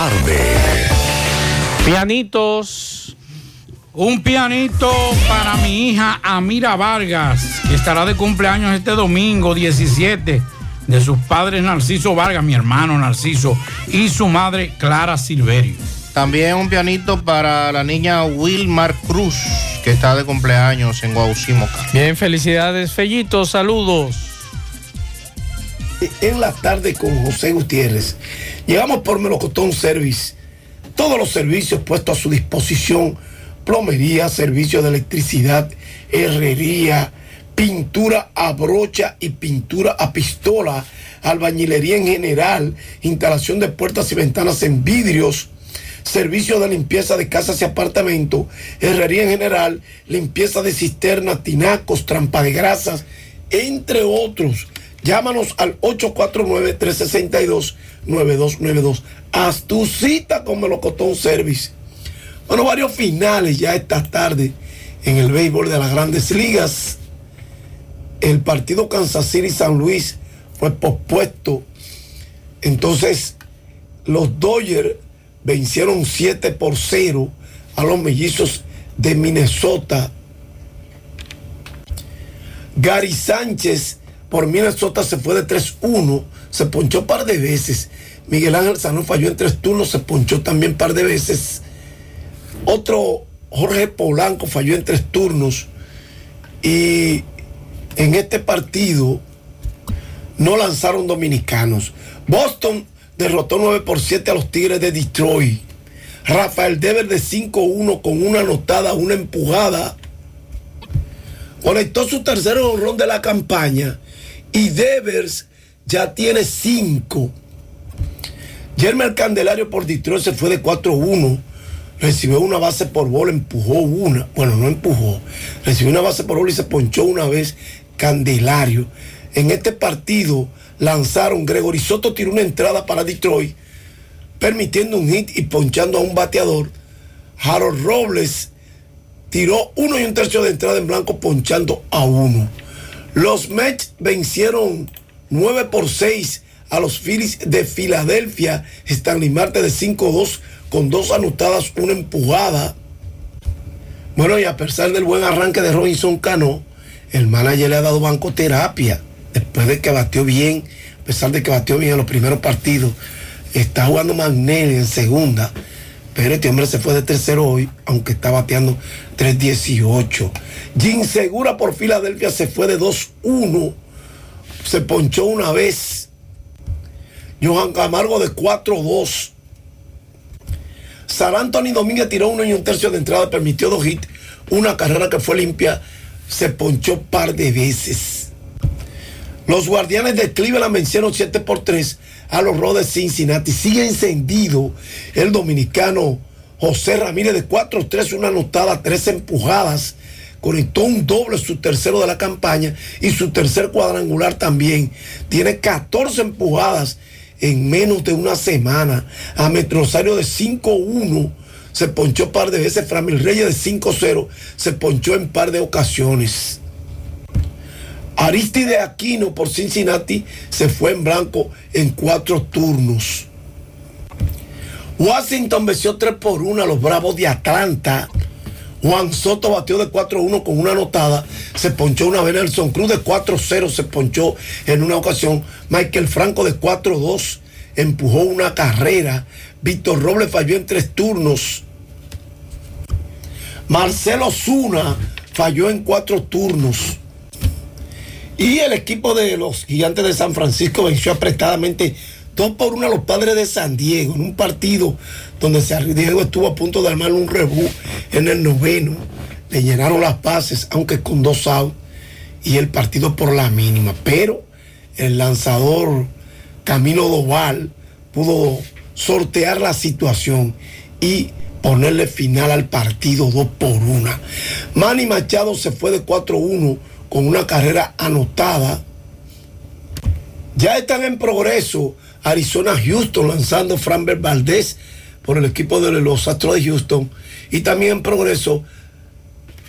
Tarde. Pianitos. Un pianito para mi hija Amira Vargas, que estará de cumpleaños este domingo 17, de sus padres Narciso Vargas, mi hermano Narciso, y su madre Clara Silverio. También un pianito para la niña Wilmar Cruz, que está de cumpleaños en Guaucimoca. Bien, felicidades, Fellito, saludos. En la tarde con José Gutiérrez. Llegamos por Melocotón Service. Todos los servicios puestos a su disposición. Plomería, servicio de electricidad, herrería, pintura a brocha y pintura a pistola, albañilería en general, instalación de puertas y ventanas en vidrios, servicio de limpieza de casas y apartamentos, herrería en general, limpieza de cisternas, tinacos, trampa de grasas, entre otros. Llámanos al 849-362-9292. Haz tu cita con Melocotón Service. Bueno, varios finales ya esta tarde en el béisbol de las grandes ligas. El partido Kansas City San Luis fue pospuesto. Entonces, los Dodgers vencieron 7 por 0 a los mellizos de Minnesota. Gary Sánchez por Minnesota se fue de 3-1, se ponchó un par de veces. Miguel Ángel Sanón falló en tres turnos, se ponchó también un par de veces. Otro Jorge Polanco falló en tres turnos. Y en este partido no lanzaron dominicanos. Boston derrotó 9 por 7 a los Tigres de Detroit. Rafael Dever de 5-1 con una anotada, una empujada. conectó su tercer honrón de la campaña y Devers ya tiene cinco. Yermer Candelario por Detroit se fue de 4-1. Recibió una base por bola, empujó una. Bueno, no empujó. Recibió una base por bola y se ponchó una vez Candelario. En este partido lanzaron, Gregory Soto tiró una entrada para Detroit, permitiendo un hit y ponchando a un bateador. Harold Robles tiró uno y un tercio de entrada en blanco, ponchando a uno. Los Mets vencieron 9 por 6 a los Phillies de Filadelfia. Stanley Marte de 5-2 con dos anotadas, una empujada. Bueno, y a pesar del buen arranque de Robinson Cano, el manager le ha dado bancoterapia. Después de que batió bien, a pesar de que batió bien en los primeros partidos, está jugando Magnelli en segunda. Pero este hombre se fue de tercero hoy, aunque está bateando 3.18. Jim Segura por Filadelfia se fue de 2-1. Se ponchó una vez. Johan Camargo de 4-2. Sar Anthony Domínguez tiró uno y un tercio de entrada, permitió dos hits. Una carrera que fue limpia, se ponchó par de veces. Los guardianes de Cleveland vencieron 7 por 3 a los de Cincinnati. Sigue encendido el dominicano José Ramírez de 4-3, una anotada, tres empujadas. Conectó un doble, su tercero de la campaña y su tercer cuadrangular también. Tiene 14 empujadas en menos de una semana. A Metrosario de 5-1 se ponchó un par de veces. Framil Reyes de 5-0 se ponchó en par de ocasiones. Aristide Aquino por Cincinnati se fue en blanco en cuatro turnos. Washington venció 3 por 1 a los Bravos de Atlanta. Juan Soto batió de 4-1 con una anotada. Se ponchó una vez. Nelson Cruz de 4-0 se ponchó en una ocasión. Michael Franco de 4-2 empujó una carrera. Víctor Robles falló en tres turnos. Marcelo Zuna falló en cuatro turnos. Y el equipo de los gigantes de San Francisco venció apretadamente 2 por 1 a los padres de San Diego en un partido donde Diego estuvo a punto de armar un rebú en el noveno. Le llenaron las bases, aunque con dos outs, y el partido por la mínima. Pero el lanzador Camilo Doval pudo sortear la situación y ponerle final al partido 2 por 1. Manny Machado se fue de 4-1 con una carrera anotada. Ya están en progreso Arizona Houston lanzando Franbert Valdés por el equipo de los Astros de Houston y también en progreso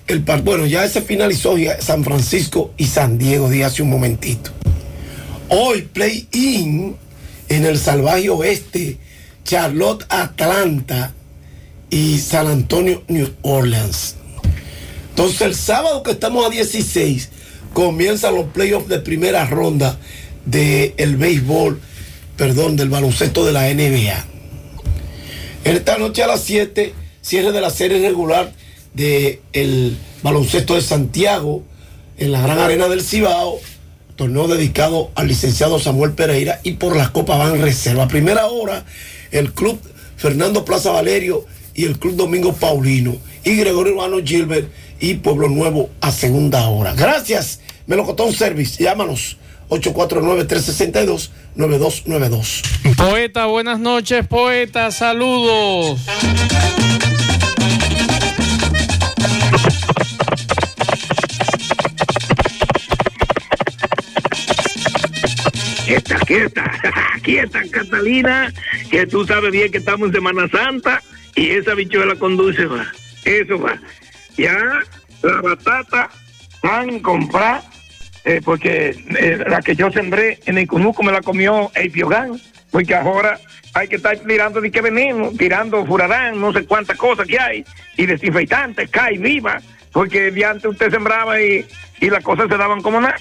el par bueno ya ese finalizó ya San Francisco y San Diego de hace un momentito hoy play in en el salvaje oeste Charlotte Atlanta y San Antonio New Orleans entonces el sábado que estamos a 16 comienzan los playoffs de primera ronda del el béisbol perdón, del baloncesto de la NBA. Esta noche a las 7, cierre de la serie regular del baloncesto de Santiago en la Gran Arena del Cibao, torneo dedicado al licenciado Samuel Pereira y por la Copa Van Reserva. primera hora, el club Fernando Plaza Valerio y el club Domingo Paulino y Gregorio Urbano Gilbert y Pueblo Nuevo a segunda hora. Gracias, Melocotón Service, llámanos 849-362-9292. Poeta, buenas noches, poeta, saludos. Quieta, quieta, quieta, Catalina, que tú sabes bien que estamos en Semana Santa y esa bichuela conduce, va. Eso va. Ya la batata han comprado eh, porque eh, la que yo sembré en el Cunuco me la comió el Piogán, porque ahora hay que estar tirando de qué veneno, tirando furadán, no sé cuántas cosas que hay, y desinfectantes, cae viva, porque de antes usted sembraba y, y las cosas se daban como nada.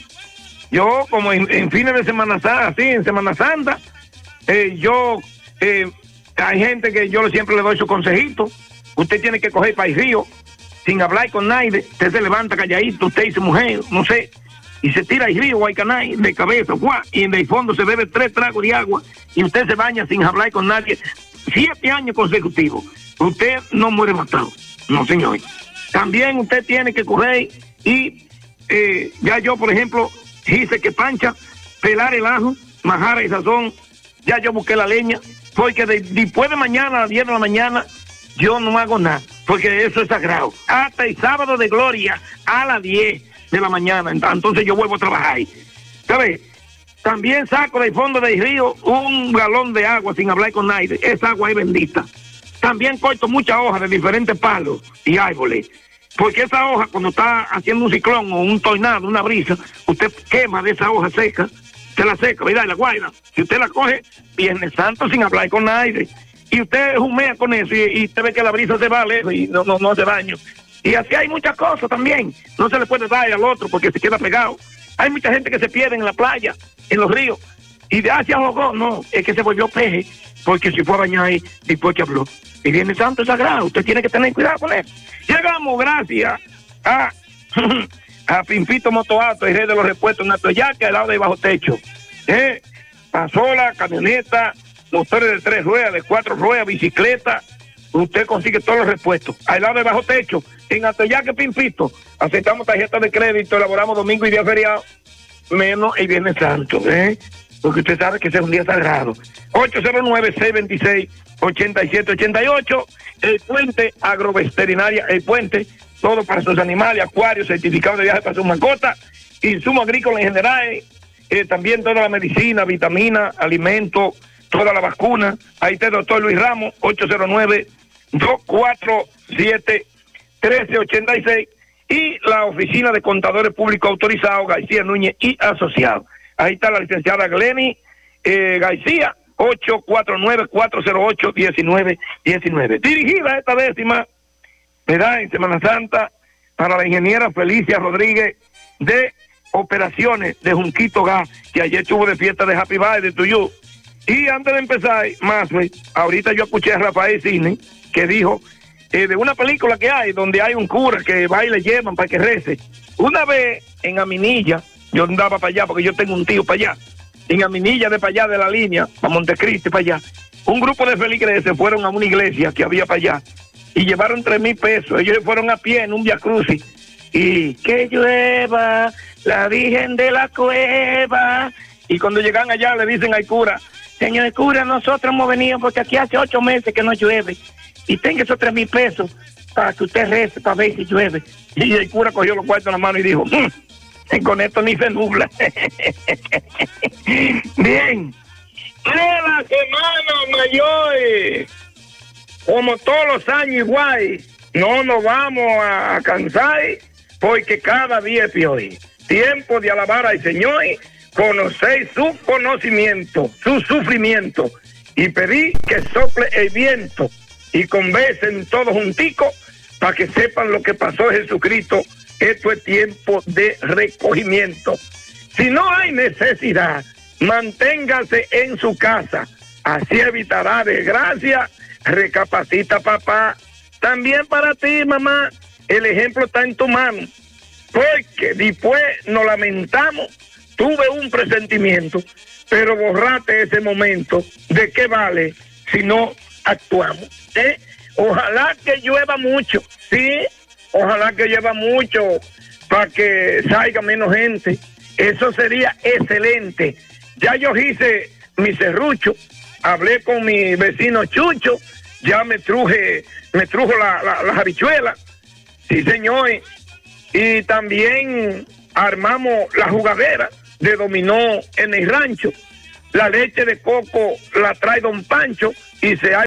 Yo, como en, fines de Semana Santa, así, en Semana Santa, eh, yo, eh, hay gente que yo siempre le doy su consejito, usted tiene que coger el río, sin hablar con nadie, usted se levanta calladito, usted y su mujer, no sé, y se tira al río Guaycanay de cabeza, y en el fondo se bebe tres tragos de agua y usted se baña sin hablar con nadie. Siete años consecutivos. Usted no muere matado. No, señor. También usted tiene que coger y eh, ya yo, por ejemplo, hice que pancha, pelar el ajo, majara y sazón, ya yo busqué la leña, porque de- después de mañana a las 10 de la mañana, yo no hago nada, porque eso es sagrado. Hasta el sábado de gloria a las 10 de la mañana, entonces yo vuelvo a trabajar. ¿Sabes? También saco del fondo del río un galón de agua sin hablar con nadie. Esa agua es bendita. También corto muchas hojas de diferentes palos y árboles. Porque esa hoja, cuando está haciendo un ciclón o un tornado, una brisa, usted quema de esa hoja seca, se la seca, ¿verdad? Y la guarda. Si usted la coge, Viernes Santo sin hablar con nadie. Y usted humea con eso y, y usted ve que la brisa se va lejos y no, no, no hace daño. Y así hay muchas cosas también. No se le puede dar al otro porque se queda pegado. Hay mucha gente que se pierde en la playa, en los ríos. Y de hacia ahogó, no, es que se volvió peje, porque si fue a bañar ahí, después que habló. Y viene santo sagrado, usted tiene que tener cuidado con eso. Llegamos gracias a, a Pimpito Motoato, el rey de los repuestos en Atoyaca, al lado de Bajo Techo. ¿Eh? Pasola, camioneta, motores de tres ruedas, de cuatro ruedas, bicicleta. Usted consigue todos los repuestos. Al lado de Bajo Techo, en Atoyaca, Pimpito. Aceptamos tarjetas de crédito, elaboramos domingo y día feriado menos el Viernes Santo, ¿eh? Porque usted sabe que ese es un día sagrado. 809-626-8788, el puente agroveterinaria, el puente, todo para sus animales, acuarios, certificado de viaje para sus mascotas, insumo agrícola en general, eh, también toda la medicina, vitamina, alimento, toda la vacuna. Ahí está el doctor Luis Ramos, 809-247-1386 y la oficina de contadores públicos autorizados, García Núñez y asociados. Ahí está la licenciada Glenny eh, García, 849-408-1919. Dirigida esta décima, ¿verdad? En Semana Santa, para la ingeniera Felicia Rodríguez de Operaciones de Junquito Gas, que ayer estuvo de fiesta de Happy Birthday to you. Y antes de empezar, más, ahorita yo escuché a Rafael Cine que dijo eh, de una película que hay donde hay un cura que va y le llevan para que rece. Una vez en Aminilla, yo andaba para allá porque yo tengo un tío para allá, en Aminilla de para allá de la línea, a Montecristi para allá, un grupo de feligreses se fueron a una iglesia que había para allá y llevaron tres mil pesos. Ellos fueron a pie en un Via Crucis y que llueva la Virgen de la Cueva. Y cuando llegan allá le dicen al cura, señor cura, nosotros hemos venido porque aquí hace ocho meses que no llueve y tenga esos tres mil pesos para que usted rece para ver si llueve. Y el cura cogió los cuartos en la mano y dijo, "Mm, con esto ni se nubla. Bien, de la semana mayor, como todos los años igual, no nos vamos a cansar porque cada día es peor. Tiempo de alabar al Señor, conocer su conocimiento, su sufrimiento y pedir que sople el viento y conversen todos junticos para que sepan lo que pasó Jesucristo. Esto es tiempo de recogimiento. Si no hay necesidad, manténgase en su casa. Así evitará desgracia. Recapacita, papá. También para ti, mamá, el ejemplo está en tu mano. Porque después nos lamentamos. Tuve un presentimiento, pero borrate ese momento. ¿De qué vale si no actuamos? ¿eh? Ojalá que llueva mucho, sí. Ojalá que llueva mucho para que salga menos gente. Eso sería excelente. Ya yo hice mi serrucho, hablé con mi vecino Chucho, ya me truje, me trujo la, la- las habichuelas. Sí, señor. Y también armamos la jugadera de dominó en el rancho. La leche de coco la trae don Pancho y se ha